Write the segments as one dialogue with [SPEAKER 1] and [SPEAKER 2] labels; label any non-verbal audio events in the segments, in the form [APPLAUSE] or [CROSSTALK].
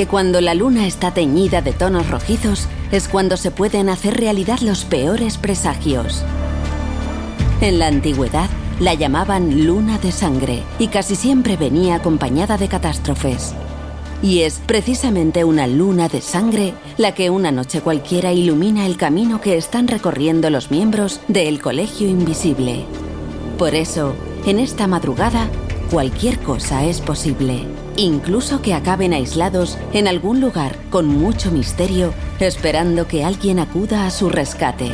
[SPEAKER 1] Que cuando la luna está teñida de tonos rojizos es cuando se pueden hacer realidad los peores presagios. En la antigüedad la llamaban luna de sangre y casi siempre venía acompañada de catástrofes. Y es precisamente una luna de sangre la que una noche cualquiera ilumina el camino que están recorriendo los miembros del Colegio Invisible. Por eso, en esta madrugada, cualquier cosa es posible incluso que acaben aislados en algún lugar con mucho misterio, esperando que alguien acuda a su rescate.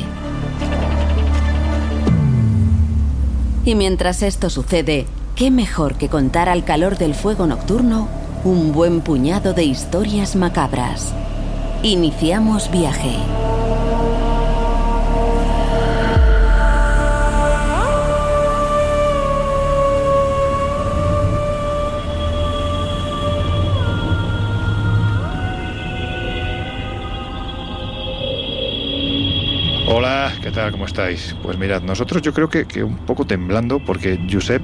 [SPEAKER 1] Y mientras esto sucede, ¿qué mejor que contar al calor del fuego nocturno un buen puñado de historias macabras? Iniciamos viaje.
[SPEAKER 2] Hola, ¿qué tal? ¿Cómo estáis? Pues mirad, nosotros yo creo que, que un poco temblando, porque Josep,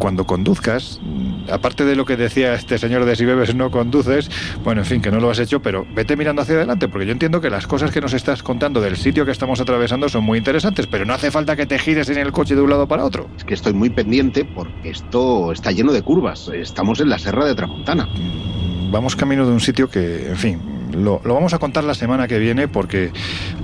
[SPEAKER 2] cuando conduzcas, aparte de lo que decía este señor de si bebes no conduces, bueno, en fin, que no lo has hecho, pero vete mirando hacia adelante, porque yo entiendo que las cosas que nos estás contando del sitio que estamos atravesando son muy interesantes, pero no hace falta que te gires en el coche de un lado para otro.
[SPEAKER 3] Es que estoy muy pendiente porque esto está lleno de curvas. Estamos en la Serra de Tramontana.
[SPEAKER 2] Vamos camino de un sitio que, en fin, lo, lo, vamos a contar la semana que viene porque,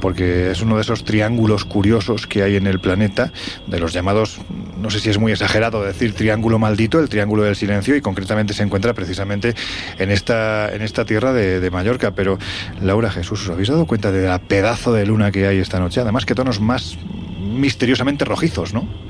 [SPEAKER 2] porque es uno de esos triángulos curiosos que hay en el planeta, de los llamados, no sé si es muy exagerado decir triángulo maldito, el triángulo del silencio, y concretamente se encuentra precisamente en esta, en esta tierra de, de Mallorca. Pero, Laura Jesús, ¿os habéis dado cuenta de la pedazo de luna que hay esta noche? Además, que tonos más misteriosamente rojizos, ¿no?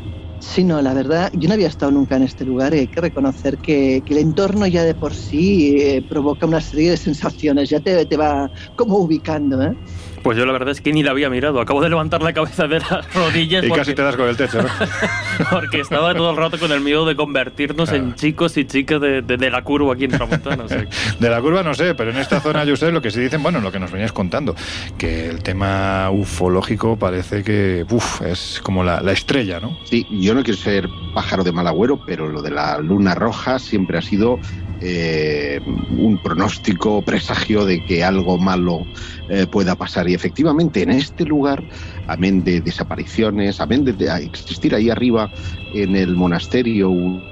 [SPEAKER 4] Sí, no, la verdad, yo no había estado nunca en este lugar hay que reconocer que, que el entorno ya de por sí eh, provoca una serie de sensaciones, ya te, te va como ubicando. ¿eh?
[SPEAKER 5] Pues yo la verdad es que ni la había mirado. Acabo de levantar la cabeza de las rodillas. [LAUGHS]
[SPEAKER 2] Y
[SPEAKER 5] porque,
[SPEAKER 2] casi te das con el techo, ¿no? [LAUGHS]
[SPEAKER 5] porque estaba todo el rato con el miedo de convertirnos
[SPEAKER 2] Claro.
[SPEAKER 5] en chicos y chicas de, de- de la curva aquí en Tramontana. o sea que- [LAUGHS]
[SPEAKER 2] De la curva no sé, pero en esta zona yo sé lo que se dicen, bueno, lo que nos venías contando, que el tema ufológico parece que uf, es como la, la estrella, ¿no?
[SPEAKER 3] Sí, yo no quiero ser pájaro de mal agüero, pero lo de la luna roja siempre ha sido eh, un pronóstico, presagio de que algo malo eh, pueda pasar. Y efectivamente, en este lugar, amén de desapariciones, amén de, de existir ahí arriba en el monasterio un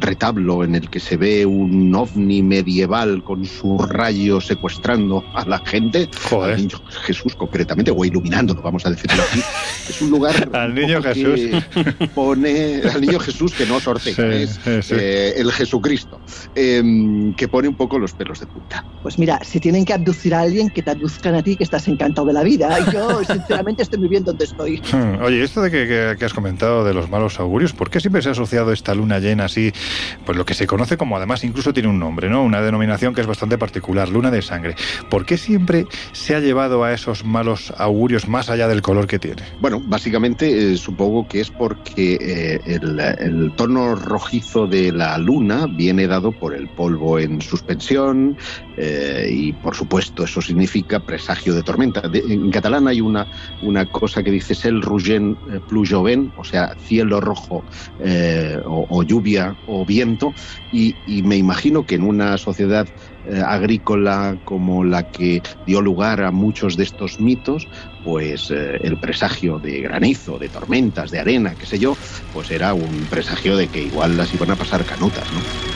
[SPEAKER 3] retablo en el que se ve un ovni medieval con su rayo secuestrando a la gente,
[SPEAKER 2] Joder.
[SPEAKER 3] al niño Jesús concretamente, o iluminándolo, vamos a decirlo así. [LAUGHS] Es un lugar
[SPEAKER 2] Al niño
[SPEAKER 3] poco que [LAUGHS] pone al niño Jesús que no sortea,
[SPEAKER 2] Sí,
[SPEAKER 3] es
[SPEAKER 2] sí,
[SPEAKER 3] eh, el Jesucristo, em, que pone un poco los pelos de punta.
[SPEAKER 4] Pues mira, si tienen que abducir a alguien, que te abduzcan a ti, que estás encantado de la vida. Yo, [LAUGHS] sinceramente, estoy muy bien donde estoy.
[SPEAKER 2] Hmm, Oye, esto de que, que- que has comentado de los malos augurios, ¿por qué siempre se ha asociado esta luna llena así? Pues lo que se conoce como, además, incluso tiene un nombre, ¿no? Una denominación que es bastante particular, luna de sangre. ¿Por qué siempre se ha llevado a esos malos augurios más allá del color que tiene?
[SPEAKER 3] Bueno, básicamente eh, supongo que es porque eh, el, tono rojizo de la luna viene dado por el polvo en suspensión eh, y por supuesto eso significa presagio de tormenta. En catalán hay una, una cosa que dice el Rougen eh, plus joven, o sea, cielo rojo o, lluvia o viento, y, me imagino que en una sociedad eh, agrícola como la que dio lugar a muchos de estos mitos, pues eh, el presagio de granizo, de tormentas, de arena, qué sé yo, pues era un presagio de que igual las iban a pasar canutas, ¿no?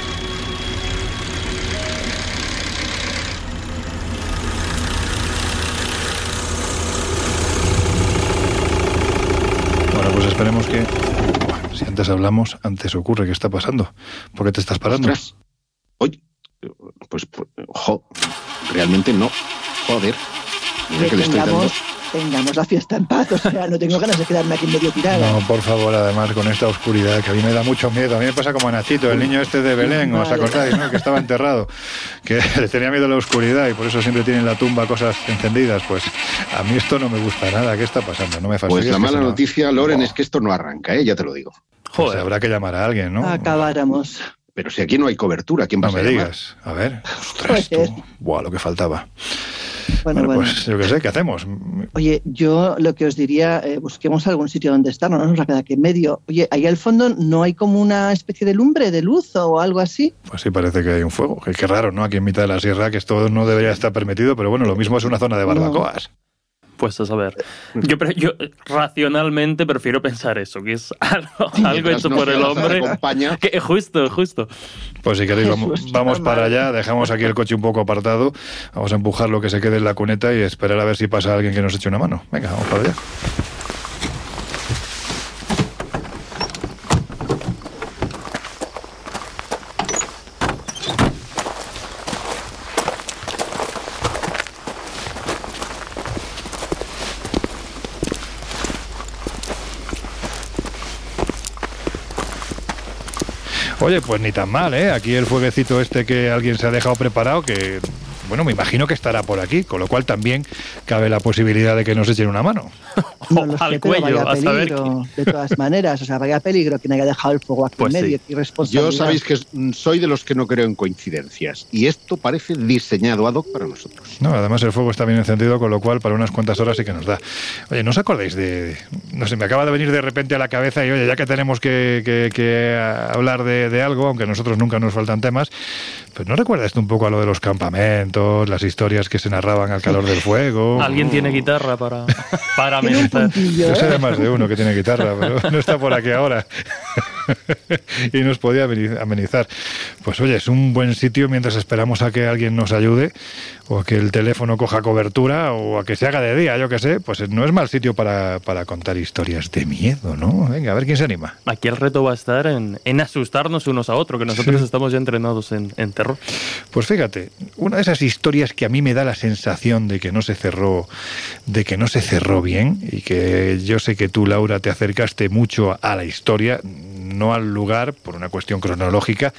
[SPEAKER 2] Pues esperemos que si antes hablamos, antes ocurre. ¿Qué está pasando? ¿Por qué te estás parando?
[SPEAKER 3] Ostras. Oye, pues, pues jo, realmente no. Joder.
[SPEAKER 4] Mira que le estoy dando tengamos la fiesta en paz. O sea, no tengo ganas de quedarme aquí medio tirada.
[SPEAKER 2] No, por favor, además, con esta oscuridad, que a mí me da mucho miedo. A mí me pasa como a Nachito, el niño este de Belén, vale. ¿os acordáis? ¿no? Que estaba enterrado, que [LAUGHS] le tenía miedo a la oscuridad y por eso siempre tiene en la tumba cosas encendidas. Pues a mí esto no me gusta nada. ¿Qué está pasando? No me
[SPEAKER 3] Pues la mala noticia, Loren, oh. es que esto no arranca, ¿eh? ya te lo digo.
[SPEAKER 2] Pues habrá que llamar a alguien, ¿no?
[SPEAKER 4] Acabáramos.
[SPEAKER 3] Pero si aquí no hay cobertura, ¿quién va
[SPEAKER 2] no
[SPEAKER 3] a
[SPEAKER 2] me digas. A ver, [LAUGHS] ostras, tú. Buah, lo que faltaba. Bueno, bueno, pues yo qué sé, ¿qué hacemos?
[SPEAKER 4] Oye, yo lo que os diría, eh, busquemos algún sitio donde estar, no nos vamos a quedar aquí en medio. Oye, ahí al fondo no hay como una especie de lumbre, de luz o algo así.
[SPEAKER 2] Pues sí, parece que hay un fuego. Qué, qué raro, ¿no? Aquí en mitad de la sierra, que esto no debería estar permitido, pero bueno, lo mismo es una zona de barbacoas.
[SPEAKER 5] No. Pues a saber. Yo, yo, racionalmente prefiero pensar eso, que es [LAUGHS] algo, algo hecho
[SPEAKER 3] no
[SPEAKER 5] por el hombre. [LAUGHS] Que, justo, justo.
[SPEAKER 2] Pues si queréis, vamos, vamos para allá, dejamos aquí el coche un poco apartado, vamos a empujar lo que se quede en la cuneta y esperar a ver si pasa alguien que nos eche una mano. Venga, vamos para allá. Oye, pues ni tan mal, ¿eh? Aquí el fueguecito este que alguien se ha dejado preparado, que, bueno, me imagino que estará por aquí, con lo cual también cabe la posibilidad de que nos echen una mano.
[SPEAKER 4] No lo sé, pero vaya peligro, de todas maneras, o sea, vaya peligro quien haya dejado el fuego aquí
[SPEAKER 5] Pues
[SPEAKER 4] en medio,
[SPEAKER 5] sí.
[SPEAKER 4] irresponsabilidad.
[SPEAKER 3] Yo sabéis que soy de los que no creo en coincidencias y esto parece diseñado ad hoc para nosotros.
[SPEAKER 2] No, además el fuego está bien encendido, con lo cual para unas cuantas horas sí que nos da. Oye, ¿no os acordáis de...? No sé, me acaba de venir de repente a la cabeza y oye, ya que tenemos que, que, que hablar de, de, algo, aunque a nosotros nunca nos faltan temas, pues ¿no recuerdas tú un poco a lo de los campamentos, las historias que se narraban al calor del fuego? [LAUGHS]
[SPEAKER 5] ¿Alguien tiene guitarra para, para [LAUGHS] amenizar?
[SPEAKER 2] Yo sé de más de uno que tiene guitarra, pero [LAUGHS] no está por aquí ahora. [LAUGHS] y nos podía amenizar. Pues oye, es un buen sitio mientras esperamos a que alguien nos ayude, o a que el teléfono coja cobertura, o a que se haga de día, yo que sé. Pues no es mal sitio para, para contar historias de miedo, ¿no? Venga, a ver quién se anima.
[SPEAKER 5] Aquí el reto va a estar en, en asustarnos unos a otros, que nosotros
[SPEAKER 2] Sí.
[SPEAKER 5] estamos ya entrenados en, en terror.
[SPEAKER 2] Pues fíjate, una de esas historias que a mí me da la sensación de que no se cerró, de que no se cerró bien, y que yo sé que tú, Laura, te acercaste mucho a la historia, no al lugar por una cuestión cronológica,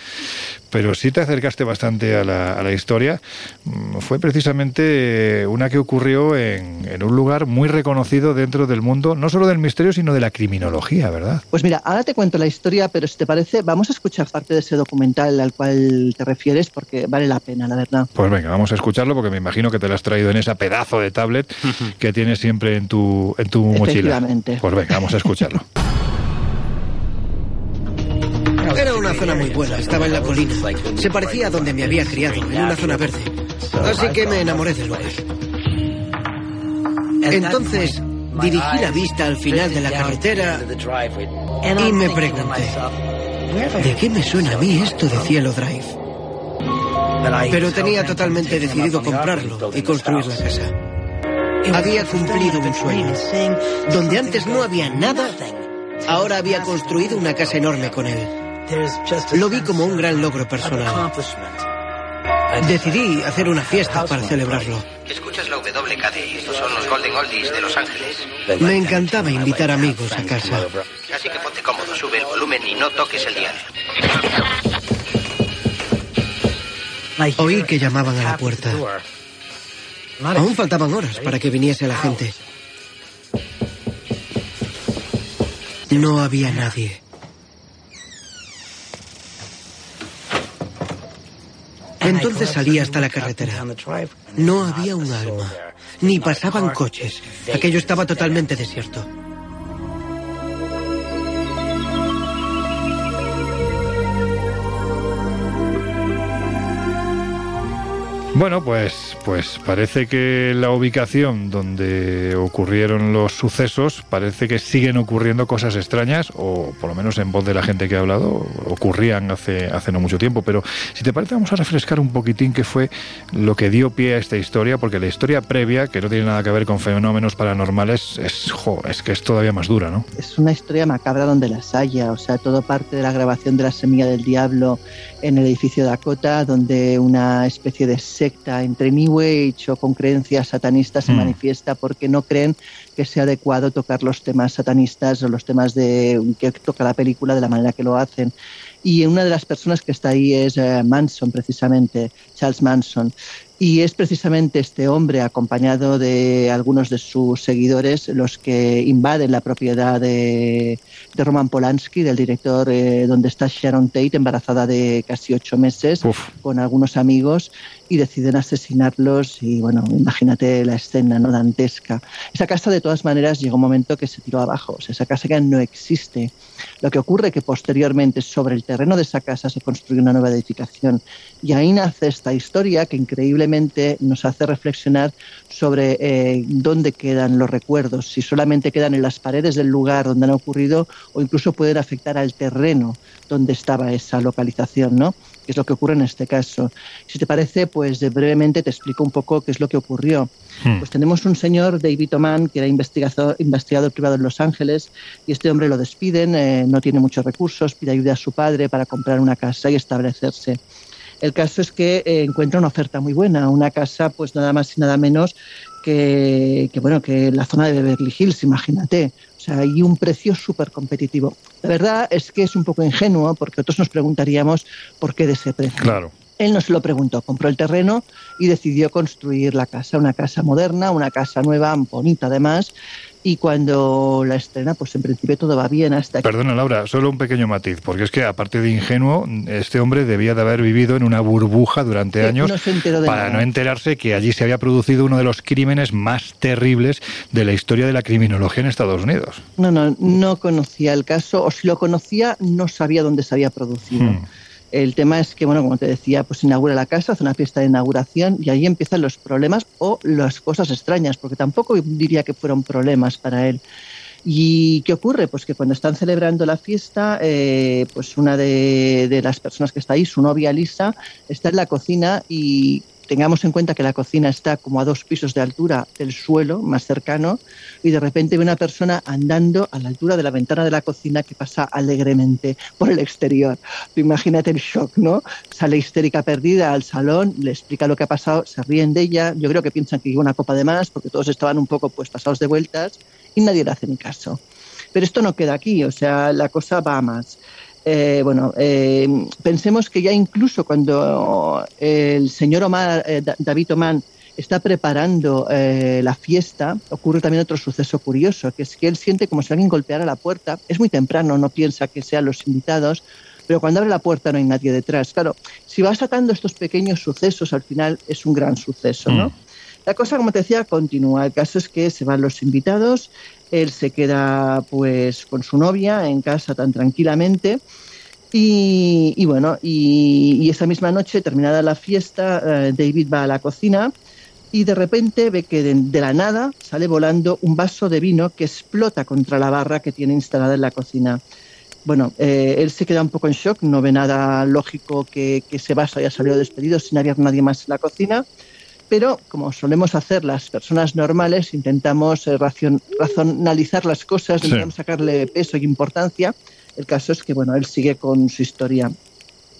[SPEAKER 2] pero sí te acercaste bastante a la, a la historia. Mm, Fue precisamente una que ocurrió en, en un lugar muy reconocido dentro del mundo, no solo del misterio, sino de la criminología, ¿verdad?
[SPEAKER 4] Pues mira, ahora te cuento la historia, pero si te parece, vamos a escuchar parte de ese documental al cual te refieres porque vale la pena, la verdad.
[SPEAKER 2] Pues venga, vamos a escucharlo porque me imagino que te lo has traído en esa pedazo de tablet [LAUGHS] que tienes siempre en tu, en tu mochila.
[SPEAKER 4] Efectivamente.
[SPEAKER 2] Pues venga, vamos a escucharlo. [LAUGHS]
[SPEAKER 6] Una zona muy buena, estaba en la colina. Se parecía a donde me había criado, en una zona verde. Así que me enamoré del lugar. Entonces, dirigí la vista al final de la carretera y me pregunté, ¿de qué me suena a mí esto de Cielo Drive? Pero tenía totalmente decidido comprarlo y construir la casa. Había cumplido un sueño. Donde antes no había nada, ahora había construido una casa enorme con él. Lo vi como un gran logro personal. Decidí hacer una fiesta para celebrarlo.
[SPEAKER 7] Escuchas la WKD y estos son los Golden Oldies de Los Ángeles.
[SPEAKER 6] Me encantaba invitar amigos a casa.
[SPEAKER 7] Así que ponte cómodo, sube el volumen y no toques el dial.
[SPEAKER 6] Oí que llamaban a la puerta. Aún faltaban horas para que viniese la gente. No había nadie. Entonces salí hasta la carretera. No había un alma. ni pasaban coches. Aquello estaba totalmente desierto.
[SPEAKER 2] Bueno, pues, pues parece que la ubicación donde ocurrieron los sucesos, parece que siguen ocurriendo cosas extrañas, o por lo menos en voz de la gente que ha hablado, ocurrían hace, hace no mucho tiempo. Pero si te parece, vamos a refrescar un poquitín qué fue lo que dio pie a esta historia, porque la historia previa, que no tiene nada que ver con fenómenos paranormales, es, es que es todavía más dura, ¿no?
[SPEAKER 4] Es una historia macabra donde las haya, o sea, todo parte de la grabación de La Semilla del Diablo en el edificio Dakota, donde una especie de entre New Age o con creencias satanistas se mm. manifiesta porque no creen que sea adecuado tocar los temas satanistas o los temas de que toca la película de la manera que lo hacen. Y una de las personas que está ahí es eh, Manson, precisamente, Charles Manson. Y es precisamente este hombre, acompañado de algunos de sus seguidores, los que invaden la propiedad de, Roman Polanski, del director, eh, donde está Sharon Tate, embarazada de casi ocho meses, con algunos amigos, y deciden asesinarlos. Y bueno, imagínate la escena ¿no? dantesca. Esa casa, de todas maneras, llegó un momento que se tiró abajo. Esa casa ya no existe. Lo que ocurre que posteriormente, sobre el terreno de esa casa, se construye una nueva edificación. Y ahí nace esta historia que increíblemente nos hace reflexionar sobre eh, dónde quedan los recuerdos, si solamente quedan en las paredes del lugar donde han ocurrido o incluso pueden afectar al terreno donde estaba esa localización, ¿no? Que es lo que ocurre en este caso. Si te parece, pues brevemente te explico un poco qué es lo que ocurrió. Hmm. Pues tenemos un señor, David Oman, que era investigador, investigador privado en Los Ángeles, y este hombre lo despiden, eh, no tiene muchos recursos, pide ayuda a su padre para comprar una casa y establecerse. El caso es que eh, encuentra una oferta muy buena, una casa pues nada más y nada menos que, bueno, que la zona de Beverly Hills, imagínate. O sea, hay un precio súper competitivo. La verdad es que es un poco ingenuo porque otros nos preguntaríamos por qué de ese precio.
[SPEAKER 2] Claro.
[SPEAKER 4] Él no se lo preguntó, compró el terreno y decidió construir la casa, una casa moderna, una casa nueva, bonita además, y cuando la estrena, pues en principio todo va bien hasta.
[SPEAKER 2] Perdona, Laura, solo un pequeño matiz, porque es que aparte de ingenuo, este hombre debía de haber vivido en una burbuja durante años para no enterarse que allí se había producido uno de los crímenes más terribles de la historia de la criminología en Estados Unidos.
[SPEAKER 4] No, no, no conocía el caso, o si lo conocía, no sabía dónde se había producido. Hmm. El tema es que, bueno, como te decía, pues inaugura la casa, hace una fiesta de inauguración y ahí empiezan los problemas o las cosas extrañas, porque tampoco diría que fueron problemas para él. ¿Y qué ocurre? Pues que cuando están celebrando la fiesta, eh, pues una de, de, las personas que está ahí, su novia Lisa, está en la cocina y tengamos en cuenta que la cocina está como a dos pisos de altura del suelo, más cercano, y de repente ve una persona andando a la altura de la ventana de la cocina que pasa alegremente por el exterior. Imagínate el shock, ¿no? Sale histérica perdida al salón, le explica lo que ha pasado, se ríen de ella, yo creo que piensan que lleva una copa de más porque todos estaban un poco pues pasados de vueltas y nadie le hace ni caso. Pero esto no queda aquí, o sea, la cosa va más. Eh, bueno, eh, pensemos que ya incluso cuando el señor Omar, eh, David Oman está preparando la fiesta, ocurre también otro suceso curioso, que es que él siente como si alguien golpeara la puerta. Es muy temprano, no piensa que sean los invitados, pero cuando abre la puerta no hay nadie detrás. Claro, si vas atando estos pequeños sucesos, al final es un gran suceso, ¿no? Mm. La cosa, como te decía, continúa. El caso es que se van los invitados, él se queda pues con su novia en casa tan tranquilamente. Y, bueno, y, esa misma noche, terminada la fiesta, eh, David va a la cocina y de repente ve que de, la nada sale volando un vaso de vino que explota contra la barra que tiene instalada en la cocina. Bueno, eh, él se queda un poco en shock, no ve nada lógico que, que ese vaso haya salido despedido sin haber nadie más en la cocina pero como solemos hacer las personas normales, intentamos eh, racionalizar las cosas, intentamos sacarle peso y importancia. El caso es que, bueno, él sigue con su historia.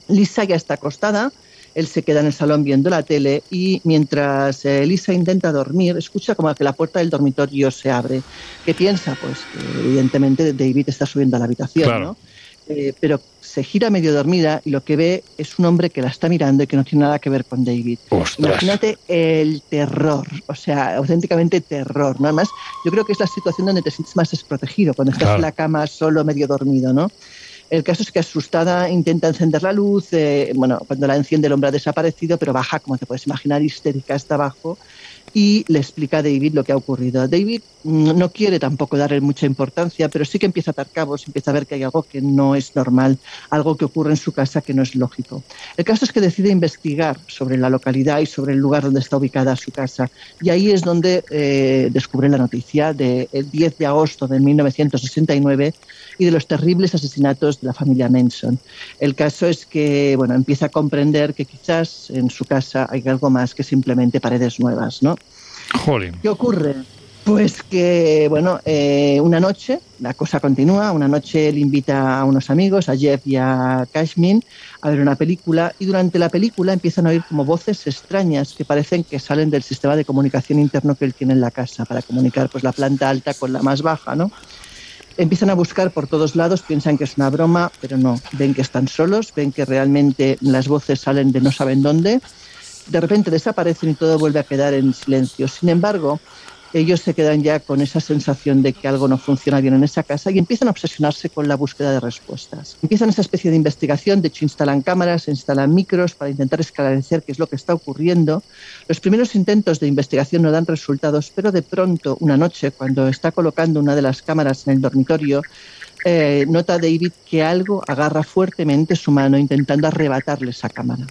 [SPEAKER 4] Lisa ya está acostada, él se queda en el salón viendo la tele y mientras eh, Lisa intenta dormir, escucha como que la puerta del dormitorio se abre. ¿Qué piensa? Pues que evidentemente David está subiendo a la habitación, ¿no? Eh, pero se gira medio dormida y lo que ve es un hombre que la está mirando y que no tiene nada que ver con David. Imagínate el terror, o sea, auténticamente terror. Nada más, yo creo que es la situación donde te sientes más desprotegido, cuando estás en la cama solo, medio dormido, ¿no? El caso es que asustada intenta encender la luz, eh, bueno, cuando la enciende el hombre ha desaparecido, pero baja, como te puedes imaginar, histérica hasta abajo y le explica a David lo que ha ocurrido. David mm, no quiere tampoco darle mucha importancia, pero sí que empieza a atar cabos, empieza a ver que hay algo que no es normal, algo que ocurre en su casa que no es lógico. El caso es que decide investigar sobre la localidad y sobre el lugar donde está ubicada su casa. Y ahí es donde eh, descubre la noticia del 10 de agosto de 1969 y de los terribles asesinatos de la familia Manson. El caso es que bueno, empieza a comprender que quizás en su casa hay algo más que simplemente paredes nuevas, ¿no? ¿Qué ocurre? Pues que, bueno, eh, una noche, la cosa continúa, una noche le invita a unos amigos, a Jeff y a Cashmin, a ver una película y durante la película empiezan a oír como voces extrañas que parecen que salen del sistema de comunicación interno que él tiene en la casa para comunicar pues la planta alta con la más baja, ¿no? Empiezan a buscar por todos lados, piensan que es una broma, pero no, ven que están solos, ven que realmente las voces salen de no saben dónde de repente desaparecen y todo vuelve a quedar en silencio. Sin embargo, ellos se quedan ya con esa sensación de que algo no funciona bien en esa casa y empiezan a obsesionarse con la búsqueda de respuestas. Empiezan esa especie de investigación, de hecho instalan cámaras, instalan micros para intentar esclarecer qué es lo que está ocurriendo. Los primeros intentos de investigación no dan resultados, pero de pronto, una noche, cuando está colocando una de las cámaras en el dormitorio, eh, nota David que algo agarra fuertemente su mano intentando arrebatarle esa cámara.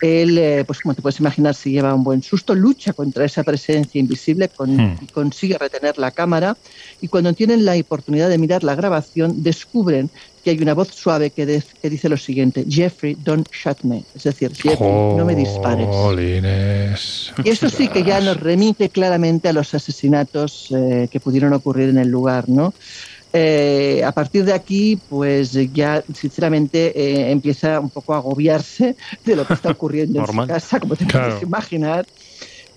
[SPEAKER 4] Él, eh, pues como te puedes imaginar, se lleva un buen susto, lucha contra esa presencia invisible hmm. y consigue retener la cámara. Y cuando tienen la oportunidad de mirar la grabación, descubren que hay una voz suave que, dice lo siguiente: Jeffrey, don't shoot me. Es decir, Jeffrey, no me dispares. Y esto sí que ya nos remite claramente a los asesinatos eh, que pudieron ocurrir en el lugar, ¿no? Eh, a partir de aquí, pues ya sinceramente eh, empieza un poco a agobiarse [LAUGHS] de lo que está ocurriendo en su casa, como te puedes imaginar.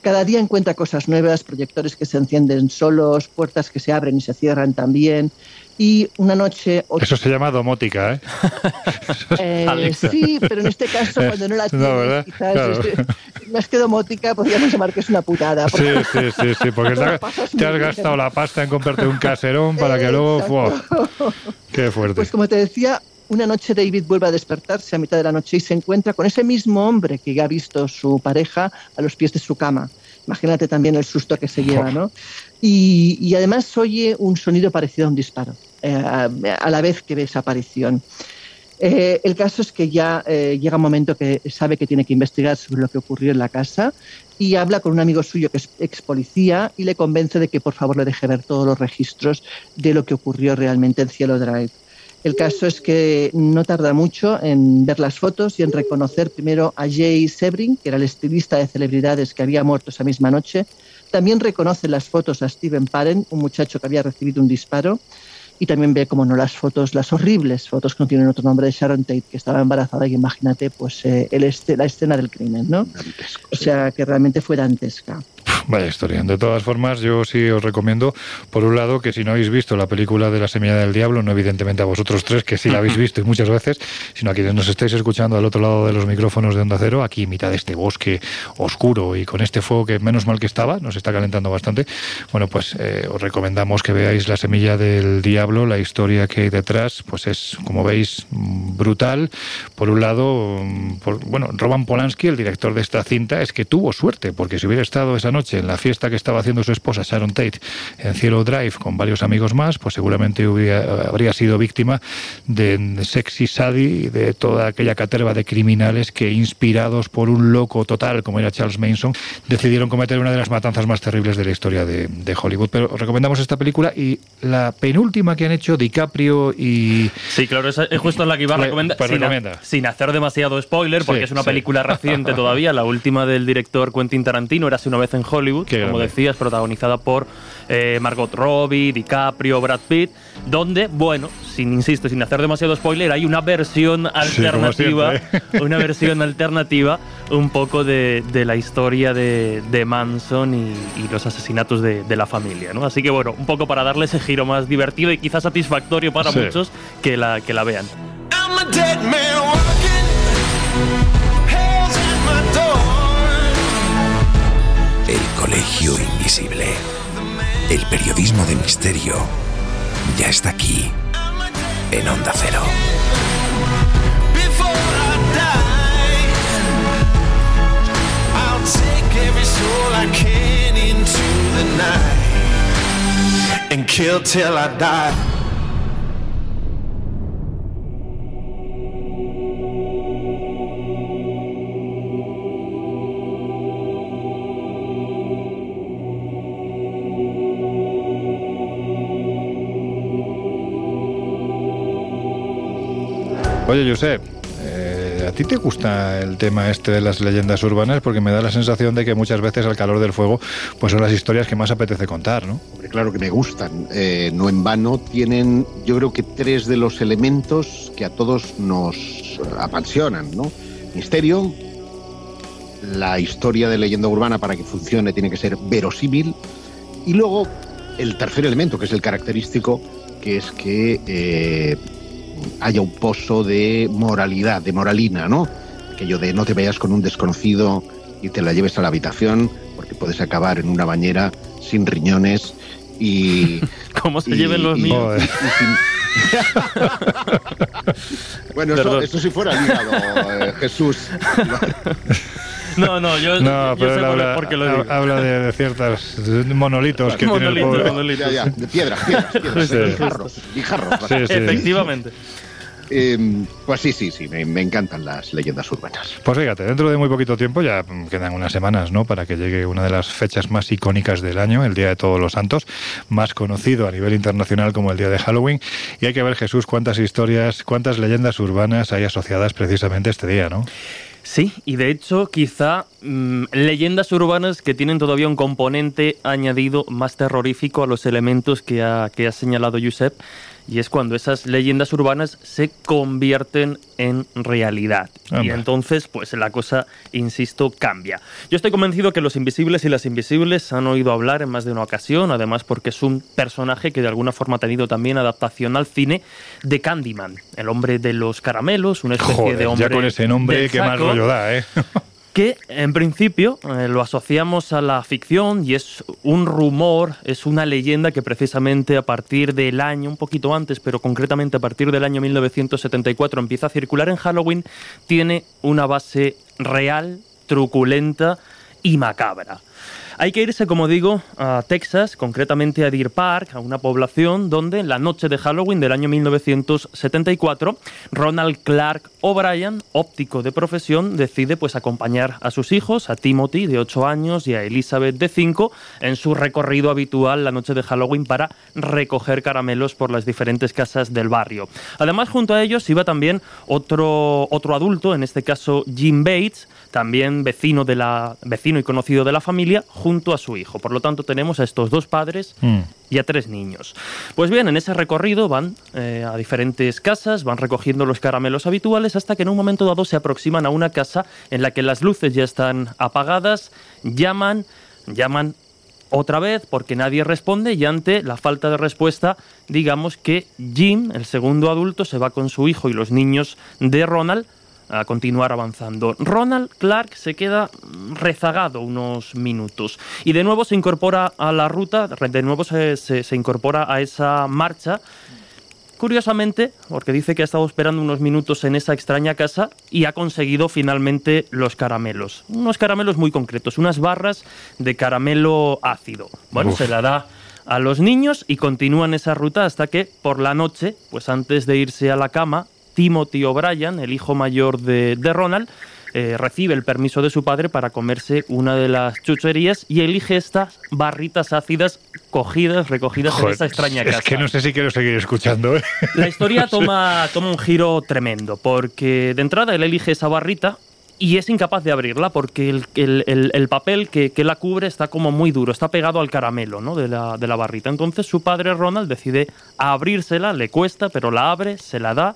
[SPEAKER 4] Cada día encuentra cosas nuevas, proyectores que se encienden solos, puertas que se abren y se cierran también y una noche...
[SPEAKER 2] Eso se llama domótica, ¿eh? [LAUGHS]
[SPEAKER 4] eh [LAUGHS] sí, pero en este caso [LAUGHS] cuando no la tienes, quizás más que domótica podríamos llamar que es una putada.
[SPEAKER 2] Sí, sí, sí, sí, porque te, has gastado la pasta en comprarte un caserón para que luego... ¡Qué fuerte!
[SPEAKER 4] Pues como te decía, una noche David vuelve a despertarse a mitad de la noche y se encuentra con ese mismo hombre que ya ha visto su pareja a los pies de su cama. Imagínate también el susto que se lleva, ¿no? Y, además oye un sonido parecido a un disparo, eh, a, la vez que ve esa aparición. Eh, el caso es que ya eh, llega un momento que sabe que tiene que investigar sobre lo que ocurrió en la casa y habla con un amigo suyo que es ex policía y le convence de que por favor le deje ver todos los registros de lo que ocurrió realmente en Cielo Drive. El caso es que no tarda mucho en ver las fotos y en reconocer primero a Jay Sebring, que era el estilista de celebridades que había muerto esa misma noche. También reconoce las fotos a Steven Parent, un muchacho que había recibido un disparo. Y también ve, como no, las fotos, las horribles fotos que no tienen otro nombre de Sharon Tate, que estaba embarazada. Y imagínate, pues, eh, el este, la escena del crimen, ¿no? O sea, que realmente fue dantesca.
[SPEAKER 2] Vaya historia. De todas formas, yo sí os recomiendo, por un lado, que si no habéis visto la película de la semilla del diablo, no evidentemente a vosotros tres, que sí la habéis [LAUGHS] visto y muchas veces, sino a quienes nos estáis escuchando al otro lado de los micrófonos de Onda Cero, aquí en mitad de este bosque oscuro y con este fuego que menos mal que estaba, nos está calentando bastante, bueno, pues eh, os recomendamos que veáis la semilla del diablo, la historia que hay detrás, pues es, como veis, brutal. Por un lado, bueno, Roman Polanski, el director de esta cinta, es que tuvo suerte, porque si hubiera estado esa noche en la fiesta que estaba haciendo su esposa Sharon Tate en Cielo Drive con varios amigos más, pues seguramente hubiera, habría sido víctima de Sexy Sadie, de toda aquella caterva de criminales que, inspirados por un loco total como era Charles Manson, decidieron cometer una de las matanzas más terribles de la historia de, Hollywood. Pero recomendamos esta película y la penúltima que han hecho DiCaprio y...
[SPEAKER 5] Sí, claro, es justo la que iba a recomendar.
[SPEAKER 2] Pues sin,
[SPEAKER 5] sin, hacer demasiado spoiler, porque es una película reciente [LAUGHS] todavía, la última del director Quentin Tarantino, era hace una vez en Hollywood como decías, protagonizada por eh, Margot Robbie, DiCaprio, Brad Pitt, donde, bueno, sin insisto, sin hacer demasiado spoiler, hay una versión alternativa, una versión [LAUGHS] alternativa un poco de, la historia de, Manson y, los asesinatos de, la familia, ¿no? Así que bueno, un poco para darle ese giro más divertido y quizás satisfactorio para muchos que la, que la vean.
[SPEAKER 8] Colegio Invisible. El periodismo de misterio ya está aquí. en Onda Cero. and kill till I die.
[SPEAKER 2] Oye, Josep, eh, ¿a ti te gusta el tema este de las leyendas urbanas? Porque me da la sensación de que muchas veces al calor del fuego pues son las historias que más apetece contar, ¿no?
[SPEAKER 3] Hombre, claro que me gustan. Eh, no en vano tienen, yo creo que tres de los elementos que a todos nos apasionan, ¿no? Misterio, la historia de leyenda urbana para que funcione tiene que ser verosímil y luego el tercer elemento, que es el característico, que es que eh, haya un pozo de moralidad, de moralina, ¿no? Aquello de no te vayas con un desconocido y te la lleves a la habitación porque puedes acabar en una bañera sin riñones y... [LAUGHS]
[SPEAKER 5] ¿Cómo se lleven los míos? [LAUGHS]
[SPEAKER 3] bueno, eso, eso, si fuera el hígado, eh, Jesús. [LAUGHS]
[SPEAKER 5] No, no, yo,
[SPEAKER 2] no, pero sé habla, por qué lo digo. Habla de, ciertos monolitos que tiene el
[SPEAKER 3] pobre. Ya, ya, de piedras, [LAUGHS] piedras, piedras, sí, guijarros, guijarros.
[SPEAKER 5] Sí, sí. Efectivamente.
[SPEAKER 3] Eh, pues sí, sí, sí, me, me, encantan las leyendas urbanas.
[SPEAKER 2] Pues fíjate, dentro de muy poquito tiempo, ya quedan unas semanas, ¿no? Para que llegue una de las fechas más icónicas del año, el Día de Todos los Santos, más conocido a nivel internacional como el Día de Halloween. Y hay que ver, Jesús, cuántas historias, cuántas leyendas urbanas hay asociadas precisamente a este día, ¿no?
[SPEAKER 5] Sí, y de hecho quizá mm, leyendas urbanas que tienen todavía un componente añadido más terrorífico a los elementos que ha, que ha señalado Josep y es cuando esas leyendas urbanas se convierten en realidad. Y entonces, pues la cosa, insisto, cambia. Yo estoy convencido que los invisibles y las invisibles han oído hablar en más de una ocasión, además porque es un personaje que de alguna forma ha tenido también adaptación al cine de Candyman, el hombre de los caramelos, una especie de hombre.
[SPEAKER 2] Ya con ese nombre, qué mal rollo da, ¿eh? [LAUGHS]
[SPEAKER 5] que en principio eh, lo asociamos a la ficción y es un rumor, es una leyenda que precisamente a partir del año, un poquito antes, pero concretamente a partir del año 1974 empieza a circular en Halloween, tiene una base real, truculenta y macabra. Hay que irse, como digo, a Texas, concretamente a Deer Park, a una población donde en la noche de Halloween del año 1974, Ronald Clark O'Brien, óptico de profesión, decide pues acompañar a sus hijos, a Timothy de 8 años y a Elizabeth de 5, en su recorrido habitual la noche de Halloween para recoger caramelos por las diferentes casas del barrio. Además, junto a ellos iba también otro, otro adulto, en este caso Jim Bates, también vecino, de la, vecino y conocido de la familia, junto a su hijo. Por lo tanto, tenemos a estos dos padres mm. y a tres niños. Pues bien, en ese recorrido van eh, a diferentes casas, van recogiendo los caramelos habituales hasta que en un momento dado se aproximan a una casa en la que las luces ya están apagadas, llaman, llaman otra vez porque nadie responde y ante la falta de respuesta, digamos que Jim, el segundo adulto, se va con su hijo y los niños de Ronald a continuar avanzando. Ronald Clark se queda rezagado unos minutos y de nuevo se incorpora a la ruta, de nuevo se, se, incorpora a esa marcha. Curiosamente, porque dice que ha estado esperando unos minutos en esa extraña casa y ha conseguido finalmente los caramelos. Unos caramelos muy concretos, unas barras de caramelo ácido. Bueno, se la da a los niños y continúan esa ruta hasta que por la noche, pues antes de irse a la cama, Timothy O'Brien, el hijo mayor de, Ronald, eh, recibe el permiso de su padre para comerse una de las chucherías y elige estas barritas ácidas cogidas, recogidas en esa extraña casa.
[SPEAKER 2] Es que no sé si quiero seguir escuchando. ¿eh?
[SPEAKER 5] La historia toma, toma un giro tremendo, porque de entrada él elige esa barrita y es incapaz de abrirla porque el, papel que, la cubre está como muy duro, está pegado al caramelo ¿no? de, la, de la barrita. Entonces su padre Ronald decide abrírsela, le cuesta, pero la abre, se la da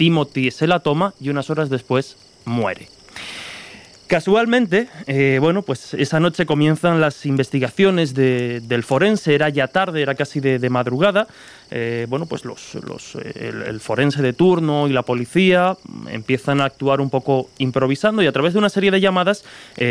[SPEAKER 5] Timothy se la toma y unas horas después muere. Casualmente, eh, bueno, pues esa noche comienzan las investigaciones del forense, era ya tarde, era casi de, madrugada. Eh, bueno, pues los, eh, el, forense de turno y la policía empiezan a actuar un poco improvisando y a través de una serie de llamadas,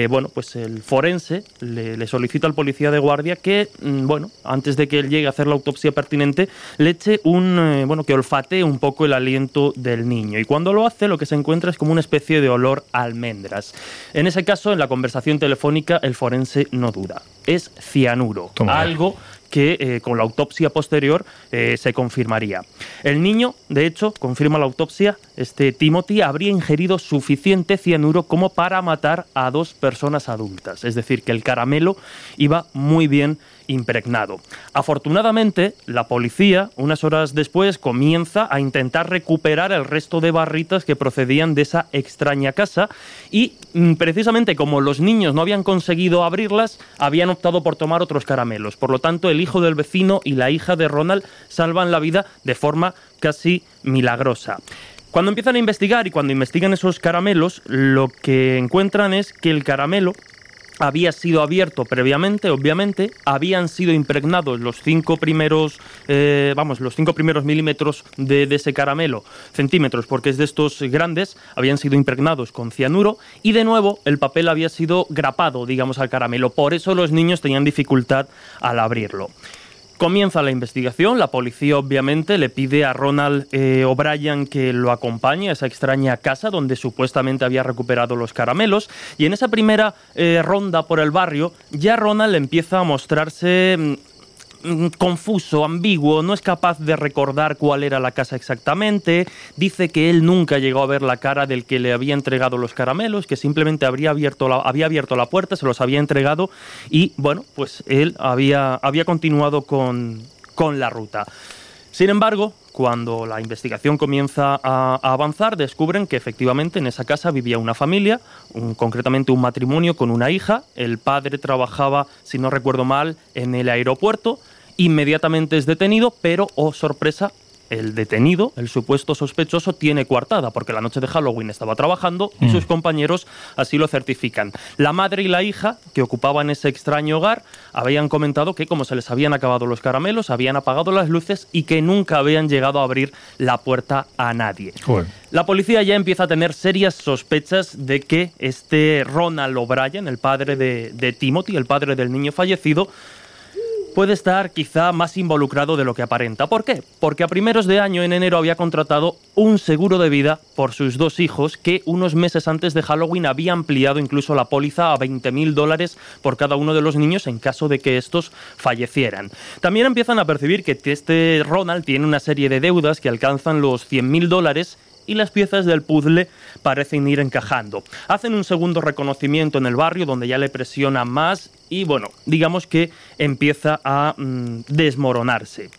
[SPEAKER 5] bueno, pues el forense le, solicita al policía de guardia que, mm, bueno, antes de que él llegue a hacer la autopsia pertinente, le eche un, bueno, que olfatee un poco el aliento del niño. Y cuando lo hace, lo que se encuentra es como una especie de olor a almendras. En ese caso, en la conversación telefónica, el forense no duda. Es cianuro, algo que eh, con la autopsia posterior eh, se confirmaría. El niño, de hecho, confirma la autopsia, este Timothy habría ingerido suficiente cianuro como para matar a dos personas adultas. Es decir, que el caramelo iba muy bien impregnado. Afortunadamente, la policía, unas horas después, comienza a intentar recuperar el resto de barritas que procedían de esa extraña casa y mm, precisamente como los niños no habían conseguido abrirlas, habían optado por tomar otros caramelos. Por lo tanto, el hijo del vecino y la hija de Ronald salvan la vida de forma casi milagrosa. Cuando empiezan a investigar y cuando investigan esos caramelos, lo que encuentran es que el caramelo había sido abierto previamente, obviamente, habían sido impregnados los cinco primeros, eh, vamos, los cinco primeros milímetros de, ese caramelo, centímetros, porque es de estos grandes, habían sido impregnados con cianuro y de nuevo el papel había sido grapado, digamos, al caramelo. Por eso los niños tenían dificultad al abrirlo. Comienza la investigación, la policía obviamente le pide a Ronald eh, O'Brien que lo acompañe a esa extraña casa donde supuestamente había recuperado los caramelos. Y en esa primera eh, ronda por el barrio ya Ronald empieza a mostrarse mm, confuso, ambiguo, no es capaz de recordar cuál era la casa exactamente, dice que él nunca llegó a ver la cara del que le había entregado los caramelos, que simplemente habría abierto la, había abierto la puerta, se los había entregado y bueno, pues él había, había continuado con, con la ruta. Sin embargo, cuando la investigación comienza a, avanzar, descubren que efectivamente en esa casa vivía una familia, concretamente un matrimonio con una hija. El padre trabajaba, si no recuerdo mal, en el aeropuerto. Inmediatamente es detenido, pero, oh sorpresa, el detenido, el supuesto sospechoso, tiene coartada, porque la noche de Halloween estaba trabajando y mm. sus compañeros así lo certifican. La madre y la hija, que ocupaban ese extraño hogar, habían comentado que como se les habían acabado los caramelos, habían apagado las luces y que nunca habían llegado a abrir la puerta a nadie. La policía ya empieza a tener serias sospechas de que este Ronald O'Brien, el padre de, de Timothy, el padre del niño fallecido, puede estar quizá más involucrado de lo que aparenta. ¿Por qué? Porque a primeros de año, en enero, había contratado un seguro de vida por sus dos hijos que unos meses antes de Halloween había ampliado incluso la póliza a 20.000 dólares por cada uno de los niños en caso de que estos fallecieran. También empiezan a percibir que este Ronald tiene una serie de deudas que alcanzan los 100.000 dólares y las piezas del puzzle parecen ir encajando. Hacen un segundo reconocimiento en el barrio donde ya le presiona más y bueno, digamos que empieza a mm, desmoronarse.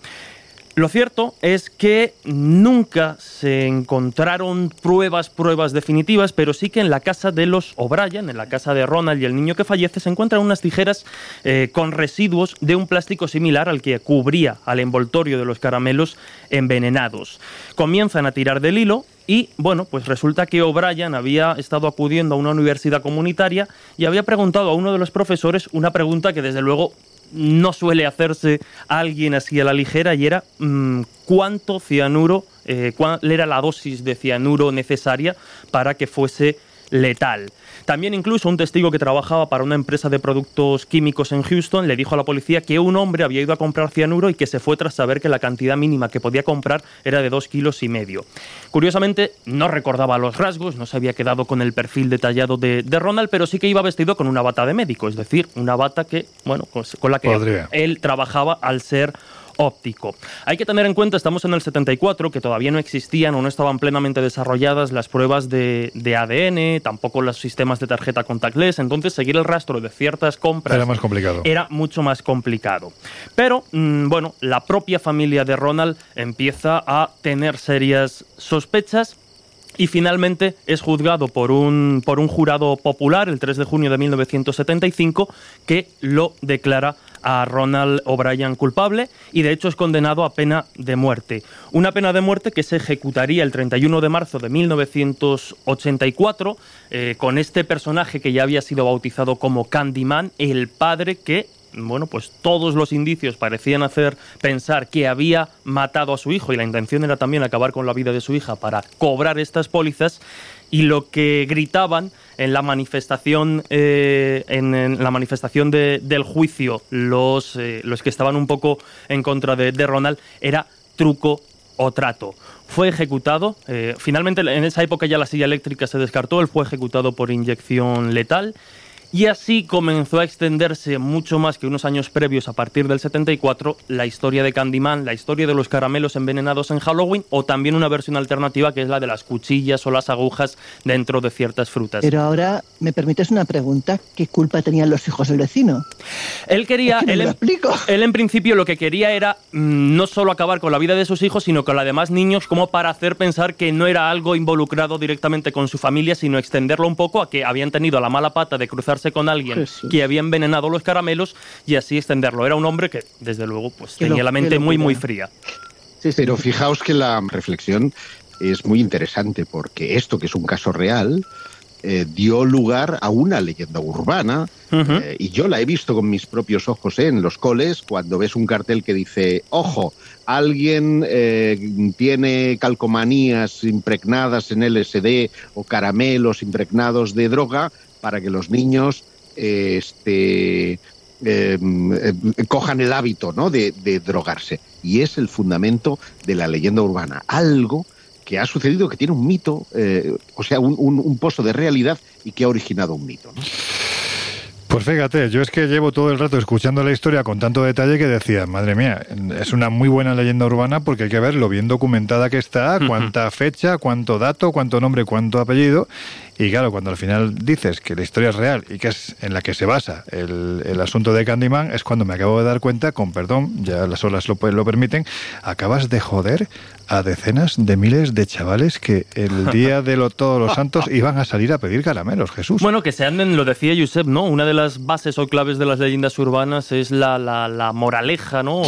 [SPEAKER 5] Lo cierto es que nunca se encontraron pruebas, pruebas definitivas, pero sí que en la casa de los O'Brien, en la casa de Ronald y el niño que fallece, se encuentran unas tijeras eh, con residuos de un plástico similar al que cubría al envoltorio de los caramelos envenenados. Comienzan a tirar del hilo y bueno, pues resulta que O'Brien había estado acudiendo a una universidad comunitaria y había preguntado a uno de los profesores una pregunta que desde luego no suele hacerse alguien así a la ligera y era mm, cuánto cianuro, eh, cuál era la dosis de cianuro necesaria para que fuese letal. También incluso un testigo que trabajaba para una empresa de productos químicos en Houston le dijo a la policía que un hombre había ido a comprar cianuro y que se fue tras saber que la cantidad mínima que podía comprar era de dos kilos y medio. Curiosamente, no recordaba los rasgos, no se había quedado con el perfil detallado de, Ronald, pero sí que iba vestido con una bata de médico, es decir, una bata que, bueno, con la que él trabajaba al ser óptico. Hay que tener en cuenta, estamos en el 74, que todavía no existían o no estaban plenamente desarrolladas las pruebas de, ADN, tampoco los sistemas de tarjeta contactless, entonces seguir el rastro de ciertas compras
[SPEAKER 2] era más complicado.
[SPEAKER 5] Era mucho más complicado. Pero, mm, bueno, la propia familia de Ronald empieza a tener serias sospechas y finalmente es juzgado por un, por un jurado popular el 3 de junio de 1975 que lo declara a Ronald O'Brien culpable y de hecho es condenado a pena de muerte. Una pena de muerte que se ejecutaría el 31 de marzo de 1984 eh, con este personaje que ya había sido bautizado como Candyman, el padre que bueno, pues todos los indicios parecían hacer pensar que había matado a su hijo y la intención era también acabar con la vida de su hija para cobrar estas pólizas y lo que gritaban en la manifestación eh, en, la manifestación del juicio los, eh, los que estaban un poco en contra de, Ronald era truco o trato. Fue ejecutado, eh, finalmente en esa época ya la silla eléctrica se descartó, él fue ejecutado por inyección letal y así comenzó a extenderse mucho más que unos años previos, a partir del 74, la historia de Candyman, la historia de los caramelos envenenados en Halloween, o también una versión alternativa que es la de las cuchillas o las agujas dentro de ciertas frutas.
[SPEAKER 4] Pero ahora, ¿me permites una pregunta? ¿Qué culpa tenían los hijos del vecino?
[SPEAKER 5] Él quería. él, en, él, en principio lo que quería era mm, no solo acabar con la vida de sus hijos, sino con la de más niños, como para hacer pensar que no era algo involucrado directamente con su familia, sino extenderlo un poco a que habían tenido la mala pata de cruzar con alguien que había envenenado los caramelos y así extenderlo. Era un hombre que, desde luego, pues tenía la mente muy, muy fría.
[SPEAKER 3] Pero fijaos que la reflexión es muy interesante porque esto, que es un caso real, eh, dio lugar a una leyenda urbana eh, y yo la he visto con mis propios ojos eh, en los coles cuando ves un cartel que dice, ojo, alguien tiene calcomanías impregnadas en LSD o caramelos impregnados de droga para que los niños este, em, em, cojan el hábito ¿no? de, drogarse. Y es el fundamento de la leyenda urbana. Algo que ha sucedido, que tiene un mito, eh, o sea, un, un, pozo de realidad y que ha originado un mito.
[SPEAKER 2] Pues fíjate, yo es que llevo todo el rato escuchando la historia con tanto detalle que decía, madre mía, es una muy buena leyenda urbana porque hay que ver lo bien documentada que está, cuánta fecha, cuánto dato, cuánto nombre, cuánto apellido. Y claro, cuando al final dices que la historia es real y que es en la que se basa el, el asunto de Candyman, es cuando me acabo de dar cuenta, con perdón, ya las olas lo, lo permiten, acabas de joder a decenas de miles de chavales que el [LAUGHS] día de lo, todos los santos iban a salir a pedir caramelos, Jesús.
[SPEAKER 5] Bueno, que se anden, lo decía Josep, ¿no? Una de las bases o claves de las leyendas urbanas es la, la, moraleja, ¿no?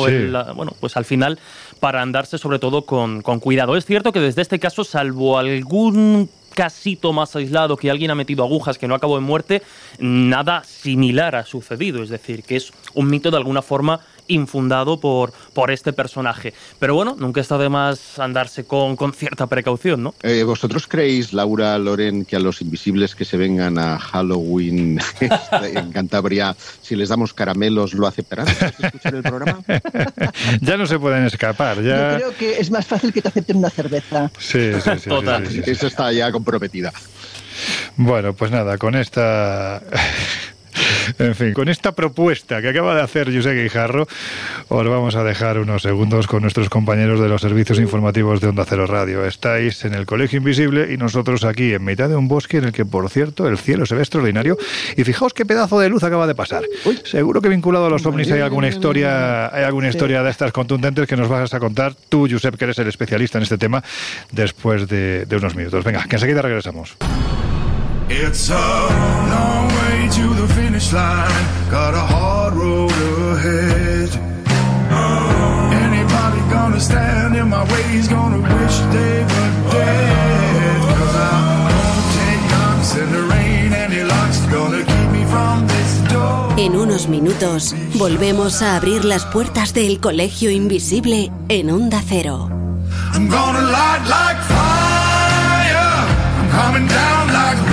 [SPEAKER 5] bueno, pues al final para andarse sobre todo con, con cuidado. Es cierto que desde este caso, salvo algún casito más aislado que alguien ha metido agujas que no acabó en muerte, nada similar ha sucedido. Es decir, que es un mito de alguna forma infundado por, por este personaje. Pero bueno, nunca está de más andarse con, con cierta precaución, ¿no?
[SPEAKER 3] Eh, ¿Vosotros creéis, Laura, Loren, que a los invisibles que se vengan a Halloween [LAUGHS] en Cantabria, si les damos caramelos, lo aceptarán? escuchar el programa? [LAUGHS]
[SPEAKER 2] ya no se pueden escapar. Ya...
[SPEAKER 4] Yo creo que es más fácil que te acepten una cerveza.
[SPEAKER 2] Sí, sí, sí.
[SPEAKER 5] Total.
[SPEAKER 3] Eso está ya comprometida.
[SPEAKER 2] Bueno, pues nada, con esta [LAUGHS] en fin, con esta propuesta que acaba de hacer José Guijarro, os vamos a dejar unos segundos con nuestros compañeros de los servicios informativos de Onda Cero Radio. Estáis en el Colegio Invisible y nosotros aquí en mitad de un bosque en el que, por cierto, el cielo se ve extraordinario. Y fijaos qué pedazo de luz acaba de pasar. Seguro que vinculado a los ovnis hay alguna historia, hay alguna historia de estas contundentes que nos vas a contar tú, Josep, que eres el especialista en este tema, después de, de unos minutos. Venga, que enseguida regresamos. It's a long way to the finish line. Got a hard road ahead. Anybody gonna stand in my way is gonna wish they were dead. Cause I'm gonna take knocks in the rain. Any luck's gonna keep me from this door.
[SPEAKER 9] En unos minutos volvemos a abrir las puertas del colegio invisible en Onda Cero. I'm gonna light like fire. I'm coming down like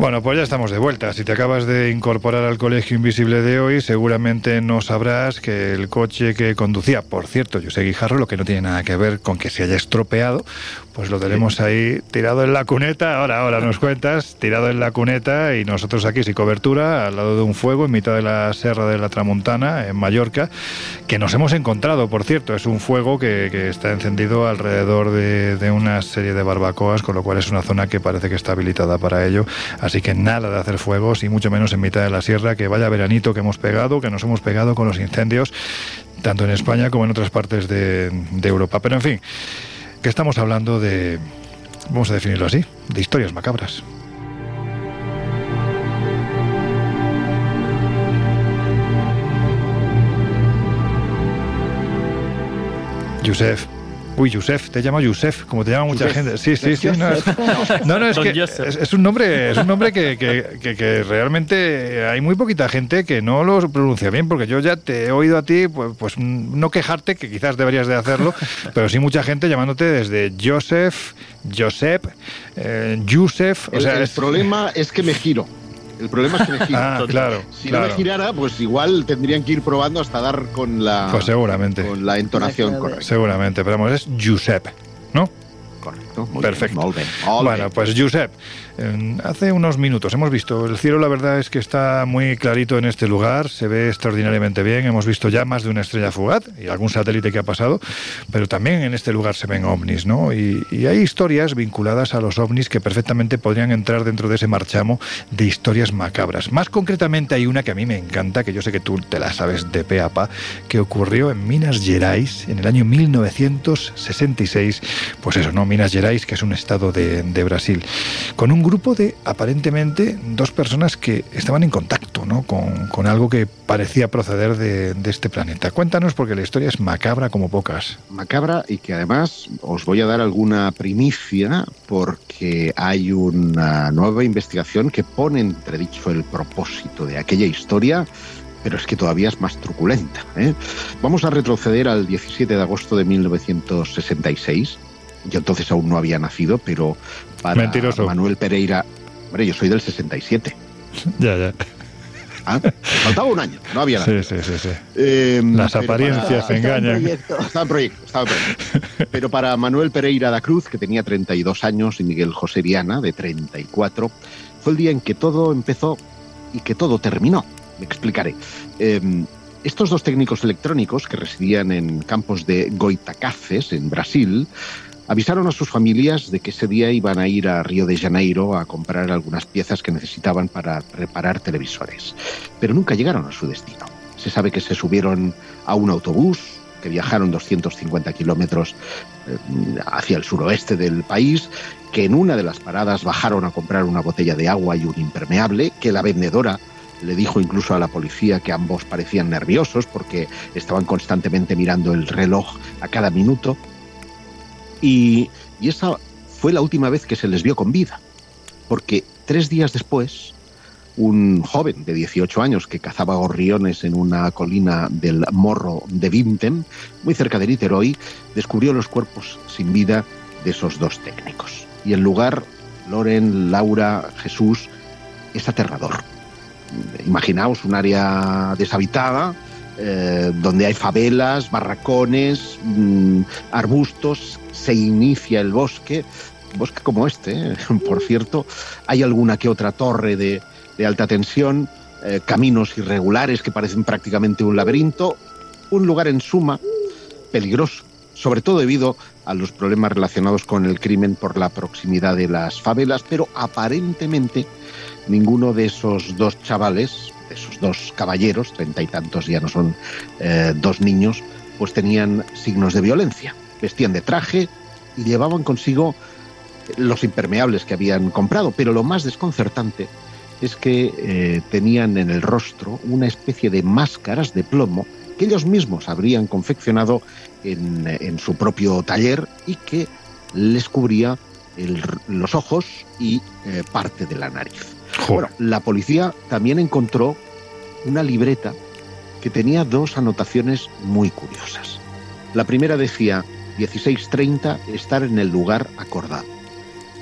[SPEAKER 8] Voilà.
[SPEAKER 2] Bueno, pues ya estamos de vuelta. Si te acabas de incorporar al Colegio Invisible de hoy, seguramente no sabrás que el coche que conducía, por cierto, José Guijarro, lo que no tiene nada que ver con que se haya estropeado, pues lo tenemos ahí tirado en la cuneta. Ahora, ahora nos [LAUGHS] cuentas, tirado en la cuneta y nosotros aquí sin cobertura, al lado de un fuego, en mitad de la Serra de la Tramontana, en Mallorca, que nos hemos encontrado, por cierto. Es un fuego que, está encendido alrededor de, de, una serie de barbacoas, con lo cual es una zona que parece que está habilitada para ello. Así que nada de hacer fuegos y mucho menos en mitad de la sierra, que vaya veranito que hemos pegado, que nos hemos pegado con los incendios, tanto en España como en otras partes de, Europa. Pero en fin, que estamos hablando de, vamos a definirlo así, de historias macabras. Yusef, Uy, Yusef, te llamo Yusef, como te llama mucha gente. Sí, sí, sí. No, es, que es, un nombre, es un nombre que, que, realmente hay muy poquita gente que no lo pronuncia bien, porque yo ya te he oído a ti, pues, pues no quejarte, que quizás deberías de hacerlo, [LAUGHS] pero sí mucha gente llamándote desde Joseph, Josep, eh, Yusef.
[SPEAKER 3] O sea, el problema es que me giro. El problema es que me [LAUGHS]
[SPEAKER 2] gira. Ah, claro.
[SPEAKER 3] Si no me girara, pues igual tendrían que ir probando hasta dar con la,
[SPEAKER 2] pues seguramente.
[SPEAKER 3] Con la entonación correcta.
[SPEAKER 2] Seguramente, pero vamos, es Giuseppe, ¿no?
[SPEAKER 3] Correcto.
[SPEAKER 2] Perfecto. bueno, pues Josep, hace unos minutos hemos visto el cielo, la verdad es que está muy clarito en este lugar, se ve extraordinariamente bien, hemos visto ya más de una estrella fugaz y algún satélite que ha pasado, pero también en este lugar se ven ovnis, ¿no? Y, hay historias vinculadas a los ovnis que perfectamente podrían entrar dentro de ese marchamo de historias macabras. Más concretamente hay una que a mí me encanta, que yo sé que tú te la sabes de pe a pa, que ocurrió en Minas Gerais en el año 1966, pues eso, ¿no? Minas Gerais, que es un estado de, Brasil, con un grupo de aparentemente dos personas que estaban en contacto ¿no? con, algo que parecía proceder de, de, este planeta. Cuéntanos porque la historia es macabra como pocas.
[SPEAKER 3] Macabra y que además os voy a dar alguna primicia porque hay una nueva investigación que pone entredicho el propósito de aquella historia pero es que todavía es más truculenta. ¿eh? Vamos a retroceder al 17 de agosto de 1966 yo entonces aún no había nacido, pero para Manuel Pereira, hombre, yo soy del 67.
[SPEAKER 2] ya, ya.
[SPEAKER 3] ¿Ah? Faltaba un año, no había
[SPEAKER 2] nada. Sí, sí, sí. Em, Las apariencias engañan.
[SPEAKER 3] Estaba en proyecto, estaba en proyecto. Pero para Manuel Pereira da Cruz, que tenía 32 años, y Miguel José Viana, de 34, fue el día en que todo empezó y que todo terminó. Me explicaré. Em, estos dos técnicos electrónicos que residían en campos de Goitacazes, en Brasil, avisaron a sus familias de que ese día iban a ir a Río de Janeiro a comprar algunas piezas que necesitaban para reparar televisores, pero nunca llegaron a su destino. Se sabe que se subieron a un autobús, que viajaron 250 kilómetros eh, hacia el suroeste del país, que en una de las paradas bajaron a comprar una botella de agua y un impermeable, que la vendedora le dijo incluso a la policía que ambos parecían nerviosos porque estaban constantemente mirando el reloj a cada minuto y, esa fue la última vez que se les vio con vida, porque tres días después, un joven de 18 años que cazaba gorriones en una colina del Morro de Vintem, muy cerca de Niterói, descubrió los cuerpos sin vida de esos dos técnicos. Y el lugar, Loren, Laura, Jesús, es aterrador. Imaginaos un área deshabitada, eh, donde hay favelas, barracones, mm, arbustos, se inicia el bosque, bosque como este, ¿eh? [LAUGHS] por cierto, hay alguna que otra torre de, alta tensión, eh, caminos irregulares que parecen prácticamente un laberinto, un lugar en suma peligroso, sobre todo debido a los problemas relacionados con el crimen por la proximidad de las favelas, pero aparentemente ninguno de esos dos chavales esos dos caballeros, treinta y tantos ya no son eh, dos niños, pues tenían signos de violencia. Vestían de traje y llevaban consigo los impermeables que habían comprado, pero lo más desconcertante es que eh, tenían en el rostro una especie de máscaras de plomo que ellos mismos habrían confeccionado en, su propio taller y que les cubría los ojos y eh, parte de la nariz. Bueno, la policía también encontró una libreta que tenía dos anotaciones muy curiosas. La primera decía 16.30 estar en el lugar acordado.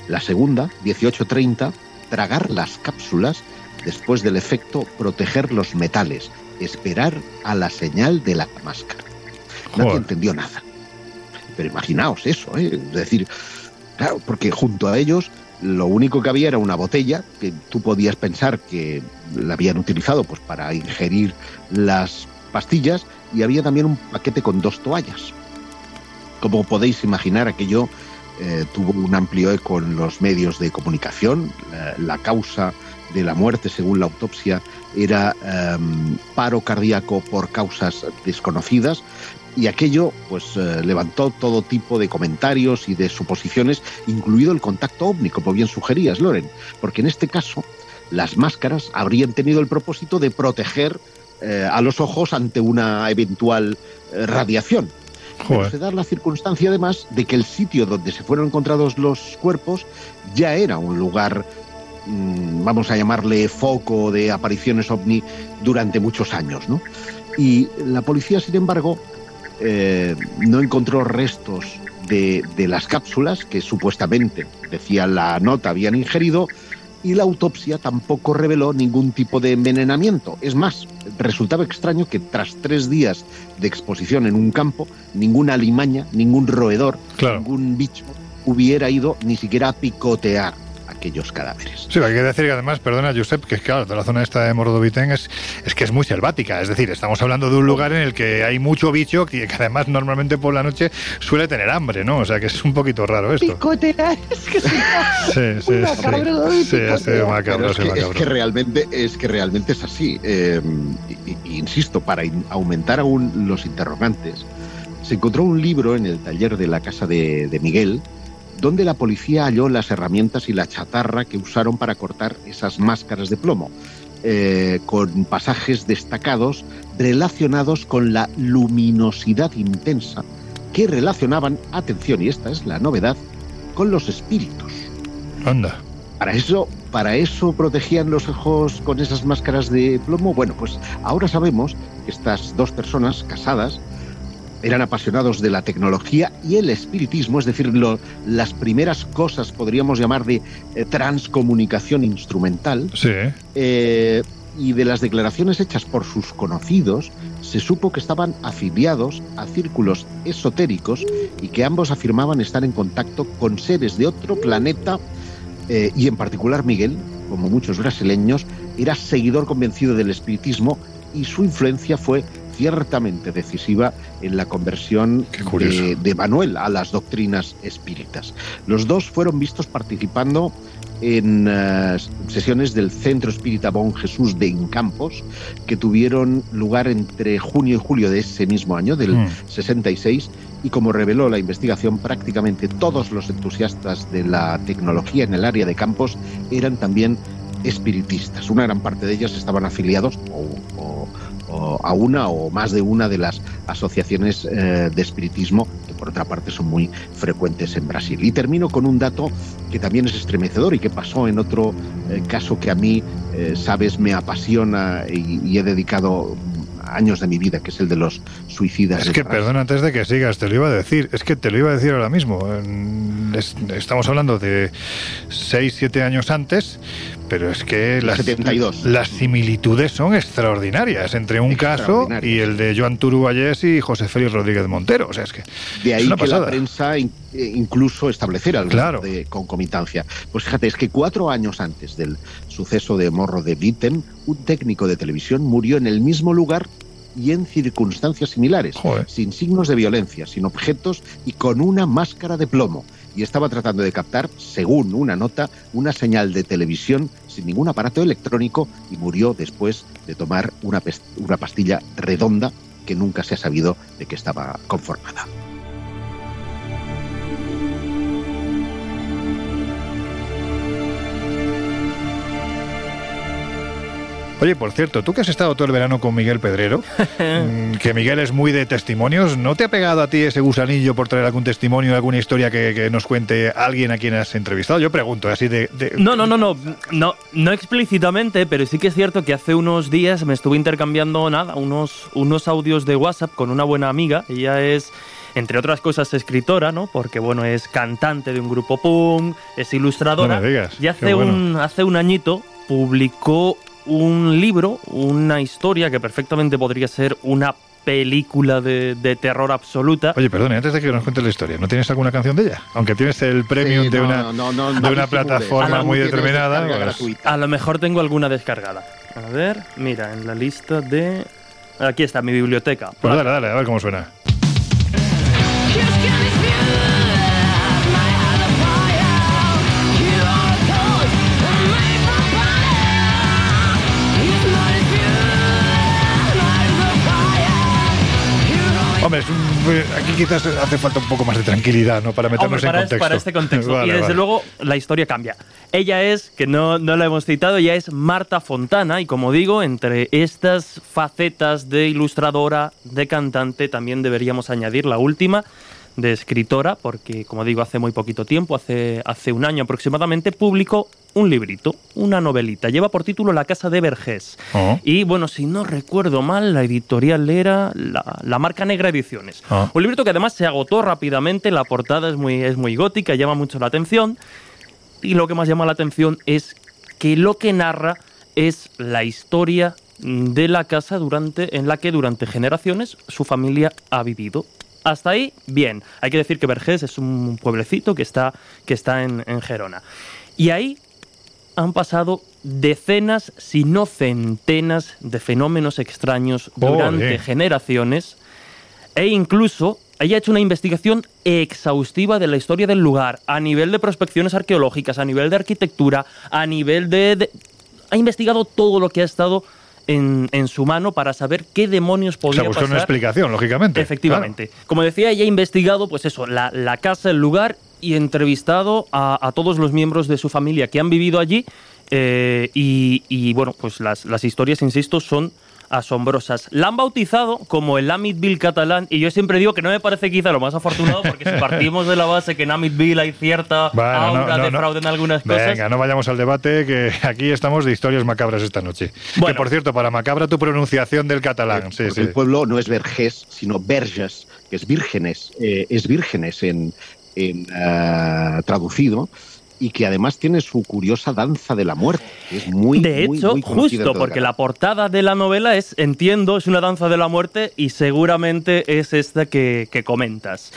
[SPEAKER 3] La segunda, 18.30, tragar las cápsulas, después del efecto proteger los metales, esperar a la señal de la máscara. Nadie entendió nada. Pero imaginaos eso, ¿eh? es decir, claro, porque junto a ellos lo único que había era una botella que tú podías pensar que la habían utilizado pues para ingerir las pastillas y había también un paquete con dos toallas. Como podéis imaginar, aquello eh, tuvo un amplio eco en los medios de comunicación. La, causa de la muerte, según la autopsia, era em, paro cardíaco por causas desconocidas. Y aquello pues eh, levantó todo tipo de comentarios y de suposiciones, incluido el contacto ovni, como bien sugerías, Loren, porque en este caso las máscaras habrían tenido el propósito de proteger eh, a los ojos ante una eventual radiación. Pero se da la circunstancia además de que el sitio donde se fueron encontrados los cuerpos ya era un lugar, mm, vamos a llamarle foco de apariciones ovni durante muchos años. ¿no? Y la policía, sin embargo, eh, no encontró restos de, de las cápsulas que supuestamente, decía la nota, habían ingerido, y la autopsia tampoco reveló ningún tipo de envenenamiento. Es más, resultaba extraño que tras tres días de exposición en un campo, ninguna alimaña, ningún roedor, ningún bicho hubiera ido ni siquiera a picotear aquellos cadáveres.
[SPEAKER 2] Sí, hay que decir que además, perdona Josep, que claro, toda la zona esta de Mordovitén es, es que es muy selvática, es decir, estamos hablando de un lugar en el que hay mucho bicho que, además normalmente por la noche suele tener hambre, ¿no? O sea que es un poquito raro esto.
[SPEAKER 4] Picotear, es que sí, [LAUGHS] sí,
[SPEAKER 2] sí, macabro, sí, sí, macabro,
[SPEAKER 3] es, que, es, que, realmente, es que realmente es así. Eh, insisto, para aumentar aún los interrogantes, se encontró un libro en el taller de la casa de, de Miguel, donde la policía halló las herramientas y la chatarra que usaron para cortar esas máscaras de plomo, eh, con pasajes destacados relacionados con la luminosidad intensa que relacionaban, atención, y esta es la novedad, con los espíritus.
[SPEAKER 2] Anda.
[SPEAKER 3] Para eso, para eso protegían los ojos con esas máscaras de plomo. Bueno, pues ahora sabemos que estas dos personas casadas eran apasionados de la tecnología y el espiritismo, es decir, las primeras cosas podríamos llamar de eh, transcomunicación instrumental.
[SPEAKER 2] Sí.
[SPEAKER 3] Eh, y de las declaraciones hechas por sus conocidos, se supo que estaban afiliados a círculos esotéricos y que ambos afirmaban estar en contacto con seres de otro planeta eh, y en particular Miguel, como muchos brasileños, era seguidor convencido del espiritismo y su influencia fue ciertamente decisiva en la conversión de, Manuel a las doctrinas espíritas. Los dos fueron vistos participando en eh, sesiones del Centro Espírita Bon Jesús de Incampos, que tuvieron lugar entre junio y julio de ese mismo año, del 66, mm. y como reveló la investigación, prácticamente todos los entusiastas de la tecnología en el área de campos eran también espiritistas. Una gran parte de ellos estaban afiliados o, a una o más de una de las asociaciones eh, de espiritismo que por otra parte son muy frecuentes en Brasil. Y termino con un dato que también es estremecedor y que pasó en otro eh, caso que a mí, eh, sabes, me apasiona y, he dedicado años de mi vida, que es el de los suicidas.
[SPEAKER 2] Es que, perdona, antes de que sigas, te lo iba a decir, es que te lo iba a decir ahora mismo. Estamos hablando de 6, 7 años antes, pero es que las, las similitudes son extraordinarias entre un caso y el de Joan Turuballés y José Félix Rodríguez Montero. O sea, es que
[SPEAKER 3] de ahí que la prensa incluso establecer algo de concomitancia. Pues fíjate, es que cuatro años antes del suceso de Morro de Witten, un técnico de televisión murió en el mismo lugar y en circunstancias similares, sin signos de violencia, sin objetos y con una máscara de plomo. y estaba tratando de captar, según una nota, una señal de televisión sin ningún aparato electrónico y murió después de tomar una, una pastilla redonda que nunca se ha sabido de qué estaba conformada.
[SPEAKER 2] Oye, por cierto, tú que has estado todo el verano con Miguel Pedrero, [LAUGHS] mm, que Miguel es muy de testimonios, ¿no te ha pegado a ti ese gusanillo por traer algún testimonio, alguna historia que, nos cuente alguien a quien has entrevistado? Yo pregunto, así de,
[SPEAKER 5] No, no, no, no, no, no explícitamente, pero sí que es cierto que hace unos días me estuve intercambiando nada, unos, unos audios de WhatsApp con una buena amiga. Ella es entre otras cosas escritora, ¿no? Porque bueno, es cantante de un grupo punk, es ilustradora. y hace un hace un añito publicó un libro, una historia que perfectamente podría ser una película de, terror absoluta.
[SPEAKER 2] Oye, perdón, antes de que nos cuentes la historia, ¿no tienes alguna canción de ella? Aunque tienes el premium de una, de una plataforma muy determinada.
[SPEAKER 5] Pues, a lo mejor tengo alguna descargada. A ver, mira, en la lista de... Aquí está mi biblioteca.
[SPEAKER 2] Pues dale, dale, a ver cómo suena. Hombre, aquí quizás hace falta un poco más de tranquilidad, ¿no? Para meternos en contexto.
[SPEAKER 5] para este contexto. [LAUGHS] y desde luego la historia cambia. Ella es, que no, no la hemos citado, ella es Marta Fontana y como digo, entre estas facetas de ilustradora, de cantante, también deberíamos añadir la última, de escritora, porque como digo, hace muy poquito tiempo, hace, hace un año aproximadamente, publicó un librito, una novelita. Lleva por título La Casa de Vergés. Oh. Y bueno, si no recuerdo mal, la editorial era la, marca Negra Ediciones. Oh. Un librito que además se agotó rápidamente, la portada es muy, es muy gótica, llama mucho la atención. Y lo que más llama la atención es que lo que narra es la historia de la casa durante, en la que durante generaciones su familia ha vivido. Hasta ahí, bien. Hay que decir que Vergés es un pueblecito que está, que está en, Gerona. Y ahí han pasado decenas, si no centenas, de fenómenos extraños durante generaciones. E incluso ella ha hecho una investigación exhaustiva de la historia del lugar, a nivel de prospecciones arqueológicas, a nivel de arquitectura, a nivel de... Ha investigado todo lo que ha estado en, su mano para saber qué demonios podía
[SPEAKER 2] o sea, una explicación, lógicamente.
[SPEAKER 5] Efectivamente. Como decía, ella ha investigado, pues eso, la, casa, el lugar y entrevistado a, todos los miembros de su familia que han vivido allí. Eh, y, bueno, pues las, las historias, insisto, son asombrosas. La han bautizado como el Amitville catalán y yo siempre digo que no me parece quizá lo más afortunado porque si partimos de la base que en Amitville hay cierta [LAUGHS] aura de fraude en algunas cosas.
[SPEAKER 2] Venga, no vayamos al debate que aquí estamos de historias macabras esta noche. Bueno, que por cierto, para macabra tu pronunciación del catalán.
[SPEAKER 3] Sí, El pueblo no es Vergés, sino Verges, que es vírgenes, eh, es vírgenes en, en uh, traducido y que además tiene su curiosa danza de la muerte. es muy,
[SPEAKER 5] de hecho, justo porque la portada de la novela es, entiendo, es una danza de la muerte y seguramente es esta que, que comentas.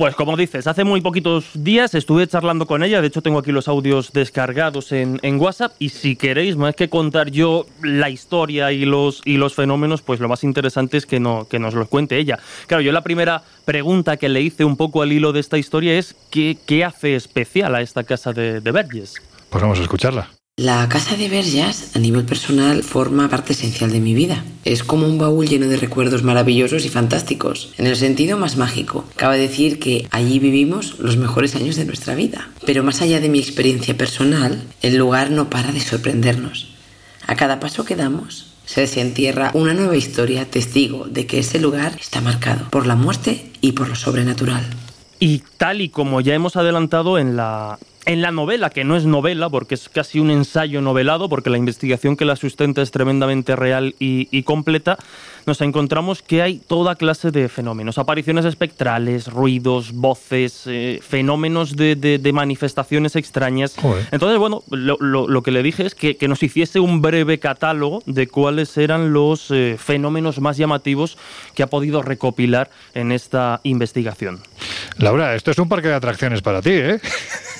[SPEAKER 5] Pues como dices, hace muy poquitos días estuve charlando con ella, de hecho tengo aquí los audios descargados en, WhatsApp y si queréis más que contar yo la historia y los, y los fenómenos, pues lo más interesante es que, no, que nos los cuente ella. Claro, yo la primera pregunta que le hice un poco al hilo de esta historia es ¿qué, qué hace especial a esta casa de, de Verges?
[SPEAKER 2] Pues vamos a escucharla.
[SPEAKER 10] La casa de Verjas, a nivel personal, forma parte esencial de mi vida. Es como un baúl lleno de recuerdos maravillosos y fantásticos, en el sentido más mágico. Cabe decir que allí vivimos los mejores años de nuestra vida. Pero más allá de mi experiencia personal, el lugar no para de sorprendernos. A cada paso que damos, se desentierra una nueva historia testigo de que ese lugar está marcado por la muerte y por lo sobrenatural.
[SPEAKER 5] Y tal y como ya hemos adelantado en la en la novela, que no es novela, porque es casi un ensayo novelado, porque la investigación que la sustenta es tremendamente real y, completa, nos encontramos que hay toda clase de fenómenos, apariciones espectrales, ruidos, voces, eh, fenómenos de, manifestaciones extrañas. Entonces, bueno, lo, que le dije es que, nos hiciese un breve catálogo de cuáles eran los eh, fenómenos más llamativos que ha podido recopilar en esta investigación.
[SPEAKER 2] Laura, esto es un parque de atracciones para ti, ¿eh? [LAUGHS]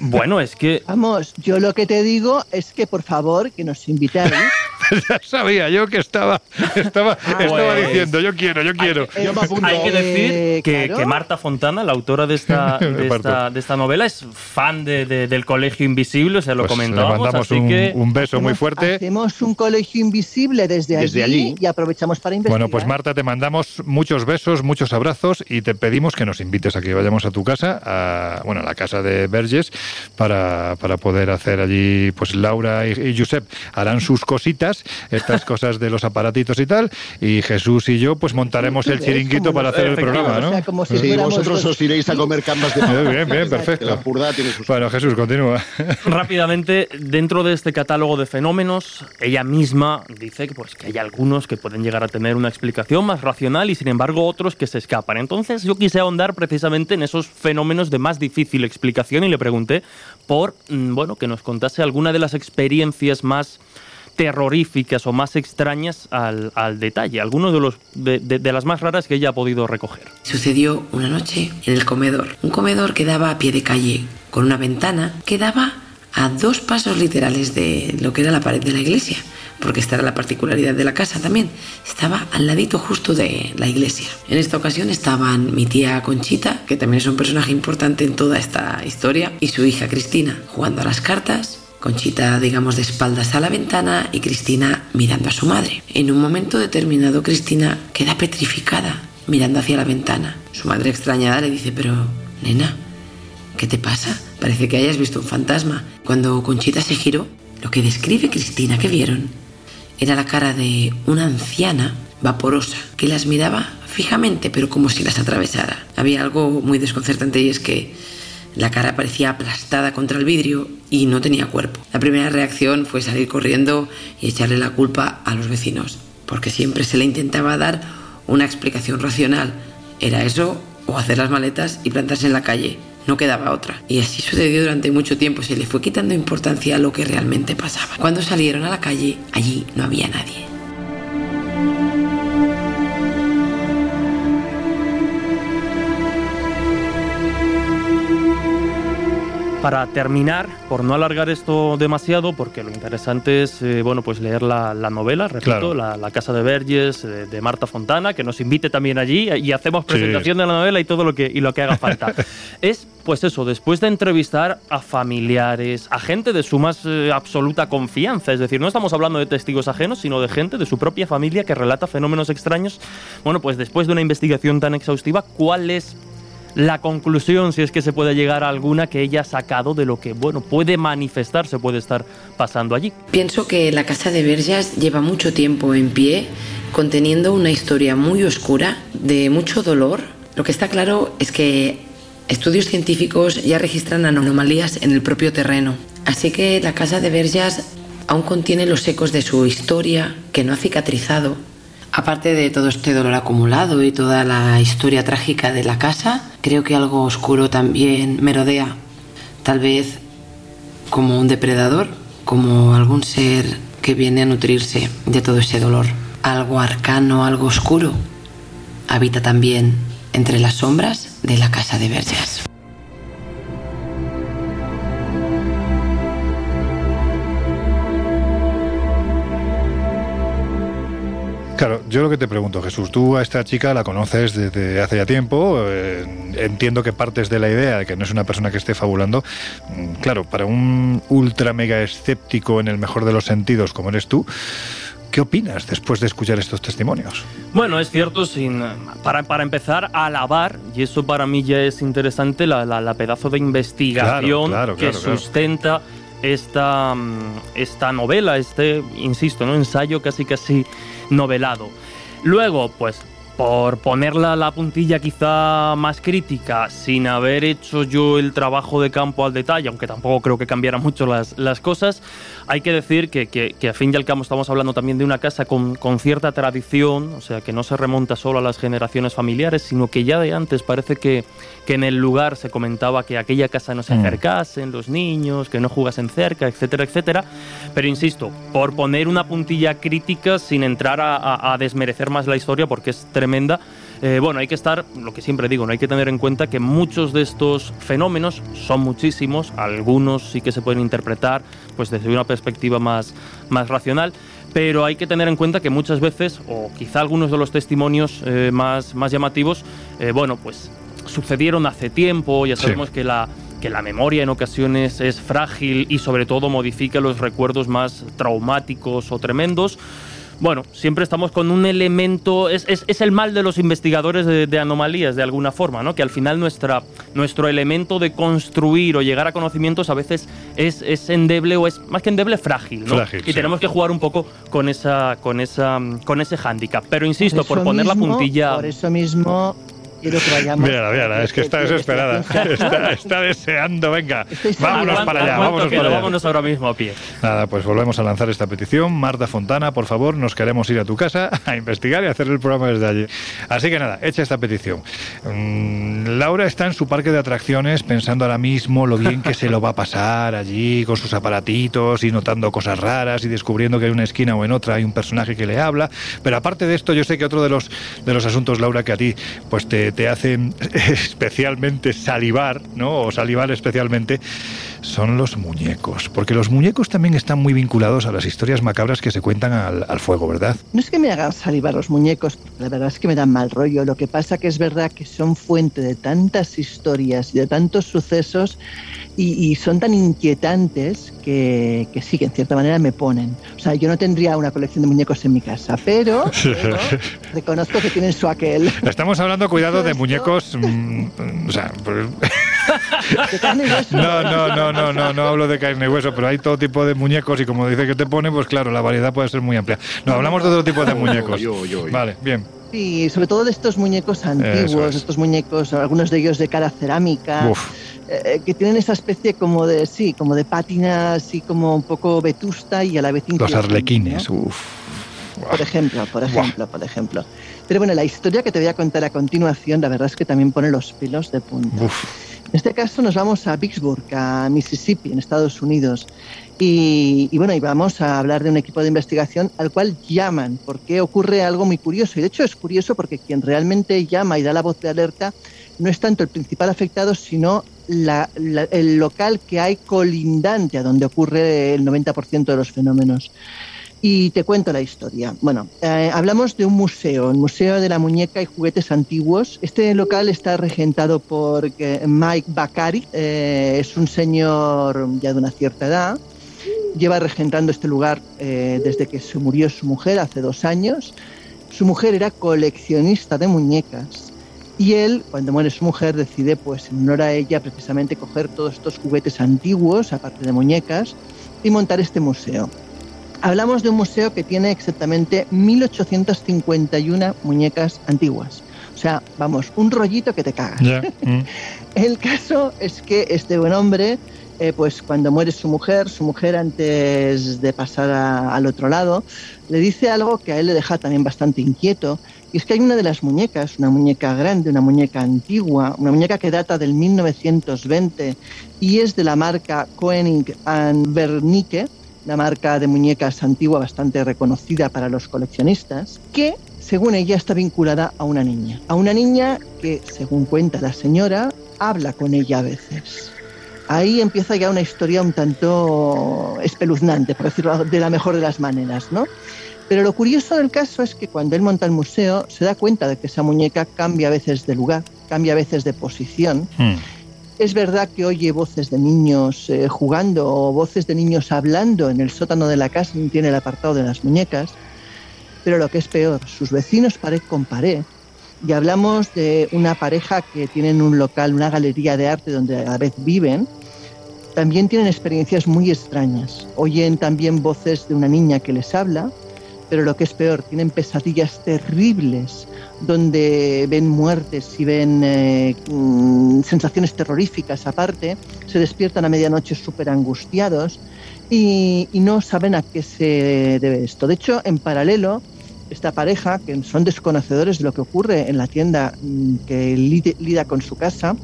[SPEAKER 5] Bueno, es que...
[SPEAKER 4] Vamos, yo lo que te digo es que por favor que nos invitéis [LAUGHS]
[SPEAKER 2] ya sabía yo que estaba, estaba, ah, estaba pues, diciendo, yo quiero, yo quiero.
[SPEAKER 5] Hay, que decir eh, que, Marta Fontana, la autora de esta, [LAUGHS] de esta, novela, es fan de, del Colegio Invisible, se lo pues comentábamos. Le
[SPEAKER 2] mandamos
[SPEAKER 5] un,
[SPEAKER 2] un, beso muy fuerte.
[SPEAKER 4] Hacemos un Colegio Invisible desde, desde allí, y aprovechamos para investigar.
[SPEAKER 2] Bueno, pues Marta, te mandamos muchos besos, muchos abrazos y te pedimos que nos invites a que vayamos a tu casa, a, bueno, a la casa de Verges, para, para poder hacer allí, pues Laura y, y Josep harán sus cositas, estas [LAUGHS] cosas de los aparatitos y tal, y Jesús y yo pues montaremos el chiringuito para hacer el programa, ¿no?
[SPEAKER 3] sí, vosotros os iréis a comer cambas de
[SPEAKER 2] Bien, bien, perfecto. Bueno, Jesús, continúa. [LAUGHS]
[SPEAKER 5] Rápidamente, dentro de este catálogo de fenómenos, ella misma dice que, pues, que hay algunos que pueden llegar a tener una explicación más racional y sin embargo otros que se escapan. Entonces yo quise ahondar precisamente en esos fenómenos de más difícil explicación y le pregunté por, mm, bueno, que nos contase alguna de las experiencias más terroríficas o más extrañas al, detalle, algunos de, los, de, las más raras que ella ha podido recoger.
[SPEAKER 10] Sucedió una noche en el comedor, un comedor que daba a pie de calle, con una ventana que daba a dos pasos literales de lo que era la pared de la iglesia, porque esta era la particularidad de la casa también, estaba al ladito justo de la iglesia. En esta ocasión estaban mi tía Conchita, que también es un personaje importante en toda esta historia, y su hija Cristina, jugando a las cartas Conchita, digamos, de espaldas a la ventana y Cristina mirando a su madre. En un momento determinado, Cristina queda petrificada, mirando hacia la ventana. Su madre extrañada le dice, pero, nena, ¿qué te pasa? Parece que hayas visto un fantasma. Cuando Conchita se giró, lo que describe Cristina que vieron era la cara de una anciana vaporosa que las miraba fijamente, pero como si las atravesara. Había algo muy desconcertante y es que la cara parecía aplastada contra el vidrio y no tenía cuerpo. La primera reacción fue salir corriendo y echarle la culpa a los vecinos, porque siempre se le intentaba dar una explicación racional. Era eso o hacer las maletas y plantarse en la calle. No quedaba otra. Y así sucedió durante mucho tiempo. Se le fue quitando importancia a lo que realmente pasaba. Cuando salieron a la calle, allí no había nadie.
[SPEAKER 5] Para terminar, por no alargar esto demasiado, porque lo interesante es eh, bueno, pues leer la, novela, repito, la, Casa de Verges eh, de Marta Fontana, que nos invite también allí y hacemos presentación de la novela y todo lo que, y lo que haga falta. [LAUGHS] es, pues eso, después de entrevistar a familiares, a gente de su más eh, absoluta confianza, es decir, no estamos hablando de testigos ajenos, sino de gente de su propia familia que relata fenómenos extraños, bueno, pues después de una investigación tan exhaustiva, ¿cuál es la conclusión, si es que se puede llegar a alguna, que ella ha sacado de lo que, bueno, puede manifestarse, puede estar pasando allí.
[SPEAKER 10] Pienso que la Casa de Verjas lleva mucho tiempo en pie, conteniendo una historia muy oscura, de mucho dolor. Lo que está claro es que estudios científicos ya registran anomalías en el propio terreno. Así que la Casa de Verjas aún contiene los ecos de su historia, que no ha cicatrizado, Aparte de todo este dolor acumulado y toda la historia trágica de la casa, creo que algo oscuro también merodea. Tal vez como un depredador, como algún ser que viene a nutrirse de todo ese dolor. Algo arcano, algo oscuro, habita también entre las sombras de la casa de Verges.
[SPEAKER 2] Claro, yo lo que te pregunto, Jesús, tú a esta chica la conoces desde hace ya tiempo, eh, entiendo que partes de la idea de que no es una persona que esté fabulando. Mm, claro, para un ultra mega escéptico en el mejor de los sentidos como eres tú, ¿Qué opinas después de escuchar estos testimonios?
[SPEAKER 5] Bueno, es cierto, sin, para, para empezar a alabar, y eso para mí ya es interesante, la, la, pedazo de investigación que sustenta esta, mm, esta novela, este, insisto, ¿no? ensayo casi casi novelado. Luego, pues por ponerla la puntilla quizá más crítica, sin haber hecho yo el trabajo de campo al detalle, aunque tampoco creo que cambiaran mucho las, las cosas, hay que decir que, que, a fin y al cabo estamos hablando también de una casa con, con, cierta tradición, o sea, que no se remonta solo a las generaciones familiares, sino que ya de antes parece que, que en el lugar se comentaba que aquella casa no se mm. acercasen los niños, que no jugasen cerca, etcétera, etcétera. Pero insisto, por poner una puntilla crítica sin entrar a, a desmerecer más la historia, porque es tremendo eh, bueno, hay que estar, lo que siempre digo, no hay que tener en cuenta que muchos de estos fenómenos son muchísimos, algunos sí que se pueden interpretar pues desde una perspectiva más, más racional, pero hay que tener en cuenta que muchas veces, o quizá algunos de los testimonios eh, más, más llamativos, eh, bueno, pues sucedieron hace tiempo, ya sabemos que la que la memoria en ocasiones es frágil y sobre todo modifica los recuerdos más traumáticos o tremendos bueno, siempre estamos con un elemento, es, es, el mal de los investigadores de, anomalías de alguna forma, ¿no? Que al final nuestra, nuestro elemento de construir o llegar a conocimientos a veces es, es endeble o es más que endeble frágil, ¿no? y tenemos que jugar un poco con esa, con esa, con ese hándicap. Pero insisto, por, poner la puntilla.
[SPEAKER 4] Por eso mismo quiero que vayamos.
[SPEAKER 2] Mira, es que está desesperada. [LAUGHS] Está, deseando, venga, [LAUGHS] vámonos para allá. Vámonos, para allá.
[SPEAKER 5] vámonos ahora mismo a pie.
[SPEAKER 2] Nada, pues volvemos a lanzar esta petición. Marta Fontana, por favor, nos queremos ir a tu casa a investigar y hacer el programa desde allí. Así que nada, echa esta petición. Mm, Laura está en su parque de atracciones pensando ahora mismo lo bien que se lo va a pasar allí con sus aparatitos y notando cosas raras y descubriendo que hay una esquina o en otra hay un personaje que le habla. Pero aparte de esto, yo sé que otro de los, de los asuntos, Laura, que a ti pues te te hacen [LAUGHS] especialmente salivar, ¿no? O salivar especialmente, son los muñecos. Porque los muñecos también están muy vinculados a las historias macabras que se cuentan al, fuego, ¿verdad?
[SPEAKER 4] No es que me hagan salivar los muñecos, la verdad es que me dan mal rollo. Lo que pasa que es verdad que son fuente de tantas historias y de tantos sucesos y, son tan inquietantes que, que, sí, que en cierta manera me ponen. O sea, yo no tendría una colección de muñecos en mi casa, pero, [LAUGHS] reconozco que tienen su aquel.
[SPEAKER 2] Estamos hablando, cuidado, de muñecos... Mm, o sea, [LAUGHS]
[SPEAKER 4] ¿De carne y hueso?
[SPEAKER 2] No, no, no, no, no, no hablo de carne y hueso, pero hay todo tipo de muñecos y como dice que te pone, pues claro, la variedad puede ser muy amplia. No, hablamos de otro tipo de muñecos. Vale, bien.
[SPEAKER 4] Sí, sobre todo de estos muñecos antiguos, estos muñecos, algunos de ellos de cara cerámica. Uf eh, que tienen esa especie como de, sí, como de pátina así como un poco vetusta y a la vez
[SPEAKER 2] Los arlequines,
[SPEAKER 4] Por ejemplo, por ejemplo, por ejemplo. Pero bueno, la historia que te voy a contar a continuación, la verdad es que también pone los pelos de punta. En este caso nos vamos a Vicksburg, a Mississippi, en Estados Unidos. Y, y, bueno, y vamos a hablar de un equipo de investigación al cual llaman, porque ocurre algo muy curioso. Y de hecho es curioso porque quien realmente llama y da la voz de alerta no es tanto el principal afectado, sino el local que hay colindante a donde ocurre el 90% de los fenómenos. Y te cuento la historia. Bueno, eh, hablamos de un museo, el Museo de la Muñeca y Juguetes Antiguos. Este local está regentado por eh, Mike Bakari, eh, es un señor ya de una cierta edad. Lleva regentando este lugar desde que se murió su mujer hace dos años. Su mujer era coleccionista de muñecas y él, cuando muere su mujer, decide, pues en honor a ella, precisamente coger todos estos juguetes antiguos, aparte de muñecas, y montar este museo. Hablamos de un museo que tiene exactamente 1851 muñecas antiguas. O sea, vamos, un rollito que te cagas. [LAUGHS] Mm. El caso es que este buen hombre, eh, pues cuando muere su mujer, su mujer antes de pasar al otro lado, le dice algo que a él le deja también bastante inquieto, y es que hay una de las muñecas, una muñeca grande, una muñeca antigua, una muñeca que data del 1920 y es de la marca Koenig and Wernicke, la marca de muñecas antigua bastante reconocida para los coleccionistas, que según ella está vinculada a una niña. A una niña que, según cuenta la señora, habla con ella a veces. Ahí empieza ya una historia un tanto espeluznante, por decirlo de la mejor de las maneras, ¿no? Pero lo curioso del caso es que cuando él monta el museo se da cuenta de que esa muñeca cambia a veces de lugar, cambia a veces de posición. Hmm. Es verdad que oye voces de niños eh, jugando o voces de niños hablando en el sótano de la casa, tiene el apartado de las muñecas. Pero lo que es peor, sus vecinos pared con pared. Y hablamos de una pareja que tienen un local, una galería de arte donde a la vez viven. También tienen experiencias muy extrañas. Oyen también voces de una niña que les habla, pero lo que es peor, tienen pesadillas terribles donde ven muertes y ven eh, mm, sensaciones terroríficas aparte, se despiertan a medianoche súper angustiados y, no saben a qué se debe esto. De hecho, en paralelo, esta pareja, que son desconocedores de lo que ocurre en la tienda mm, que lida con su casa,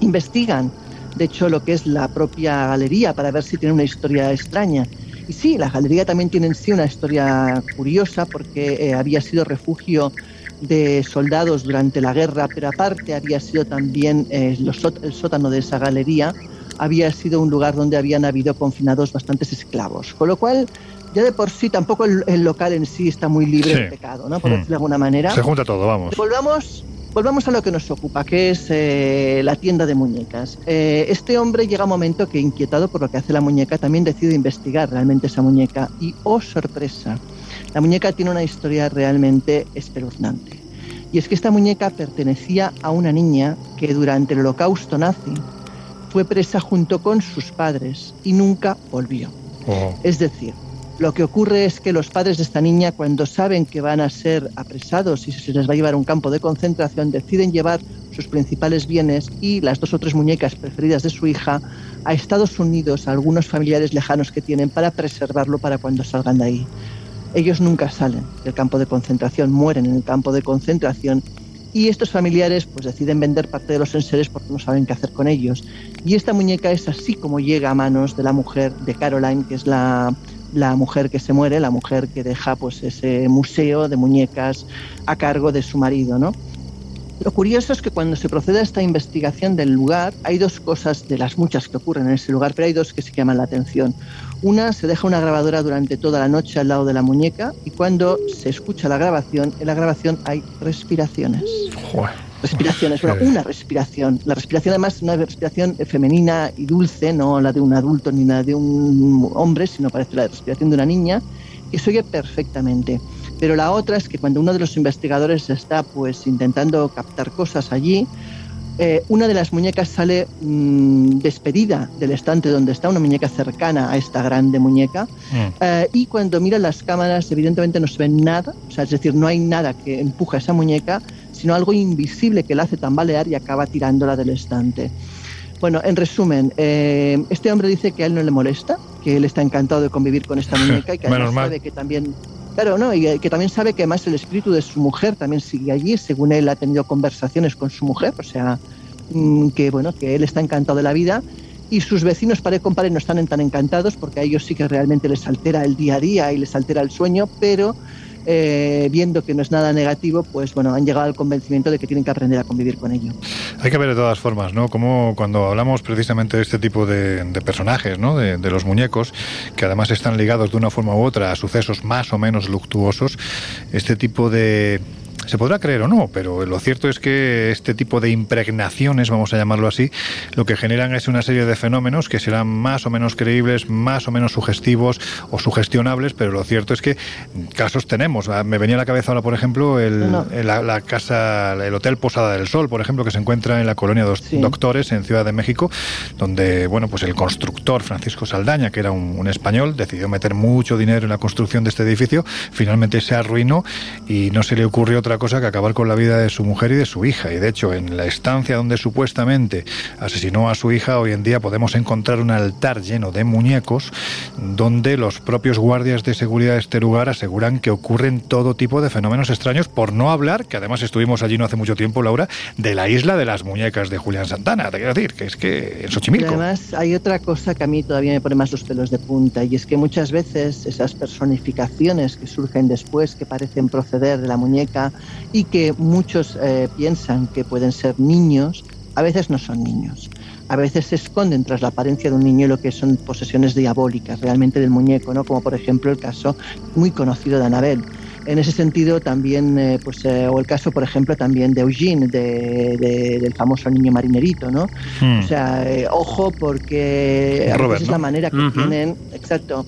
[SPEAKER 4] investigan, de hecho, lo que es la propia galería para ver si tiene una historia extraña y sí, la galería también tiene en sí una historia curiosa porque eh, había sido refugio de soldados durante la guerra, pero aparte había sido también eh, el sótano de esa galería, había sido un lugar donde habían habido confinados bastantes esclavos. Con lo cual, ya de por sí tampoco el, local en sí está muy libre de pecado, ¿no? Por hmm. decirlo de alguna manera.
[SPEAKER 2] Se junta todo, vamos.
[SPEAKER 4] Volvamos, volvamos a lo que nos ocupa, que es eh, la tienda de muñecas. Eh, este hombre llega un momento que, inquietado por lo que hace la muñeca, también decide investigar realmente esa muñeca. Y, oh sorpresa, la muñeca tiene una historia realmente espeluznante. Y es que esta muñeca pertenecía a una niña que durante el holocausto nazi fue presa junto con sus padres y nunca volvió. Oh. Es decir, lo que ocurre es que los padres de esta niña, cuando saben que van a ser apresados y se les va a llevar a un campo de concentración, deciden llevar sus principales bienes y las dos o tres muñecas preferidas de su hija a Estados Unidos, a algunos familiares lejanos que tienen, para preservarlo para cuando salgan de ahí. Ellos nunca salen del campo de concentración, mueren en el campo de concentración y estos familiares pues deciden vender parte de los enseres porque no saben qué hacer con ellos. Y esta muñeca es así como llega a manos de la mujer de Caroline, que es la la mujer que se muere, la mujer que deja pues ese museo de muñecas a cargo de su marido, ¿no? Lo curioso es que cuando se procede a esta investigación del lugar, hay dos cosas de las muchas que ocurren en ese lugar, pero hay dos que se llaman la atención. Una, se deja una grabadora durante toda la noche al lado de la muñeca y cuando se escucha la grabación, en la grabación hay respiraciones respiraciones, bueno, una respiración. La respiración además es una respiración femenina y dulce, no la de un adulto ni la de un hombre, sino parece la respiración de una niña, que se oye perfectamente. Pero la otra es que cuando uno de los investigadores está pues intentando captar cosas allí, eh, una de las muñecas sale mm, despedida del estante donde está, una muñeca cercana a esta grande muñeca, mm. eh, y cuando mira las cámaras evidentemente no se ve nada, o sea, es decir, no hay nada que empuja a esa muñeca, sino algo invisible que la hace tambalear y acaba tirándola del estante. Bueno, en resumen, eh, este hombre dice que a él no le molesta, que él está encantado de convivir con esta [LAUGHS] muñeca y que además sabe que también Claro, no, y que también sabe que además el espíritu de su mujer también sigue allí, según él ha tenido conversaciones con su mujer, o sea, mm, que bueno, que él está encantado de la vida y sus vecinos pared con pared no están tan encantados porque a ellos sí que realmente les altera el día a día y les altera el sueño, pero eh, viendo que no es nada negativo, pues bueno, han llegado al convencimiento de que tienen que aprender a convivir con ello.
[SPEAKER 2] Hay que ver de todas formas, ¿no? Como cuando hablamos precisamente de este tipo de, personajes, ¿no? De, de, los muñecos, que además están ligados de una forma u otra a sucesos más o menos luctuosos, este tipo de se podrá creer o no, pero lo cierto es que este tipo de impregnaciones, vamos a llamarlo así, lo que generan es una serie de fenómenos que serán más o menos creíbles, más o menos sugestivos o sugestionables, pero lo cierto es que casos tenemos. Ah, me venía a la cabeza ahora, por ejemplo, el, la, casa, el Hotel Posada del Sol, por ejemplo, que se encuentra en la colonia Dos Doctores, en Ciudad de México, donde, bueno, pues el constructor Francisco Saldaña, que era un, un español, decidió meter mucho dinero en la construcción de este edificio, finalmente se arruinó y no se le ocurrió otra cosa que acabar con la vida de su mujer y de su hija. Y de hecho, en la estancia donde supuestamente asesinó a su hija, hoy en día podemos encontrar un altar lleno de muñecos donde los propios guardias de seguridad de este lugar aseguran que ocurren todo tipo de fenómenos extraños, por no hablar, que además estuvimos allí no hace mucho tiempo, Laura, de la isla de las muñecas de Julián Santana. Te quiero decir, que es que en Xochimilco.
[SPEAKER 4] además, hay otra cosa que a mí todavía me pone más los pelos de punta, y es que muchas veces esas personificaciones que surgen después, que parecen proceder de la muñeca, y que muchos eh, piensan que pueden ser niños, a veces no son niños. A veces se esconden tras la apariencia de un niño lo que son posesiones diabólicas realmente del muñeco, ¿no? como por ejemplo el caso muy conocido de Anabel. En ese sentido también, eh, pues, eh, o el caso, por ejemplo, también de Eugene, del famoso niño marinerito, ¿no? Hmm. O sea, ojo porque a veces es la manera que tienen, exacto,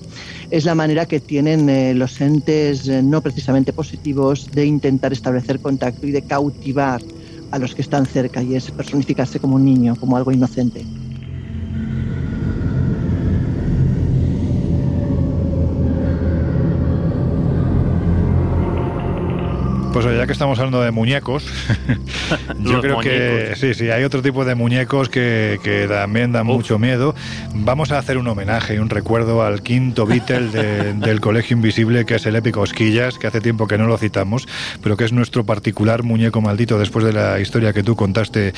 [SPEAKER 4] es la manera que tienen eh, los entes eh, no precisamente positivos de intentar establecer contacto y de cautivar a los que están cerca y es personificarse como un niño, como algo inocente.
[SPEAKER 2] Pues ya que estamos hablando de muñecos, [LAUGHS] yo creo que sí, sí, hay otro tipo de muñecos que, también dan mucho miedo. Vamos a hacer un homenaje y un recuerdo al quinto Beatle [LAUGHS] del Colegio Invisible, que es el épico Osquillas, que hace tiempo que no lo citamos, pero que es nuestro particular muñeco maldito después de la historia que tú contaste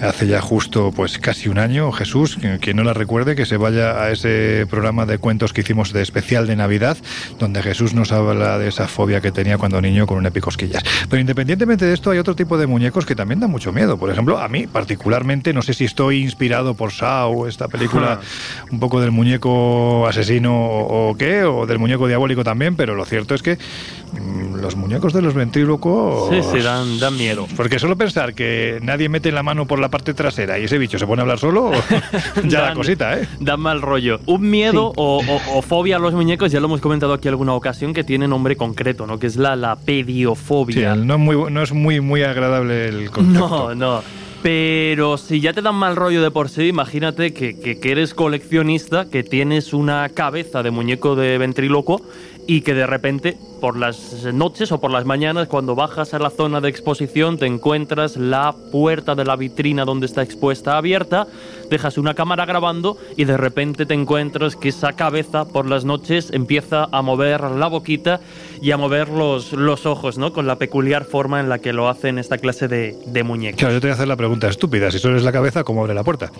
[SPEAKER 2] hace ya justo pues casi un año. Jesús, quien no la recuerde, que se vaya a ese programa de cuentos que hicimos de especial de Navidad, donde Jesús nos habla de esa fobia que tenía cuando niño con un épico Osquillas. Pero independientemente de esto, hay otro tipo de muñecos que también dan mucho miedo. Por ejemplo, a mí particularmente, no sé si estoy inspirado por Saw, esta película [LAUGHS] un poco del muñeco asesino o, qué, o del muñeco diabólico también, pero lo cierto es que mm, los muñecos de los ventrílocos...
[SPEAKER 5] Sí, sí, dan, dan miedo.
[SPEAKER 2] Porque solo pensar que nadie mete la mano por la parte trasera y ese bicho se pone a hablar solo, [LAUGHS] ya la cosita, ¿eh?
[SPEAKER 5] Da mal rollo. Un miedo o, fobia a los muñecos, ya lo hemos comentado aquí alguna ocasión, que tiene nombre concreto, ¿no? Que es la, la pediofobia.
[SPEAKER 2] Sí, no es, muy, no es muy, muy agradable el concepto.
[SPEAKER 5] No, no. Pero si ya te dan mal rollo de por sí, imagínate que, que, que, eres coleccionista, que tienes una cabeza de muñeco de ventríloco y que de repente por las noches o por las mañanas cuando bajas a la zona de exposición te encuentras la puerta de la vitrina donde está expuesta abierta, dejas una cámara grabando y de repente te encuentras que esa cabeza por las noches empieza a mover la boquita y a mover los, los ojos, ¿no? Con la peculiar forma en la que lo hacen esta clase de, de muñecos.
[SPEAKER 2] Claro, yo te voy a hacer la pregunta estúpida, si solo es la cabeza, ¿cómo abre la puerta?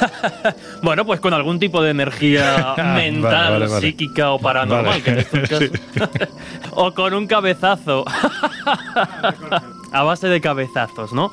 [SPEAKER 2] [LAUGHS]
[SPEAKER 5] bueno, pues con algún tipo de energía [LAUGHS] mental, psíquica o paranormal, [LAUGHS] o con un cabezazo. [LAUGHS] a base de cabezazos, ¿no?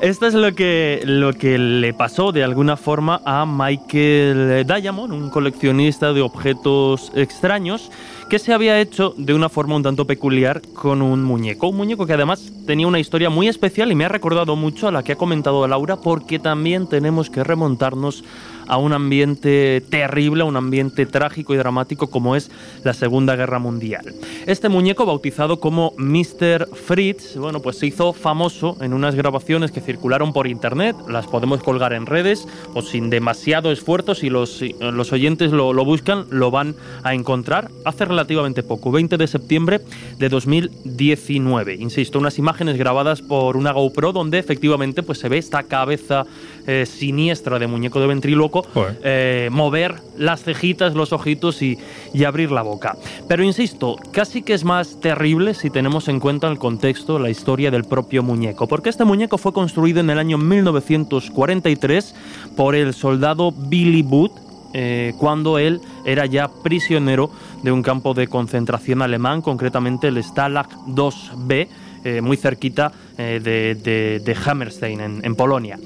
[SPEAKER 5] Esto es lo que, lo que le pasó de alguna forma a Michael Diamond, un coleccionista de objetos extraños que se había hecho de una forma un tanto peculiar con un muñeco. Un muñeco que además tenía una historia muy especial y me ha recordado mucho a la que ha comentado Laura porque también tenemos que remontarnos a un ambiente terrible, a un ambiente trágico y dramático como es la Segunda Guerra Mundial. Este muñeco, bautizado como Mr. Fritz, bueno, pues se hizo famoso en unas grabaciones que circularon por internet, las podemos colgar en redes o sin demasiado esfuerzo, si los, los oyentes lo, buscan, lo van a encontrar hace relativamente poco, 20 de septiembre de 2019. Insisto, unas imágenes grabadas por una GoPro donde efectivamente pues se ve esta cabeza eh, siniestra de muñeco de ventríloco eh, mover las cejitas, los ojitos y, y abrir la boca. Pero insisto, casi que es más terrible si tenemos en cuenta el contexto, la historia del propio muñeco, porque este muñeco fue construido en el año 1943 por el soldado Billy Booth, eh, cuando él era ya prisionero de un campo de concentración alemán, concretamente el Stalag 2B, muy cerquita de, de, Hammerstein, en Polonia.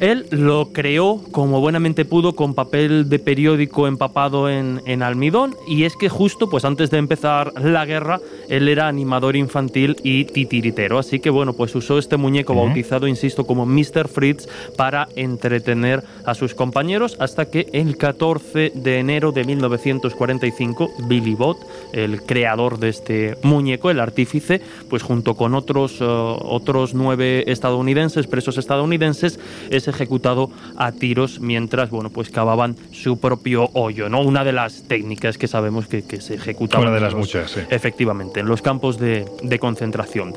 [SPEAKER 5] Él lo creó como buenamente pudo con papel de periódico empapado en, almidón y es que justo pues antes de empezar la guerra él era animador infantil y titiritero, así que bueno pues usó este muñeco bautizado, insisto, como Mr. Fritz para entretener a sus compañeros hasta que el 14 de enero de 1945 Billy Bott, el creador de este muñeco, el artífice, pues junto con otros, eh, otros nueve estadounidenses, presos estadounidenses, es ejecutado a tiros mientras, bueno, pues cavaban su propio hoyo, ¿no? Una de las técnicas que sabemos que, se ejecutaban.
[SPEAKER 2] Una de las muchas, sí.
[SPEAKER 5] Efectivamente, en los campos de, de concentración.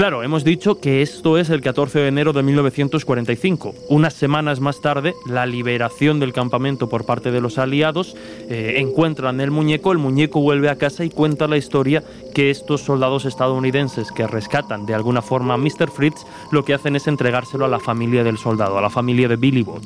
[SPEAKER 5] Claro, hemos dicho que esto es el 14 de enero de 1945. Unas semanas más tarde, la liberación del campamento por parte de los aliados eh, encuentran el muñeco, el muñeco vuelve a casa y cuenta la historia que estos soldados estadounidenses que rescatan de alguna forma a Mr. Fritz lo que hacen es entregárselo a la familia del soldado, a la familia de Billy Bott.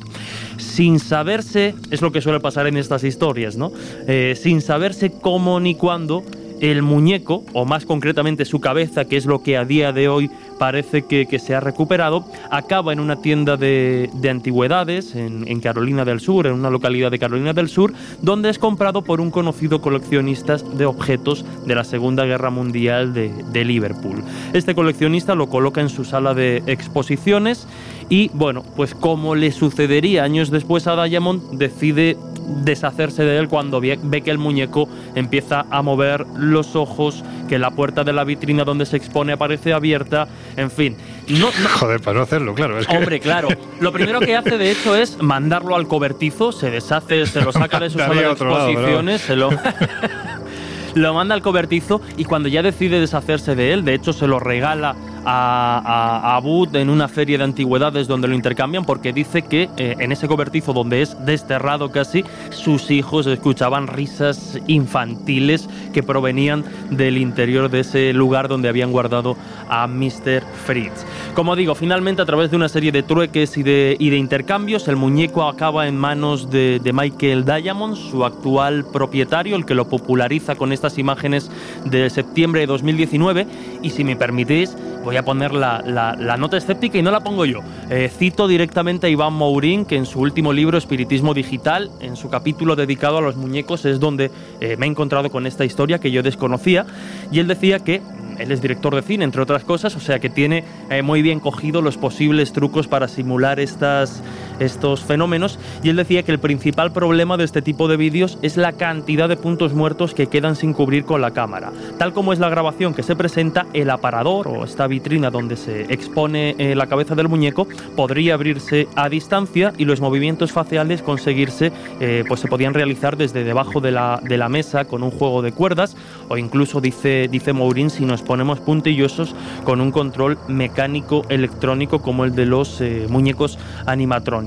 [SPEAKER 5] Sin saberse, es lo que suele pasar en estas historias, ¿no? Eh, sin saberse cómo ni cuándo el muñeco, o más concretamente su cabeza, que es lo que a día de hoy parece que, se ha recuperado, acaba en una tienda de, antigüedades en, Carolina del Sur, en una localidad de Carolina del Sur, donde es comprado por un conocido coleccionista de objetos de la Segunda Guerra Mundial de, de Liverpool. Este coleccionista lo coloca en su sala de exposiciones y, bueno, pues como le sucedería años después a Diamond, decide deshacerse de él cuando ve, que el muñeco empieza a mover los ojos, que la puerta de la vitrina donde se expone aparece abierta, en fin. No,
[SPEAKER 2] Joder, para no hacerlo, claro.
[SPEAKER 5] Hombre, claro. Lo primero que hace, de hecho, es mandarlo al cobertizo, se deshace, se lo saca de [LAUGHS] sus exposiciones, se lo... [LAUGHS] lo manda al cobertizo y cuando ya decide deshacerse de él, de hecho se lo regala a, a, en una feria de antigüedades donde lo intercambian porque dice que eh, en ese cobertizo donde es desterrado casi, sus hijos escuchaban risas infantiles que provenían del interior de ese lugar donde habían guardado a Mr. Fritz. Como digo, finalmente a través de una serie de trueques y de, y de intercambios, el muñeco acaba en manos de, Michael Diamond, su actual propietario, el que lo populariza con estas imágenes de septiembre de 2019. Y si me permitís, voy a poner la, nota escéptica y no la pongo yo. Eh, cito directamente a Iván Mourin, que en su último libro, Espiritismo Digital, en su capítulo dedicado a los muñecos, es donde eh, me he encontrado con esta historia que yo desconocía. Y él decía que él es director de cine, entre otras cosas, o sea que tiene eh, muy bien cogido los posibles trucos para simular estas, estos fenómenos. Y él decía que el principal problema de este tipo de vídeos es la cantidad de puntos muertos que quedan sin cubrir con la cámara. Tal como es la grabación que se presenta, el aparador o esta vitrina donde se expone eh, la cabeza del muñeco podría abrirse a distancia y los movimientos faciales conseguirse, eh, pues se podían realizar desde debajo de la, de la mesa con un juego de cuerdas o incluso dice, dice Mourin si nos ponemos puntillosos con un control mecánico electrónico como el de los eh, muñecos animatrónicos.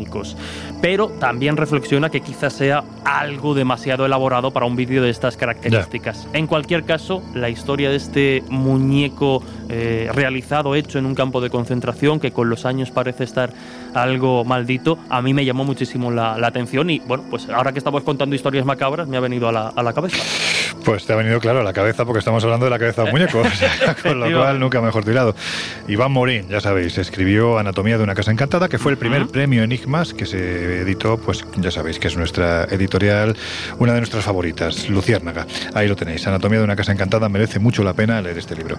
[SPEAKER 5] Pero también reflexiona que quizás sea algo demasiado elaborado para un vídeo de estas características. En cualquier caso, la historia de este muñeco eh, realizado, hecho en un campo de concentración, que con los años parece estar algo maldito, a mí me llamó muchísimo la, atención y bueno, pues ahora que estamos contando historias macabras me ha venido a la, a la cabeza.
[SPEAKER 2] Pues te ha venido claro a la cabeza porque estamos hablando de la cabeza de un muñeco, [LAUGHS] con lo cual nunca mejor tirado. Iván Morín, ya sabéis, escribió Anatomía de una casa encantada, que fue el primer premio Enigmas que se editó, pues ya sabéis que es nuestra editorial, una de nuestras favoritas, Luciérnaga. Ahí lo tenéis, Anatomía de una casa encantada, merece mucho la pena leer este libro.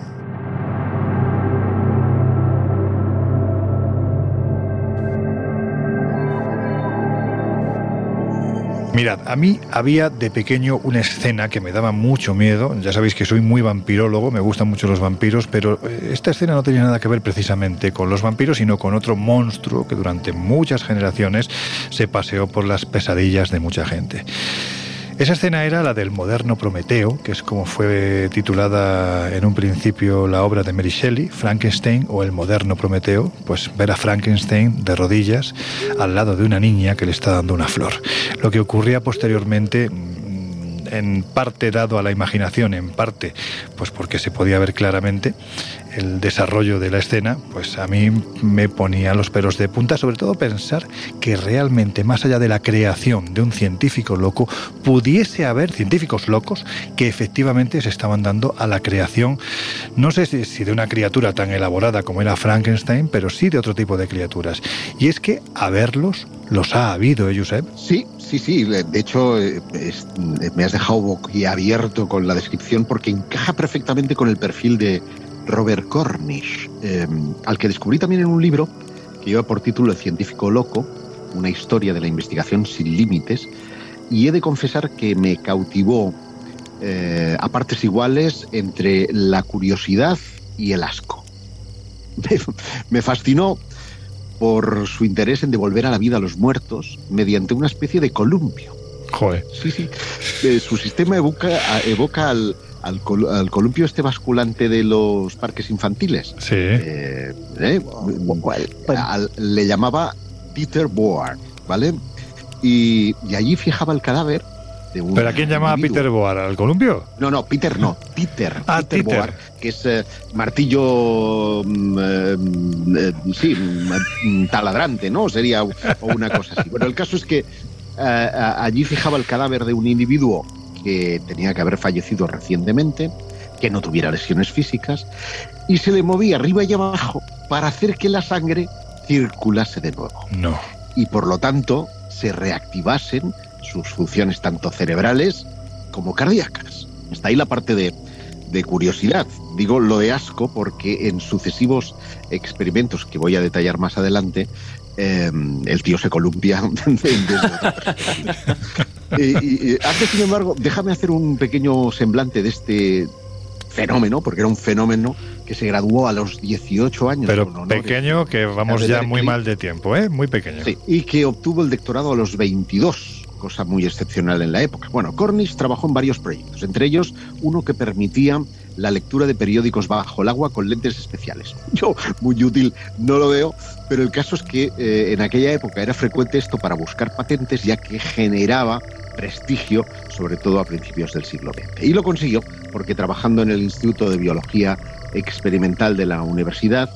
[SPEAKER 2] Mirad, a mí había de pequeño una escena que me daba mucho miedo. Ya sabéis que soy muy vampirólogo, me gustan mucho los vampiros, pero eh, esta escena no tenía nada que ver precisamente con los vampiros, sino con otro monstruo que durante muchas generaciones se paseó por las pesadillas de mucha gente. Esa escena era la del moderno Prometeo, que es como fue titulada en un principio la obra de Mary Shelley, Frankenstein o el moderno Prometeo, pues ver a Frankenstein de rodillas al lado de una niña que le está dando una flor. Lo que ocurría posteriormente en parte dado a la imaginación, en parte pues porque se podía ver claramente el desarrollo de la escena, pues a mí me ponía los pelos de punta, sobre todo pensar que realmente más allá de la creación de un científico loco, pudiese haber científicos locos que efectivamente se estaban dando a la creación, no sé si de una criatura tan elaborada como era Frankenstein, pero sí de otro tipo de criaturas. Y es que a verlos los ha habido, ¿eh, Josep?
[SPEAKER 3] Sí, sí, sí. De hecho, eh, me has dejado abierto con la descripción porque encaja perfectamente con el perfil de Robert Cornish, em, al que descubrí también en un libro que lleva por título El científico loco, una historia de la investigación sin límites, y he de confesar que me cautivó eh, a partes iguales entre la curiosidad y el asco. [LAUGHS] me fascinó por su interés en devolver a la vida a los muertos mediante una especie de columpio.
[SPEAKER 2] Joder.
[SPEAKER 3] Sí, sí. Eh, su sistema evoca, evoca al, al, columpio este basculante de los parques infantiles.
[SPEAKER 2] Sí. Eh,
[SPEAKER 3] eh, le llamaba Peter Board, ¿vale? Y, y allí fijaba el cadáver
[SPEAKER 2] ¿Pero a quién llamaba Peter Boar? ¿Al columpio?
[SPEAKER 3] No, no, Peter no, Peter.
[SPEAKER 2] Ah, Peter,
[SPEAKER 3] Boar, que es eh, martillo, mm, sí, mm, taladrante, ¿no? Sería una cosa así. Bueno, el caso es que allí fijaba el cadáver de un individuo que tenía que haber fallecido recientemente, que no tuviera lesiones físicas, y se le movía arriba y abajo para hacer que la sangre circulase de nuevo.
[SPEAKER 2] No.
[SPEAKER 3] Y por lo tanto se reactivasen sus funciones tanto cerebrales como cardíacas. Está ahí la parte de, curiosidad. Digo lo de asco porque en sucesivos experimentos que voy a detallar más adelante, eh, el tío se columpia. [LAUGHS] [LAUGHS] y, antes, sin embargo, déjame hacer un pequeño semblante de este fenómeno, porque era un fenómeno que se graduó a los 18 años.
[SPEAKER 2] Pero pequeño, que vamos ya muy mal de tiempo, ¿eh? Muy pequeño.
[SPEAKER 3] Sí, y que obtuvo el doctorado a los 22 cosa muy excepcional en la época. Bueno, Cornish trabajó en varios proyectos, entre ellos uno que permitía la lectura de periódicos bajo el agua con lentes especiales. [LAUGHS] Yo, muy útil, no lo veo, pero el caso es que eh, en aquella época era frecuente esto para buscar patentes, ya que generaba prestigio, sobre todo a principios del siglo XX. Y lo consiguió porque trabajando en el Instituto de Biología Experimental de la Universidad,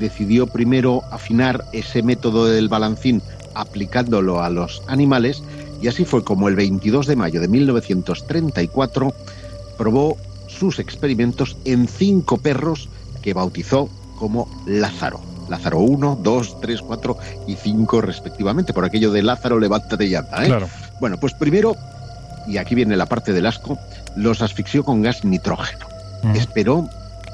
[SPEAKER 3] decidió primero afinar ese método del balancín aplicándolo a los animales y así fue como el 22 de mayo de 1934 probó sus experimentos en cinco perros que bautizó como Lázaro. Lázaro 1, 2, 3, 4 y 5 respectivamente, por aquello de Lázaro, levántate y anda. ¿eh? Bueno, pues primero, y aquí viene la parte del asco, los asfixió con gas nitrógeno. Esperó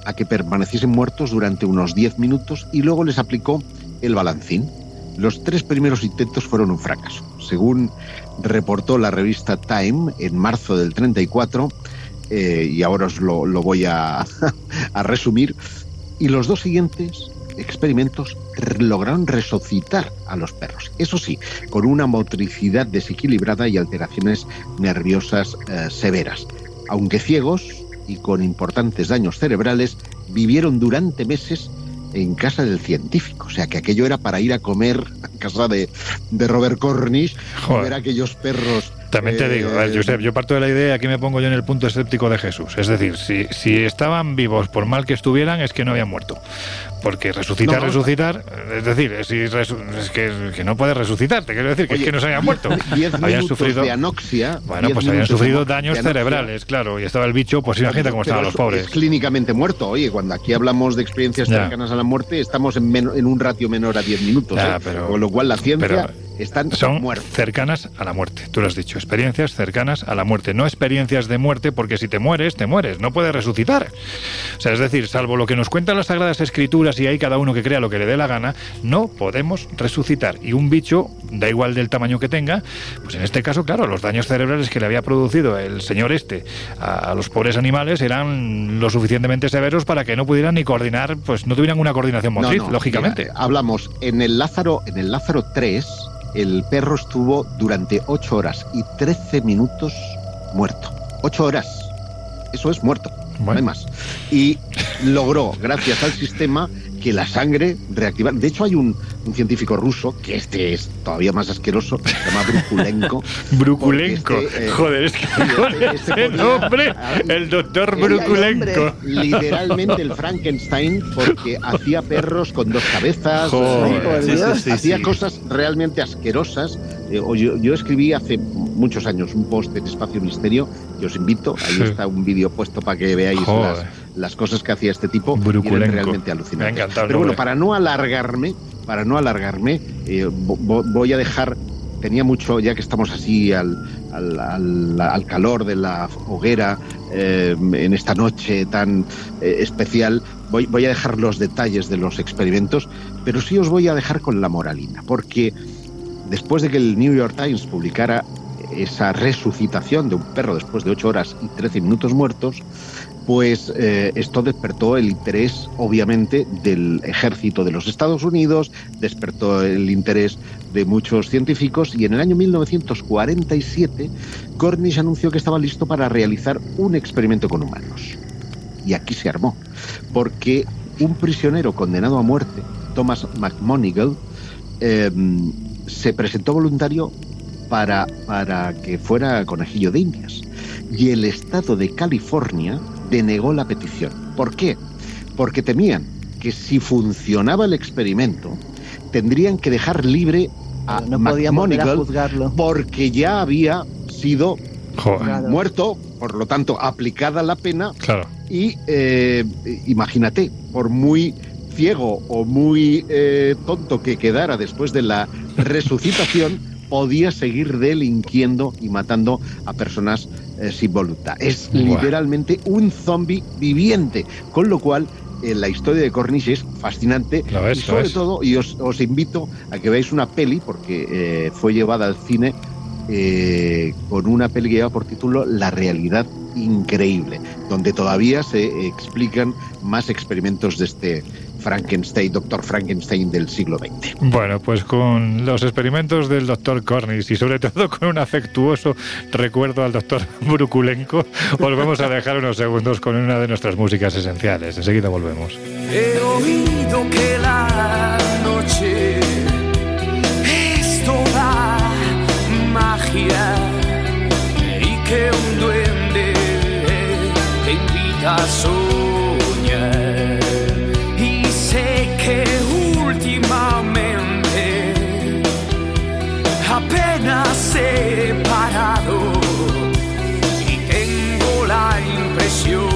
[SPEAKER 3] a que permaneciesen muertos durante unos 10 minutos y luego les aplicó el balancín. Los tres primeros intentos fueron un fracaso. Según reportó la revista Time en marzo del 34, eh, y ahora os lo, voy a, [LAUGHS] a resumir, y los dos siguientes experimentos lograron resucitar a los perros. Eso sí, con una motricidad desequilibrada y alteraciones nerviosas eh, severas. Aunque ciegos y con importantes daños cerebrales, vivieron durante meses en casa del científico. O sea, que aquello era para ir a comer a casa de, de Robert Cornish, ver aquellos perros
[SPEAKER 2] también te digo, eh, Josep, yo parto de la idea, aquí me pongo yo en el punto escéptico de Jesús. Es decir, si, si estaban vivos por mal que estuvieran, es que no habían muerto. Porque resucitar, resucitar, es decir, es que, no puedes resucitar, te quiero decir que es que no se habían muerto.
[SPEAKER 3] habían sufrido de anoxia.
[SPEAKER 2] Bueno, pues habían sufrido daños cerebrales, claro, y estaba el bicho, pues imagínate cómo estaban los pobres.
[SPEAKER 3] Es clínicamente muerto. Oye, cuando aquí hablamos de experiencias cercanas a la muerte, estamos en, en un ratio menor a 10 minutos. ¿eh? Con lo cual la ciencia están
[SPEAKER 2] son cercanas a la muerte. Tú lo has dicho, experiencias cercanas a la muerte, no experiencias de muerte, porque si te mueres, te mueres, no puedes resucitar. O sea, es decir, salvo lo que nos cuentan las Sagradas Escrituras y hay cada uno que crea lo que le dé la gana, no podemos resucitar. Y un bicho, da igual del tamaño que tenga, pues en este caso, claro, los daños cerebrales que le había producido el señor este a, los pobres animales eran lo suficientemente severos para que no pudieran ni coordinar, pues no tuvieran una coordinación motriz, lógicamente.
[SPEAKER 3] hablamos en el Lázaro, en el Lázaro 3 el perro estuvo durante 8 horas y 13 minutos muerto. 8 horas. Eso es muerto. No hay más. Y logró, gracias al sistema, que la sangre reactiva. De hecho, hay un, científico ruso, que este es todavía más asqueroso, se llama Brukulenko. [LAUGHS]
[SPEAKER 2] Brukulenko. Este, eh, Joder, es que este, este nombre, el doctor Brukulenko.
[SPEAKER 3] literalmente el Frankenstein, porque hacía perros con dos cabezas, hacía cosas realmente asquerosas. Eh, yo, escribí hace muchos años un post en Espacio Misterio, que os invito, ahí está un vídeo puesto para que veáis las las cosas que hacía este tipo eran realmente alucinantes. Pero bueno, para no alargarme, para no alargarme, eh, voy a dejar tenía mucho, ya que estamos así al, al, calor de la hoguera, eh, en esta noche tan eh, especial, voy, voy, a dejar los detalles de los experimentos, pero sí os voy a dejar con la moralina, porque después de que el New York Times publicara esa resucitación de un perro después de 8 horas y 13 minutos muertos, pues eh, esto despertó el interés, obviamente, del ejército de los Estados Unidos, despertó el interés de muchos científicos y en el año 1947 Cornish anunció que estaba listo para realizar un experimento con humanos. Y aquí se armó, porque un prisionero condenado a muerte, Thomas McMonigal, em, se presentó voluntario para, para que fuera conejillo de indias. Y el estado de California denegó la petición. ¿Por qué? Porque temían que si funcionaba el experimento, tendrían que dejar libre a no
[SPEAKER 4] juzgarlo.
[SPEAKER 3] porque ya había sido muerto, por lo tanto aplicada la pena.
[SPEAKER 2] Claro.
[SPEAKER 3] Y eh, imagínate, por muy ciego o muy eh, tonto que quedara después de la resucitación, podía seguir delinquiendo y matando a personas eh, sin voluntad. Es literalmente un zombie viviente, con lo cual eh, la historia de Cornish es fascinante. Y sobre todo, y os, invito a que veáis una peli, porque eh, fue llevada al cine con una peli que lleva por título La realidad increíble, donde todavía se explican más experimentos de este, Frankenstein, doctor Frankenstein del siglo XX.
[SPEAKER 2] Bueno, pues con los experimentos del doctor Cornish y sobre todo con un afectuoso recuerdo al doctor [LAUGHS] Brukulenko, os vamos a dejar unos segundos con una de nuestras músicas esenciales. Enseguida volvemos.
[SPEAKER 11] He oído que la noche es toda magia y que un duende te invita a soñar separado y tengo la impresión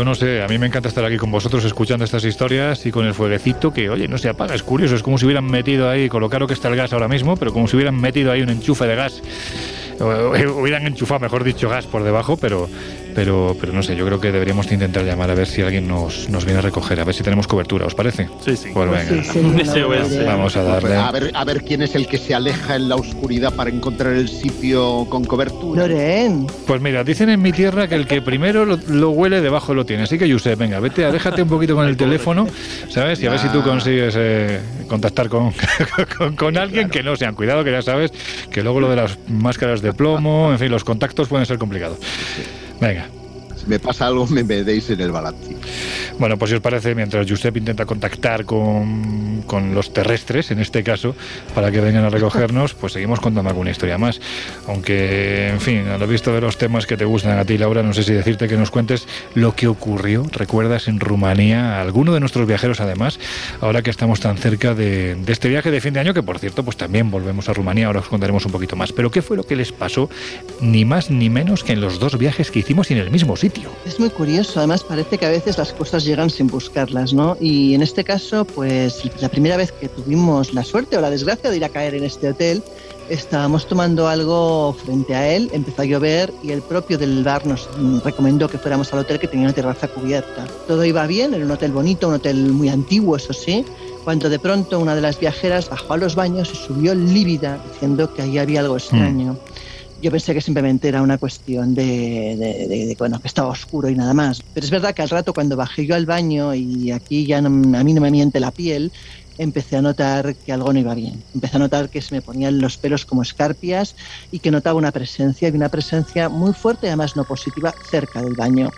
[SPEAKER 11] Yo no
[SPEAKER 2] sé, a mí me encanta estar aquí con vosotros escuchando estas historias y con el fueguecito que, oye, no se apaga, es curioso, es como si hubieran metido ahí, con lo que está el gas ahora mismo, pero como si hubieran metido ahí un enchufe de gas, hubieran enchufado, mejor dicho, gas por debajo, pero, pero, pero no sé, yo creo que deberíamos de intentar llamar a ver si alguien nos, nos viene a recoger, a ver si tenemos cobertura, ¿os parece?
[SPEAKER 5] Sí, sí.
[SPEAKER 2] Pues venga,
[SPEAKER 4] Sí, idea.
[SPEAKER 2] vamos a darle.
[SPEAKER 3] A ver, a ver quién es el que se aleja en la oscuridad para encontrar el sitio con cobertura.
[SPEAKER 4] Loren,
[SPEAKER 2] Pues mira, dicen en mi tierra que el que primero lo, lo huele, debajo lo tiene. Así que, Josep, venga, vete, a- déjate un poquito con el teléfono, ¿sabes? Y a ver si tú consigues eh, contactar con, [LAUGHS] con, con alguien que no sean. Cuidado, que ya sabes que luego lo de las máscaras de plomo, en fin, los contactos pueden ser complicados. Venga.
[SPEAKER 3] Si me pasa algo, me veréis en el balance.
[SPEAKER 2] Bueno, pues si os parece, mientras Josep intenta contactar con, con los terrestres, en este caso, para que vengan a recogernos, pues seguimos contando alguna historia más. Aunque, en fin, a lo visto de los temas que te gustan a ti, Laura, no sé si decirte que nos cuentes lo que ocurrió, recuerdas, en Rumanía, alguno de nuestros viajeros además, ahora que estamos tan cerca de, de este viaje de fin de año, que por cierto, pues también volvemos a Rumanía, ahora os contaremos un poquito más. Pero ¿qué fue lo que les pasó? Ni más ni menos que en los dos viajes que hicimos en el mismo sitio.
[SPEAKER 4] Es muy curioso, además parece que a veces las cosas llegan sin buscarlas, ¿no? Y en este caso, pues la primera vez que tuvimos la suerte o la desgracia de ir a caer en este hotel, estábamos tomando algo frente a él, empezó a llover y el propio del bar nos recomendó que fuéramos al hotel que tenía una terraza cubierta. Todo iba bien, era un hotel bonito, un hotel muy antiguo, eso sí, cuando de pronto una de las viajeras bajó a los baños y subió lívida diciendo que ahí había algo extraño. Yo pensé que simplemente era una cuestión de, bueno, que estaba oscuro y nada más. Pero es verdad que al rato cuando bajé yo al baño y aquí ya a mí no me miente la piel, empecé a notar que algo no iba bien. Empecé a notar que se me ponían los pelos como escarpias y que notaba una presencia, y una presencia muy fuerte, además no positiva, cerca del baño.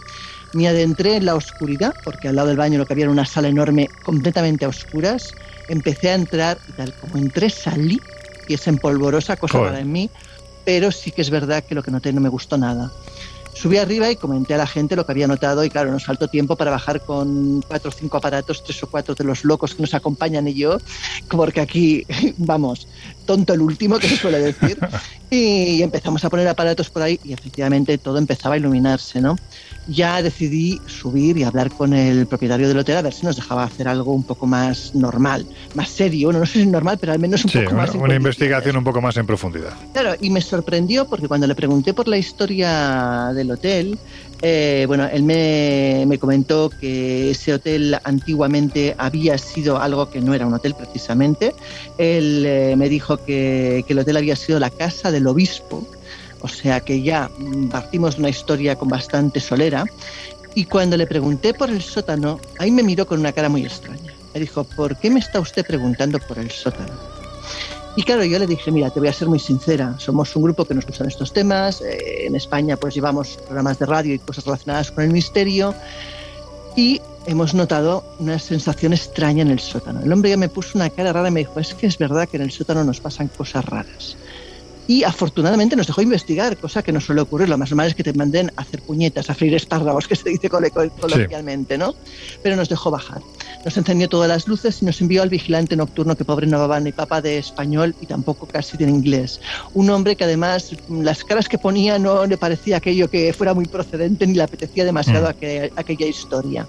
[SPEAKER 4] Me adentré en la oscuridad, porque al lado del baño lo que había era una sala enorme, completamente a oscuras. Empecé a entrar y tal como entré salí, y es empolvorosa, cosa para mí, pero sí que es verdad que lo que noté no me gustó nada. Subí arriba y comenté a la gente lo que había notado y claro, nos faltó tiempo para bajar con cuatro o cinco aparatos, tres o cuatro de los locos que nos acompañan y yo, porque aquí, [LAUGHS] vamos, tonto el último, que se suele decir, [LAUGHS] y empezamos a poner aparatos por ahí y efectivamente todo empezaba a iluminarse, ¿no? ya decidí subir y hablar con el propietario del hotel a ver si nos dejaba hacer algo un poco más normal, más serio. Bueno, no sé si normal, pero al menos un poco
[SPEAKER 2] una,
[SPEAKER 4] más.
[SPEAKER 2] Una investigación un poco más en profundidad.
[SPEAKER 4] Claro, y me sorprendió porque cuando le pregunté por la historia del hotel, eh, bueno, él me, me, comentó que ese hotel antiguamente había sido algo que no era un hotel precisamente. Él eh, me dijo que, que el hotel había sido la casa del obispo o sea que ya partimos de una historia con bastante solera. Y cuando le pregunté por el sótano, ahí me miró con una cara muy extraña. Me dijo, ¿por qué me está usted preguntando por el sótano? Y claro, yo le dije, mira, te voy a ser muy sincera, somos un grupo que nos gustan estos temas, eh, en España pues llevamos programas de radio y cosas relacionadas con el misterio, y hemos notado una sensación extraña en el sótano. El hombre ya me puso una cara rara y me dijo, es que es verdad que en el sótano nos pasan cosas raras. Y afortunadamente nos dejó investigar, cosa que no suele ocurrir. Lo más normal es que te manden a hacer puñetas, a freír espárragos, que se dice coloquialmente, ¿no? Pero nos dejó bajar. Nos encendió todas las luces y nos envió al vigilante nocturno, que pobre no hablaba ni papa de español y tampoco casi de inglés. Un hombre que además las caras que ponía no le parecía aquello que fuera muy procedente ni le apetecía demasiado mm. aquella historia.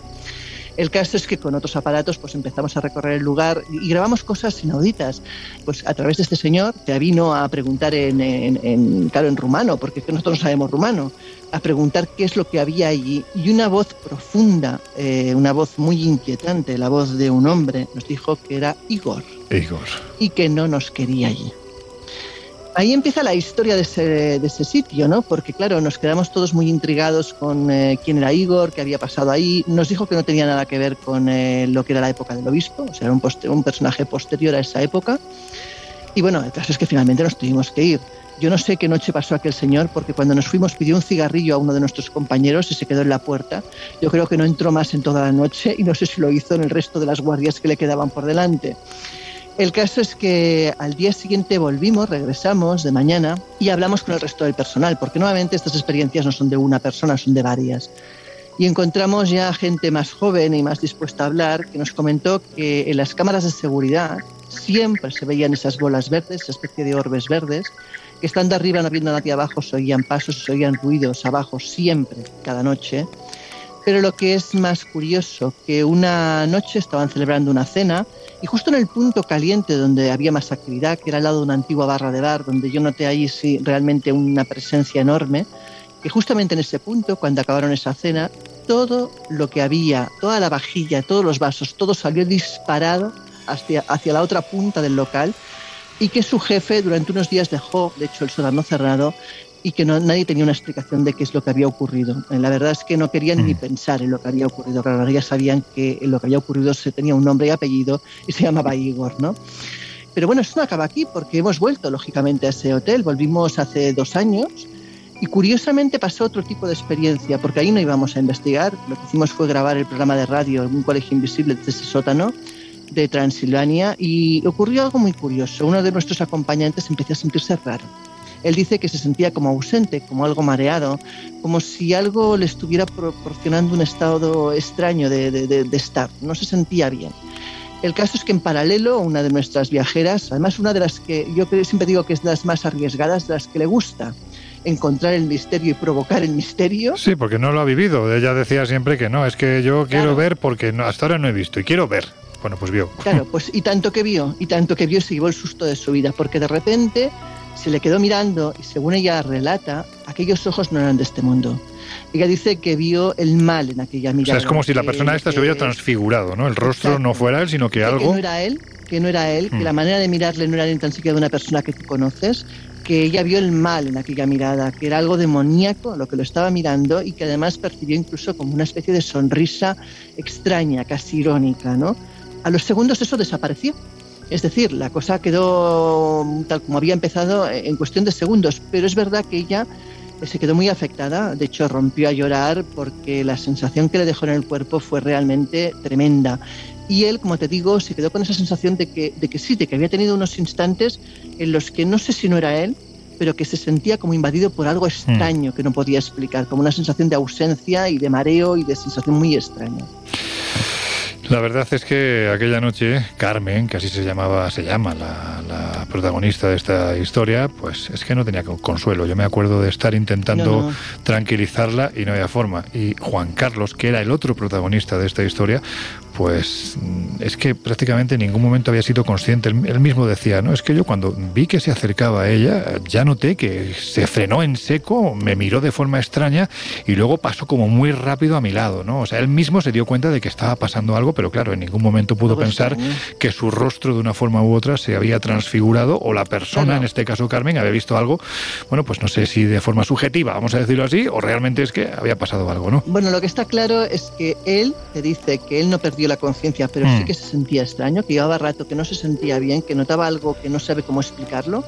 [SPEAKER 4] El caso es que con otros aparatos pues empezamos a recorrer el lugar y grabamos cosas inauditas. Pues a través de este señor te vino a preguntar en, en, claro, en rumano, porque nosotros no sabemos rumano, a preguntar qué es lo que había allí. Y una voz profunda, eh, una voz muy inquietante, la voz de un hombre, nos dijo que era Igor.
[SPEAKER 2] Igor.
[SPEAKER 4] Y que no nos quería allí. Ahí empieza la historia de ese, sitio, ¿no? Porque, claro, nos quedamos todos muy intrigados con eh, quién era Igor, qué había pasado ahí. Nos dijo que no tenía nada que ver con eh, lo que era la época del obispo, o sea, era un, un personaje posterior a esa época. Y bueno, el caso es que finalmente nos tuvimos que ir. Yo no sé qué noche pasó aquel señor, porque cuando nos fuimos pidió un cigarrillo a uno de nuestros compañeros y se quedó en la puerta. Yo creo que no entró más en toda la noche y no sé si lo hizo en el resto de las guardias que le quedaban por delante. El caso es que al día siguiente volvimos, regresamos de mañana y hablamos con el resto del personal, porque nuevamente estas experiencias no son de una persona, son de varias. Y encontramos ya gente más joven y más dispuesta a hablar que nos comentó que en las cámaras de seguridad siempre se veían esas bolas verdes, esa especie de orbes verdes, que estando arriba no viendo nadie abajo se oían pasos, se oían ruidos abajo siempre, cada noche. Pero lo que es más curioso, que una noche estaban celebrando una cena y justo en el punto caliente donde había más actividad, que era al lado de una antigua barra de bar, donde yo noté ahí sí, realmente una presencia enorme, que justamente en ese punto, cuando acabaron esa cena, todo lo que había, toda la vajilla, todos los vasos, todo salió disparado hacia, hacia la otra punta del local y que su jefe durante unos días dejó, de hecho el sótano cerrado, y que no, nadie tenía una explicación de qué es lo que había ocurrido. Eh, la verdad es que no querían ni mm. pensar en lo que había ocurrido. Claro, ya sabían que lo que había ocurrido se tenía un nombre y apellido y se llamaba Igor, ¿no? Pero bueno, esto no acaba aquí porque hemos vuelto, lógicamente, a ese hotel. Volvimos hace dos años Y curiosamente pasó otro tipo de experiencia, porque ahí no íbamos a investigar, lo que hicimos fue grabar el programa de radio en un colegio invisible desde ese sótano de Transilvania y ocurrió algo muy curioso. Uno de nuestros acompañantes empezó a sentirse raro. Él dice que se sentía como ausente, como algo mareado, como si algo le estuviera proporcionando un estado extraño de, de estar. No se sentía bien. El caso es que en paralelo, una de nuestras viajeras, además una de las que yo siempre digo que es de las más arriesgadas, de las que le gusta encontrar el misterio y provocar el misterio.
[SPEAKER 2] Sí, porque no lo ha vivido. Ella decía siempre que no, es que yo quiero ver porque hasta ahora no he visto y quiero ver. Bueno, pues vio.
[SPEAKER 4] Claro, [LAUGHS] pues y tanto que vio, y tanto que vio se llevó el susto de su vida, porque de repente se le quedó mirando y según ella relata, aquellos ojos no eran de este mundo. Ella dice que vio el mal en aquella mirada.
[SPEAKER 2] O sea, es como si la persona esta se hubiera transfigurado, ¿no? El rostro no fuera él, sino que, algo...
[SPEAKER 4] Que no era él, que no era él, que mm. la manera de mirarle no era ni tan siquiera de una persona que tú conoces, que ella vio el mal en aquella mirada, que era algo demoníaco lo que lo estaba mirando y que además percibió incluso como una especie de sonrisa extraña, casi irónica, ¿no? A los segundos eso desapareció. Es decir, la cosa quedó tal como había empezado en cuestión de segundos, pero es verdad que ella se quedó muy afectada, de hecho rompió a llorar porque la sensación que le dejó en el cuerpo fue realmente tremenda. Y él, como te digo, se quedó con esa sensación de que, de que sí, de que había tenido unos instantes en los que no sé si no era él, pero que se sentía como invadido por algo extraño mm. que no podía explicar, como una sensación de ausencia y de mareo y de sensación muy extraña.
[SPEAKER 2] La verdad es que aquella noche Carmen, que así se llamaba, se llama la, protagonista de esta historia, pues es que no tenía consuelo. Yo me acuerdo de estar intentando tranquilizarla y no había forma. Y Juan Carlos, que era el otro protagonista de esta historia, pues es que prácticamente en ningún momento había sido consciente. Él, mismo decía, no, es que yo cuando vi que se acercaba a ella, ya noté que se frenó en seco, me miró de forma extraña y luego pasó como muy rápido a mi lado, ¿no? O sea, él mismo se dio cuenta de que estaba pasando algo, pero claro, en ningún momento pudo pensar que su rostro de una forma u otra se había transfigurado o la persona, en este caso Carmen, había visto algo, bueno, pues no sé si de forma subjetiva, vamos a decirlo así, o realmente es que había pasado algo, ¿no?
[SPEAKER 4] Bueno, lo que está claro es que él te dice que él no perdió la conciencia, pero sí mm. que se sentía extraño, que llevaba rato que no se sentía bien, que notaba algo que no sabe cómo explicarlo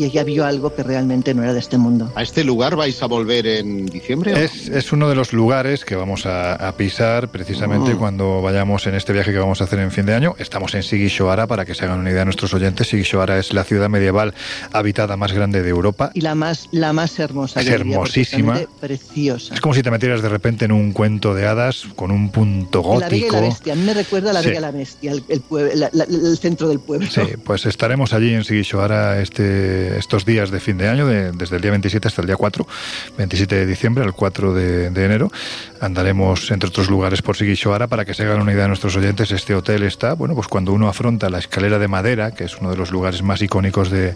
[SPEAKER 4] y ella vio algo que realmente no era de este mundo.
[SPEAKER 3] ¿A este lugar vais a volver en diciembre?
[SPEAKER 2] Es, uno de los lugares que vamos a, pisar precisamente mm. cuando vayamos en este viaje que vamos a hacer en fin de año. Estamos en Sigishoara, para que se hagan una idea nuestros oyentes. Sigishoara es la ciudad medieval habitada más grande de Europa.
[SPEAKER 4] Y la más, la más hermosa.
[SPEAKER 2] Es hermosísima.
[SPEAKER 4] preciosa.
[SPEAKER 2] Es como si te metieras de repente en un cuento de hadas con un punto gótico. La
[SPEAKER 4] Bella y la Bestia. A mí me recuerda a la Bella y la Bestia, el, el, centro del pueblo.
[SPEAKER 2] Sí, pues estaremos allí en Sigishoara este estos días de fin de año, desde el día 27 hasta el día 4, 27 de diciembre al 4 de, enero. Andaremos, entre otros lugares, por Sigishoara para que se hagan una idea de nuestros oyentes. Este hotel está, bueno, pues cuando uno afronta la escalera de madera, que es uno de los lugares más icónicos de,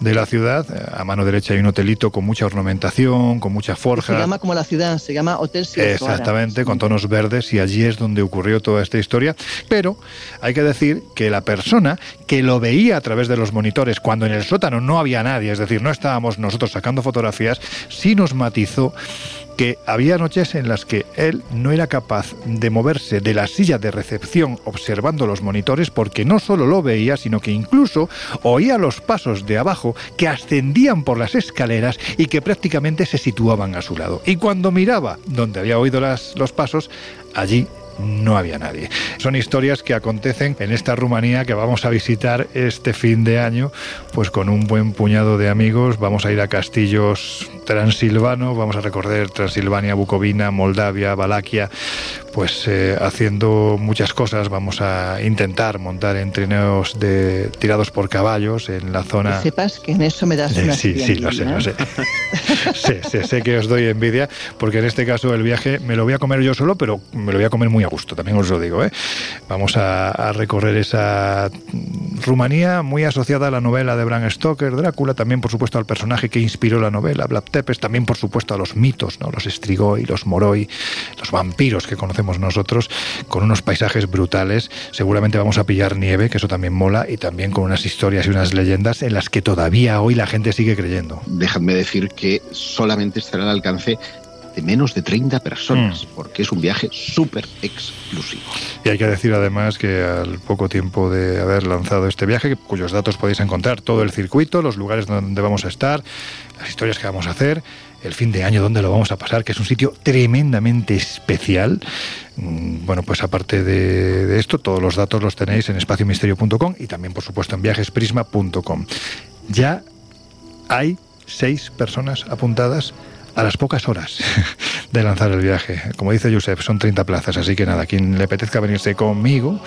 [SPEAKER 2] la ciudad, eh, a mano derecha hay un hotelito con mucha ornamentación, con mucha forja.
[SPEAKER 4] Se llama como la ciudad, se llama Hotel Sigishoara.
[SPEAKER 2] Exactamente, con tonos verdes y allí es donde ocurrió toda esta historia. Pero hay que decir que la persona que lo veía a través de los monitores cuando en el sótano no había nadie, es decir, no estábamos nosotros sacando fotografías, sí nos matizó que había noches en las que él no era capaz de moverse de la silla de recepción observando los monitores porque no solo lo veía, sino que incluso oía los pasos de abajo que ascendían por las escaleras y que prácticamente se situaban a su lado. Y cuando miraba donde había oído los pasos, allí no había nadie. Son historias que acontecen en esta Rumanía que vamos a visitar este fin de año, pues con un buen puñado de amigos. Vamos a ir a castillos transilvanos, vamos a recorrer Transilvania, Bucovina, Moldavia, Valaquia, pues eh, haciendo muchas cosas. Vamos a intentar montar en trineos de, tirados por caballos en la zona.
[SPEAKER 4] Que sepas que en eso me das una
[SPEAKER 2] Sí, sí, lo sé, lo [LAUGHS] sé. sé, sé. que os doy envidia, porque en este caso el viaje me lo voy a comer yo solo, pero me lo voy a comer muy a gusto, también os lo digo. ¿eh? Vamos a, recorrer esa Rumanía muy asociada a la novela de Bram Stoker, Drácula, también por supuesto al personaje que inspiró la novela, Vlad Tepes, también por supuesto a los mitos, ¿no? los Strigoi, los Moroi, los vampiros que conocemos nosotros, con unos paisajes brutales. Seguramente vamos a pillar nieve, que eso también mola, y también con unas historias y unas leyendas en las que todavía hoy la gente sigue creyendo.
[SPEAKER 3] Déjame decir que solamente estará al alcance de menos de 30 personas, mm. porque es un viaje súper exclusivo.
[SPEAKER 2] Y hay que decir además que al poco tiempo de haber lanzado este viaje, cuyos datos podéis encontrar, todo el circuito, los lugares donde vamos a estar, las historias que vamos a hacer, el fin de año, dónde lo vamos a pasar, que es un sitio tremendamente especial. Mm, bueno, pues aparte de, esto, todos los datos los tenéis en espaciomisterio.com y también, por supuesto, en viajesprisma.com. Ya hay seis personas apuntadas a las pocas horas de lanzar el viaje. Como dice Josep, son 30 plazas, así que nada, quien le apetezca venirse conmigo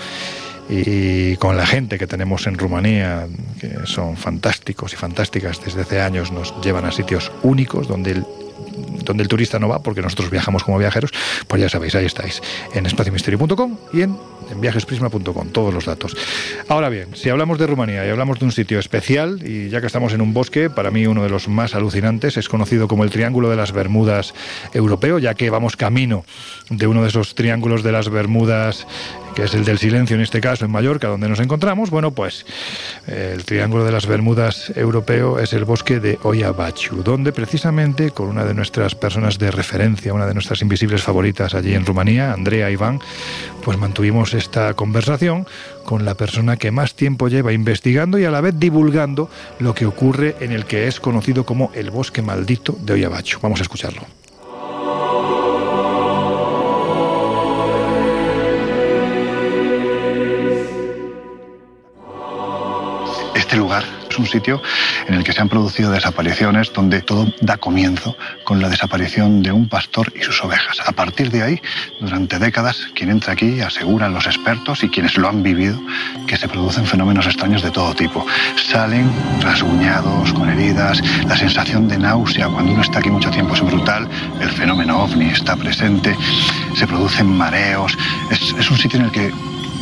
[SPEAKER 2] y con la gente que tenemos en Rumanía, que son fantásticos y fantásticas, desde hace años nos llevan a sitios únicos donde donde el turista no va, porque nosotros viajamos como viajeros, pues ya sabéis, ahí estáis, en espaciomisterio.com y en, en viajesprisma.com, todos los datos. Ahora bien, si hablamos de Rumanía y hablamos de un sitio especial, y ya que estamos en un bosque, para mí uno de los más alucinantes, es conocido como el Triángulo de las Bermudas europeo, ya que vamos camino de uno de esos triángulos de las Bermudas que es el del silencio en este caso en Mallorca, donde nos encontramos, bueno, pues eh, el Triángulo de las Bermudas europeo es el bosque de Oyabachu, donde precisamente con una de nuestras personas de referencia, una de nuestras invisibles favoritas allí en Rumanía, Andrea Iván, pues mantuvimos esta conversación con la persona que más tiempo lleva investigando y a la vez divulgando lo que ocurre en el que es conocido como el bosque maldito de Oyabachu. Vamos a escucharlo. Este lugar es un sitio en el que se han producido desapariciones donde todo da comienzo con la desaparición de un pastor y sus ovejas. A partir de ahí, durante décadas, quien entra aquí aseguran los expertos y quienes lo han vivido que se producen fenómenos extraños de todo tipo. Salen rasguñados, con heridas, la sensación de náusea cuando uno está aquí mucho tiempo es brutal, el fenómeno ovni está presente, se producen mareos. Es, es un sitio en el que,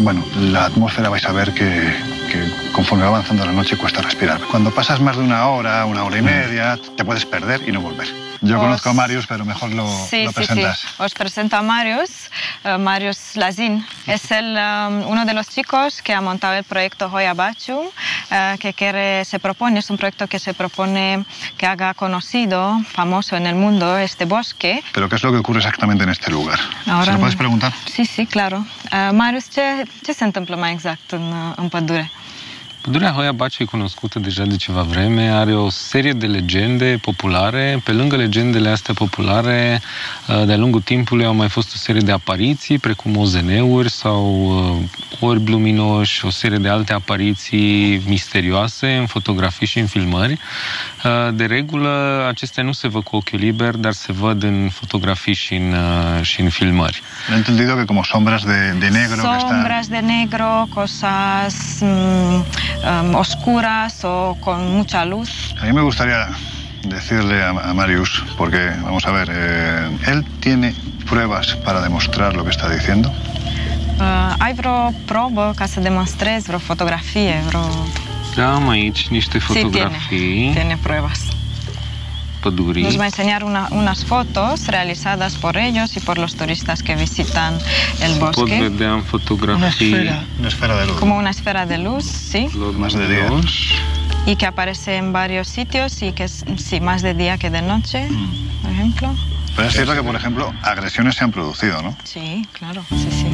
[SPEAKER 2] bueno, la atmósfera vais a ver que conforme va avanzando la noche cuesta respirar. Cuando pasas más de una hora, una hora y media, te puedes perder y no volver. Yo conozco a Marius, pero mejor lo,
[SPEAKER 12] sí,
[SPEAKER 2] presentas.
[SPEAKER 12] Sí, sí. Os presento a Marius, uh, Marius Lazin. Es el, um, uno de los chicos que ha montado el proyecto Hoya Bachu, uh, que quiere, se propone, es un proyecto que se propone que haga conocido, famoso en el mundo, este bosque.
[SPEAKER 2] ¿Pero qué es lo que ocurre exactamente en este lugar? Ahora, ¿Se lo puedes preguntar?
[SPEAKER 12] Sí, sí, claro. Uh, Marius, ce se întâmplă mai exact în, în pădure?
[SPEAKER 13] Pădurea Hoia Bace e cunoscută deja de ceva vreme, are o serie de legende populare. Pe lângă legendele astea populare, uh, de-a lungul timpului au mai fost o serie de apariții, precum OZN-uri sau uh, orbi luminoși, o serie de alte apariții misterioase în fotografii și în filmări. Uh, de regulă, acestea nu se văd cu ochiul liber, dar se văd în fotografii și în, și în filmări.
[SPEAKER 2] He entendido que como sombras de, de negro
[SPEAKER 12] Sombras
[SPEAKER 2] que
[SPEAKER 12] de negro, cosas... Mm, um, oscuras o con mucha luz.
[SPEAKER 2] A mí me gustaría decirle a, a Marius, porque vamos a ver, eh, él tiene pruebas para demostrar lo que está diciendo.
[SPEAKER 12] Uh, ai vreo probă ca să demonstrezi vreo fotografie, vreo...
[SPEAKER 13] Da, am aici niște fotografii. Sí,
[SPEAKER 12] tiene, tiene pruebas. Nos va a enseñar una, unas fotos realizadas por ellos y por los turistas que visitan el bosque.
[SPEAKER 2] Una esfera, una esfera de luz.
[SPEAKER 12] Como una esfera de luz, sí.
[SPEAKER 2] Más de día.
[SPEAKER 12] Y que aparece en varios sitios y que es sí, más de día que de noche, mm. por ejemplo.
[SPEAKER 2] Pero es cierto que, por ejemplo, agresiones se han producido, ¿no?
[SPEAKER 12] Sí, claro, sí, sí.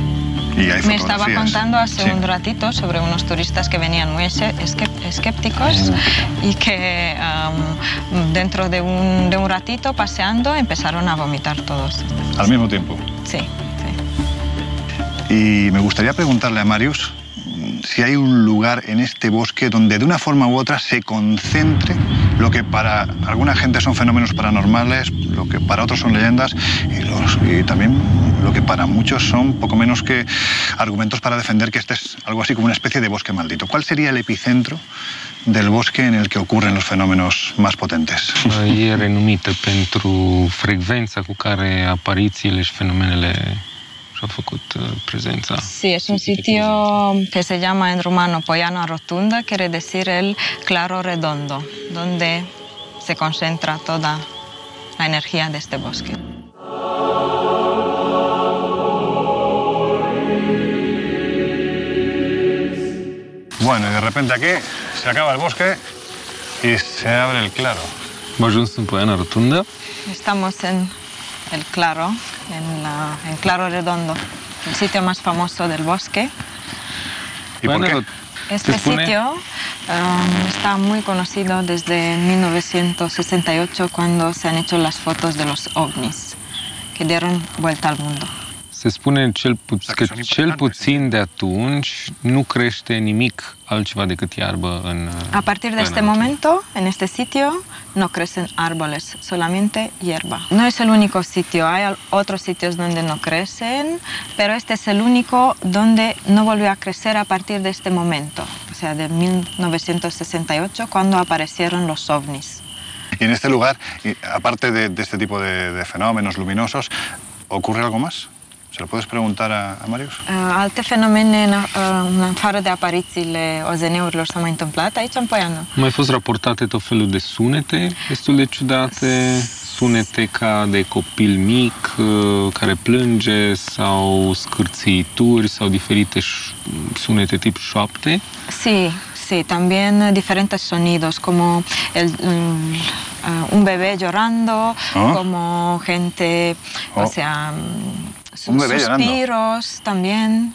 [SPEAKER 12] Me estaba contando hace un ratito sobre unos turistas que venían muy escépticos y que dentro de un, de un ratito paseando empezaron a vomitar todos.
[SPEAKER 2] ¿Al mismo tiempo?
[SPEAKER 12] Sí,
[SPEAKER 2] sí. Y me gustaría preguntarle a Marius si hay un lugar en este bosque donde de una forma u otra se concentre lo que para alguna gente son fenómenos paranormales, lo que para otros son leyendas y, también lo que para muchos son poco menos que argumentos para defender que este es algo así como una especie de bosque maldito. ¿Cuál sería el epicentro del bosque en el que ocurren los fenómenos más potentes?
[SPEAKER 13] E renumită pentru frecvența cu care aparițiile și fenomenele Uh,
[SPEAKER 12] sí, es un sitio que se llama en rumano Poyano Rotunda, quiere decir el claro redondo, donde se concentra toda la energía de este bosque.
[SPEAKER 2] Bueno, y de repente aquí se acaba el bosque y se abre el claro.
[SPEAKER 13] Rotunda.
[SPEAKER 12] Estamos en el claro, en, Claro Redondo, el sitio más famoso del bosque.
[SPEAKER 2] ¿Y por qué?
[SPEAKER 12] Este sitio um, está muy conocido desde 1968 cuando se han hecho las fotos de los ovnis que dieron vuelta al mundo.
[SPEAKER 13] Se spune cel pu- că cel puțin de atunci nu crește nimic altceva decât iarbă în
[SPEAKER 12] A partir de este momento, en este sitio, no crecen árboles, solamente hierba. No es el único sitio, hay otros sitios donde no crecen, pero este es el único donde no volvió a crecer a partir de este momento, o sea, de 1968, cuando aparecieron los ovnis.
[SPEAKER 2] Y en este lugar, aparte de, de este tipo de, de fenómenos luminosos, ¿ocurre algo más? ¿Se lo puedes preguntar a, a Marius?
[SPEAKER 12] Uh, Alte fenomene în, uh, în afară de aparițiile OZN-urilor s-au mai întâmplat aici în Poiană?
[SPEAKER 13] Au mai fost raportate tot felul de sunete destul de ciudate, sunete ca de copil mic uh, care plânge sau scârțâituri sau diferite ș- sunete tip șoapte.
[SPEAKER 12] Sí, sí, también diferentes sonidos, como el, mm, uh, un bebé llorando,
[SPEAKER 2] Ah.
[SPEAKER 12] como gente, o
[SPEAKER 2] Oh.
[SPEAKER 12] sea, mm,
[SPEAKER 2] Un bebé llorando.
[SPEAKER 12] suspiros también.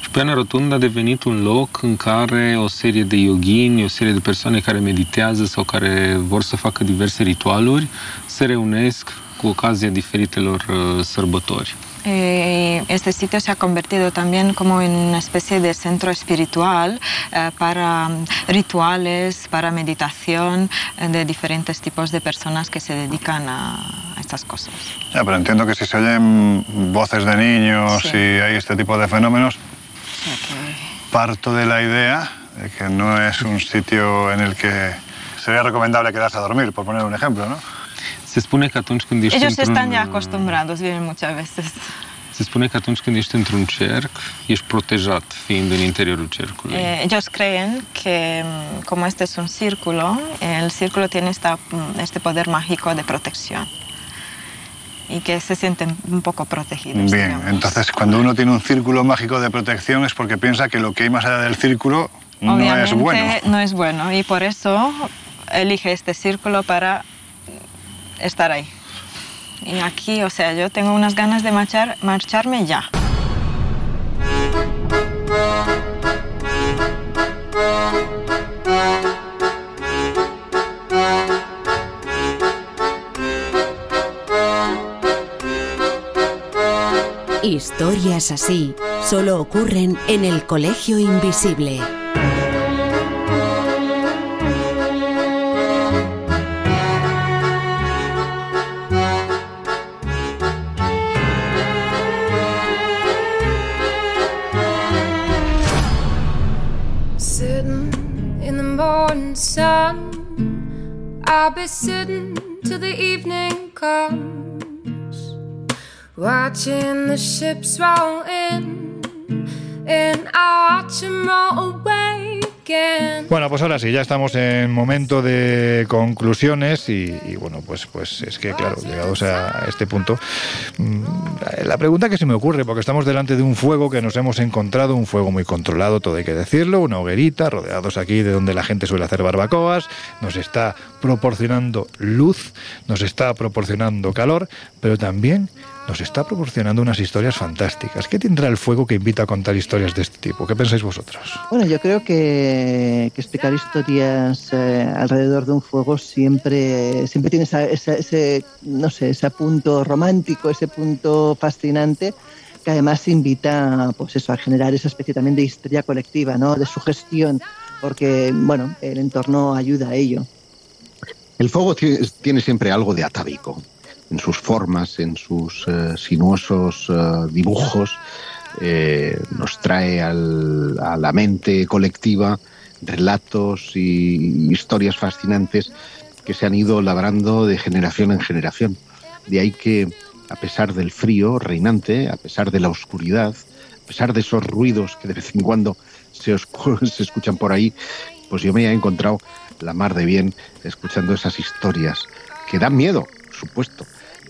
[SPEAKER 13] Și Piana Rotundă a devenit un loc în care o serie de yoghini, o serie de persoane care meditează sau care vor să facă diverse ritualuri se reunesc cu ocazia diferitelor uh, sărbători.
[SPEAKER 12] Eh, Este sitio se ha convertido también como en una especie de centro espiritual eh, para mm, rituales, para meditación eh, de diferentes tipos de personas que se dedican a a estas cosas.
[SPEAKER 2] Ya, pero entiendo que si se oyen voces de niños
[SPEAKER 12] Sí.
[SPEAKER 2] y hay este tipo de fenómenos, parto de la idea de que no es un sitio en el que sería recomendable quedarse a dormir, por poner un ejemplo, ¿no?
[SPEAKER 13] Se spune că atunci când ești
[SPEAKER 12] Ellos
[SPEAKER 13] într-un...
[SPEAKER 12] están ya acostumbrados, vienen muchas veces.
[SPEAKER 13] Se spune că atunci când ești într-un cerc, ești protejat fiind în interiorul cercului.
[SPEAKER 12] Eh, ellos creen que mm, como este es un círculo, el círculo tiene esta, mm, este poder mágico de protección y que se sienten un poco protegidos.
[SPEAKER 2] Bien,
[SPEAKER 12] digamos.
[SPEAKER 2] entonces cuando uno tiene un círculo mágico de protección es porque piensa que lo que hay más allá del círculo no
[SPEAKER 12] Obviamente
[SPEAKER 2] es bueno.
[SPEAKER 12] no es bueno y por eso elige este círculo para estar ahí. Y aquí, o sea, yo tengo unas ganas de marchar, marcharme ya.
[SPEAKER 14] Historias así solo ocurren en el Colegio Invisible.
[SPEAKER 15] Be sitting till the evening comes, watching the ships roll in, and I watch 'em roll away.
[SPEAKER 2] Bueno, pues ahora sí, ya estamos en momento de conclusiones y, y bueno, pues, pues es que claro, llegados a este punto, mm, la pregunta que se me ocurre, porque estamos delante de un fuego que nos hemos encontrado, un fuego muy controlado, todo hay que decirlo, una hoguerita, rodeados aquí de donde la gente suele hacer barbacoas, nos está proporcionando luz, nos está proporcionando calor, pero también nos está proporcionando unas historias fantásticas. ¿Qué tendrá el fuego que invita a contar historias de este tipo? ¿Qué pensáis vosotros?
[SPEAKER 4] Bueno, yo creo que, que explicar historias eh, alrededor de un fuego siempre, siempre tiene esa- esa- ese, no sé, ese punto romántico, ese punto fascinante que además invita pues eso, a generar esa especie también de historia colectiva, ¿no? de sugestión, porque bueno, el entorno ayuda a ello.
[SPEAKER 3] El fuego tiene, tiene siempre algo de atávico en sus formas, en sus eh, sinuosos eh, dibujos. eh, nos trae al- a la mente colectiva relatos y historias fascinantes que se han ido labrando de generación en generación. De ahí que, a pesar del frío reinante, a pesar de la oscuridad, a pesar de esos ruidos que de vez en cuando se, [LAUGHS] se escuchan por ahí, pues yo me he encontrado la mar de bien escuchando esas historias que dan miedo, supuesto,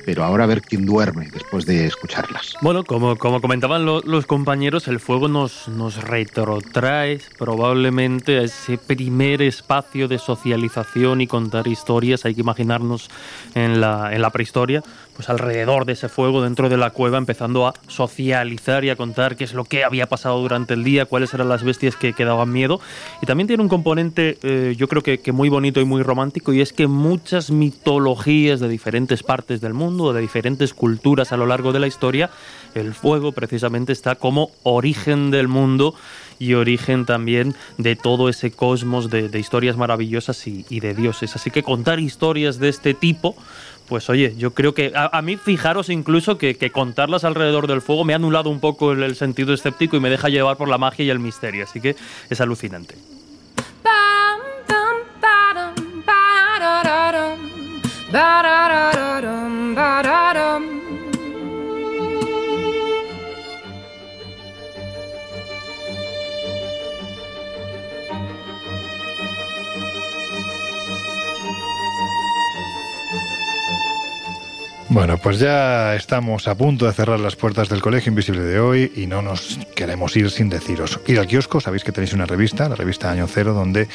[SPEAKER 3] pero ahora a ver quién duerme después de escucharlas.
[SPEAKER 5] Bueno, como, como comentaban lo- los compañeros, el fuego nos, nos retrotrae probablemente a ese primer espacio de socialización y contar historias. Hay que imaginarnos en la, en la prehistoria, pues alrededor de ese fuego dentro de la cueva, empezando a socializar y a contar qué es lo que había pasado durante el día, cuáles eran las bestias que, que daban miedo. Y también tiene un componente, eh, yo creo que, muy bonito y muy romántico, y es que muchas mitologías de diferentes partes del mundo, de diferentes culturas a lo largo de la historia, el fuego precisamente está como origen del mundo y origen también de todo ese cosmos de, historias maravillosas y de dioses. Así que contar historias de este tipo, pues oye, yo creo que a, mí fijaros incluso que, contarlas alrededor del fuego me ha anulado un poco el, sentido escéptico y me deja llevar por la magia y el misterio, así que es alucinante.
[SPEAKER 2] Bueno, pues ya estamos a punto de cerrar las puertas del Colegio Invisible de hoy y no nos queremos ir sin deciros. Ir al kiosco, sabéis que tenéis una revista, la revista Año Cero, donde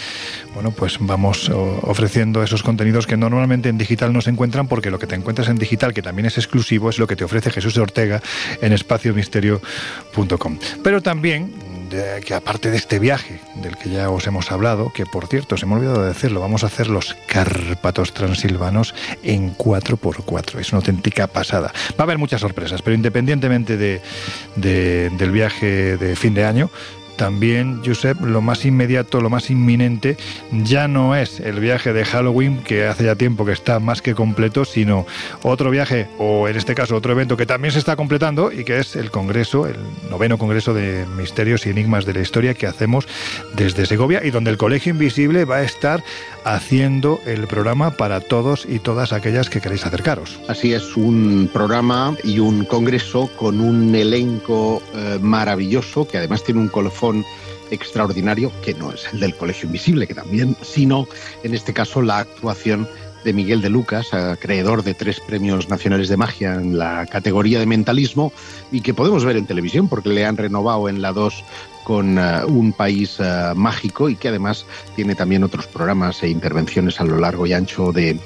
[SPEAKER 2] bueno, pues vamos ofreciendo esos contenidos que normalmente en digital no se encuentran porque lo que te encuentras en digital, que también es exclusivo, es lo que te ofrece Jesús Ortega en espaciomisterio.com. Pero también que aparte de este viaje del que ya os hemos hablado, que por cierto, se me ha olvidado de decirlo, vamos a hacer los Cárpatos transilvanos en 4x4. Es una auténtica pasada. Va a haber muchas sorpresas, pero independientemente de, de, del viaje de fin de año, también, Josep, lo más inmediato, lo más inminente, ya no es el viaje de Halloween, que hace ya tiempo que está más que completo, sino otro viaje, o en este caso otro evento que también se está completando y que es el Congreso, el noveno Congreso de Misterios y Enigmas de la Historia que hacemos desde Segovia y donde el Colegio Invisible va a estar haciendo el programa para todos y todas aquellas que queréis acercaros.
[SPEAKER 3] Así es, un programa y un congreso con un elenco eh, maravilloso que además tiene un colofón extraordinario que no es el del Colegio Invisible, que también, sino en este caso la actuación de Miguel de Lucas, acreedor de tres premios nacionales de magia en la categoría de mentalismo y que podemos ver en televisión porque le han renovado en la 2 con uh, un país uh, mágico y que además tiene también otros programas e intervenciones a lo largo y ancho de,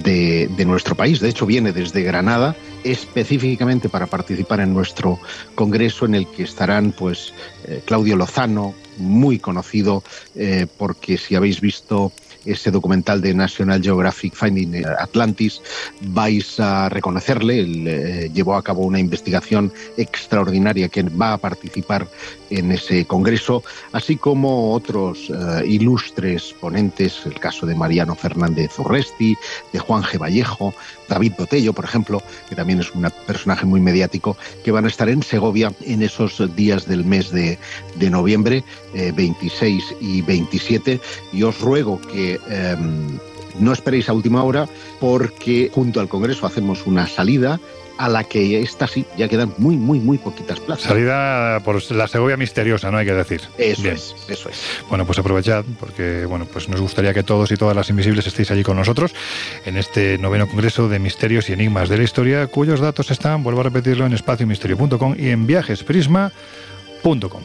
[SPEAKER 3] de, nuestro país. De hecho, viene desde Granada específicamente para participar en nuestro congreso en el que estarán pues eh, Claudio Lozano, muy conocido eh, porque si habéis visto ese documental de National Geographic Finding Atlantis, vais a reconocerle. Eh, llevó a cabo una investigación extraordinaria que va a participar en ese congreso, así como otros eh, ilustres ponentes, el caso de Mariano Fernández Urresti, de Juan G. Vallejo, David Botello, por ejemplo, que también es un personaje muy mediático, que van a estar en Segovia en esos días del mes de, de noviembre, eh, 26 y 27. Y os ruego que eh, no esperéis a última hora porque junto al Congreso hacemos una salida a la que esta sí, ya quedan muy, muy, muy poquitas plazas.
[SPEAKER 2] Salida por la Segovia misteriosa, ¿no? Hay que decir.
[SPEAKER 3] Eso Bien. es, eso es.
[SPEAKER 2] Bueno, pues aprovechad, porque bueno, pues nos gustaría que todos y todas las invisibles estéis allí con nosotros en este noveno congreso de misterios y enigmas de la historia, cuyos datos están, vuelvo a repetirlo, en espaciomisterio.com y en viajesprisma.com.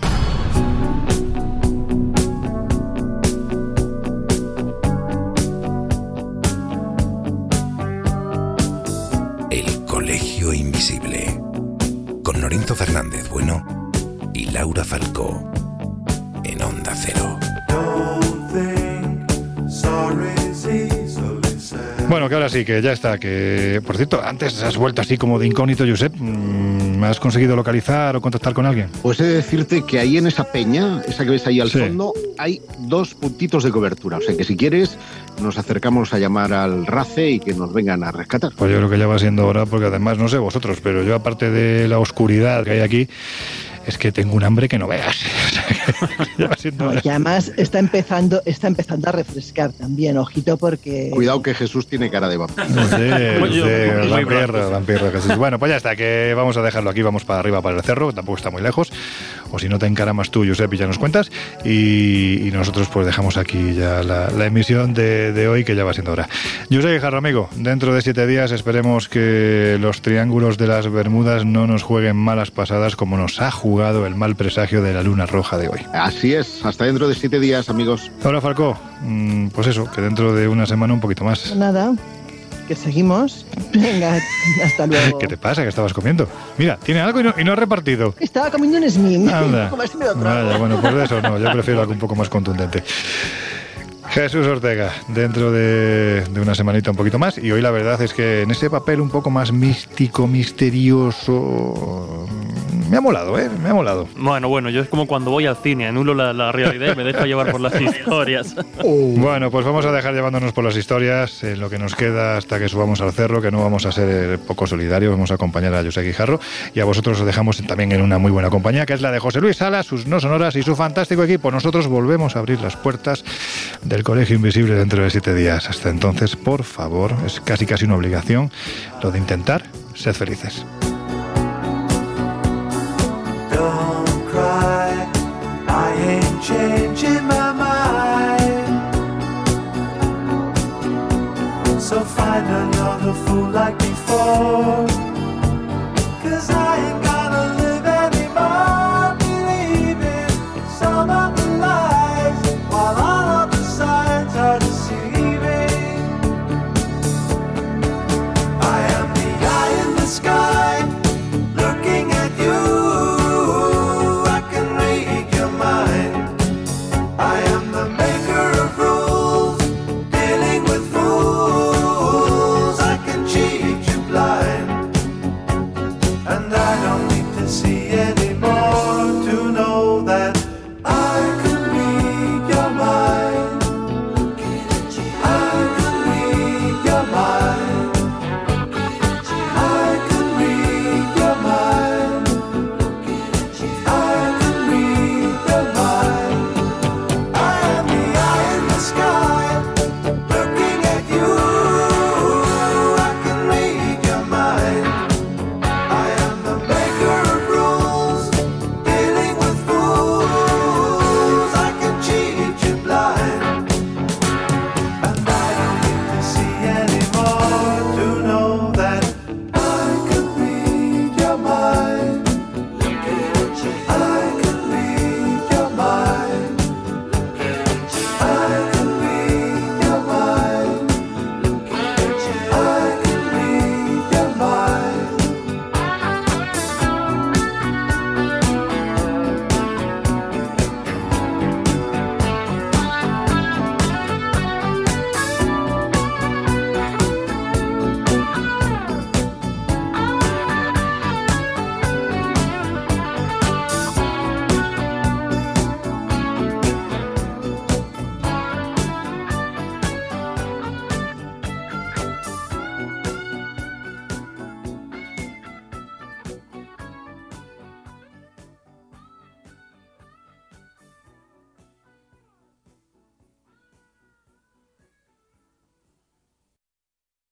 [SPEAKER 8] Con Lorenzo Fernández Bueno y Laura Falcó, en Onda Cero.
[SPEAKER 2] Bueno, que ahora sí, que ya está, que por cierto, antes has vuelto así como de incógnito, Josep, ¿me has conseguido localizar o contactar con alguien?
[SPEAKER 3] Pues he de decirte que ahí en esa peña, esa que ves ahí al sí. fondo, hay dos puntitos de cobertura, o sea que si quieres nos acercamos a llamar al RACE y que nos vengan a rescatar.
[SPEAKER 2] Pues yo creo que ya va siendo hora, porque además, no sé vosotros, pero yo aparte de la oscuridad que hay aquí, es que tengo un hambre que no veas. [LAUGHS]
[SPEAKER 4] no, y además está empezando, está empezando a refrescar también, ojito, porque.
[SPEAKER 3] Cuidado que Jesús tiene cara de vampiro.
[SPEAKER 2] Sé, no sé, [LAUGHS] vampiro, vampiro, Jesús. [LAUGHS] Bueno, pues ya está, que vamos a dejarlo aquí, vamos para arriba, para el cerro, tampoco está muy lejos. O si no te encaramas tú, Josep, y ya nos cuentas. Y, y nosotros pues dejamos aquí ya la, la emisión de, de, hoy, que ya va siendo hora. Josep Jarro, amigo, dentro de siete días esperemos que los triángulos de las Bermudas no nos jueguen malas pasadas como nos ha jugado jugado el mal presagio de la luna roja de hoy.
[SPEAKER 3] Así es, hasta dentro de siete días, amigos.
[SPEAKER 2] Ahora, Falcó, pues eso, que dentro de una semana un poquito más.
[SPEAKER 4] Nada. que seguimos. Venga, [LAUGHS] hasta luego.
[SPEAKER 2] ¿Qué te pasa? ¿Qué estabas comiendo? Mira, tiene algo y no, y no ha repartido.
[SPEAKER 4] Estaba comiendo un Smin.
[SPEAKER 2] Anda. [LAUGHS] Vaya, bueno, pues de eso no, yo prefiero algo un poco más contundente. Jesús Ortega, dentro de, de una semanita un poquito más, y hoy la verdad es que en ese papel un poco más místico, misterioso, me ha molado, ¿eh? Me ha molado.
[SPEAKER 5] Bueno, bueno, yo es como cuando voy al cine, anulo la, la realidad y me dejo llevar por las [LAUGHS] historias.
[SPEAKER 2] Bueno, pues vamos a dejar llevándonos por las historias en lo que nos queda hasta que subamos al cerro, que no vamos a ser poco solidarios, vamos a acompañar a José Guijarro y a vosotros os dejamos también en una muy buena compañía, que es la de José Luis Sala, sus no sonoras y su fantástico equipo. Nosotros volvemos a abrir las puertas del Colegio Invisible dentro de siete días. Hasta entonces, por favor, es casi casi una obligación lo de intentar ser felices.
[SPEAKER 11] Don't cry, I ain't changing my mind. So find another fool like before.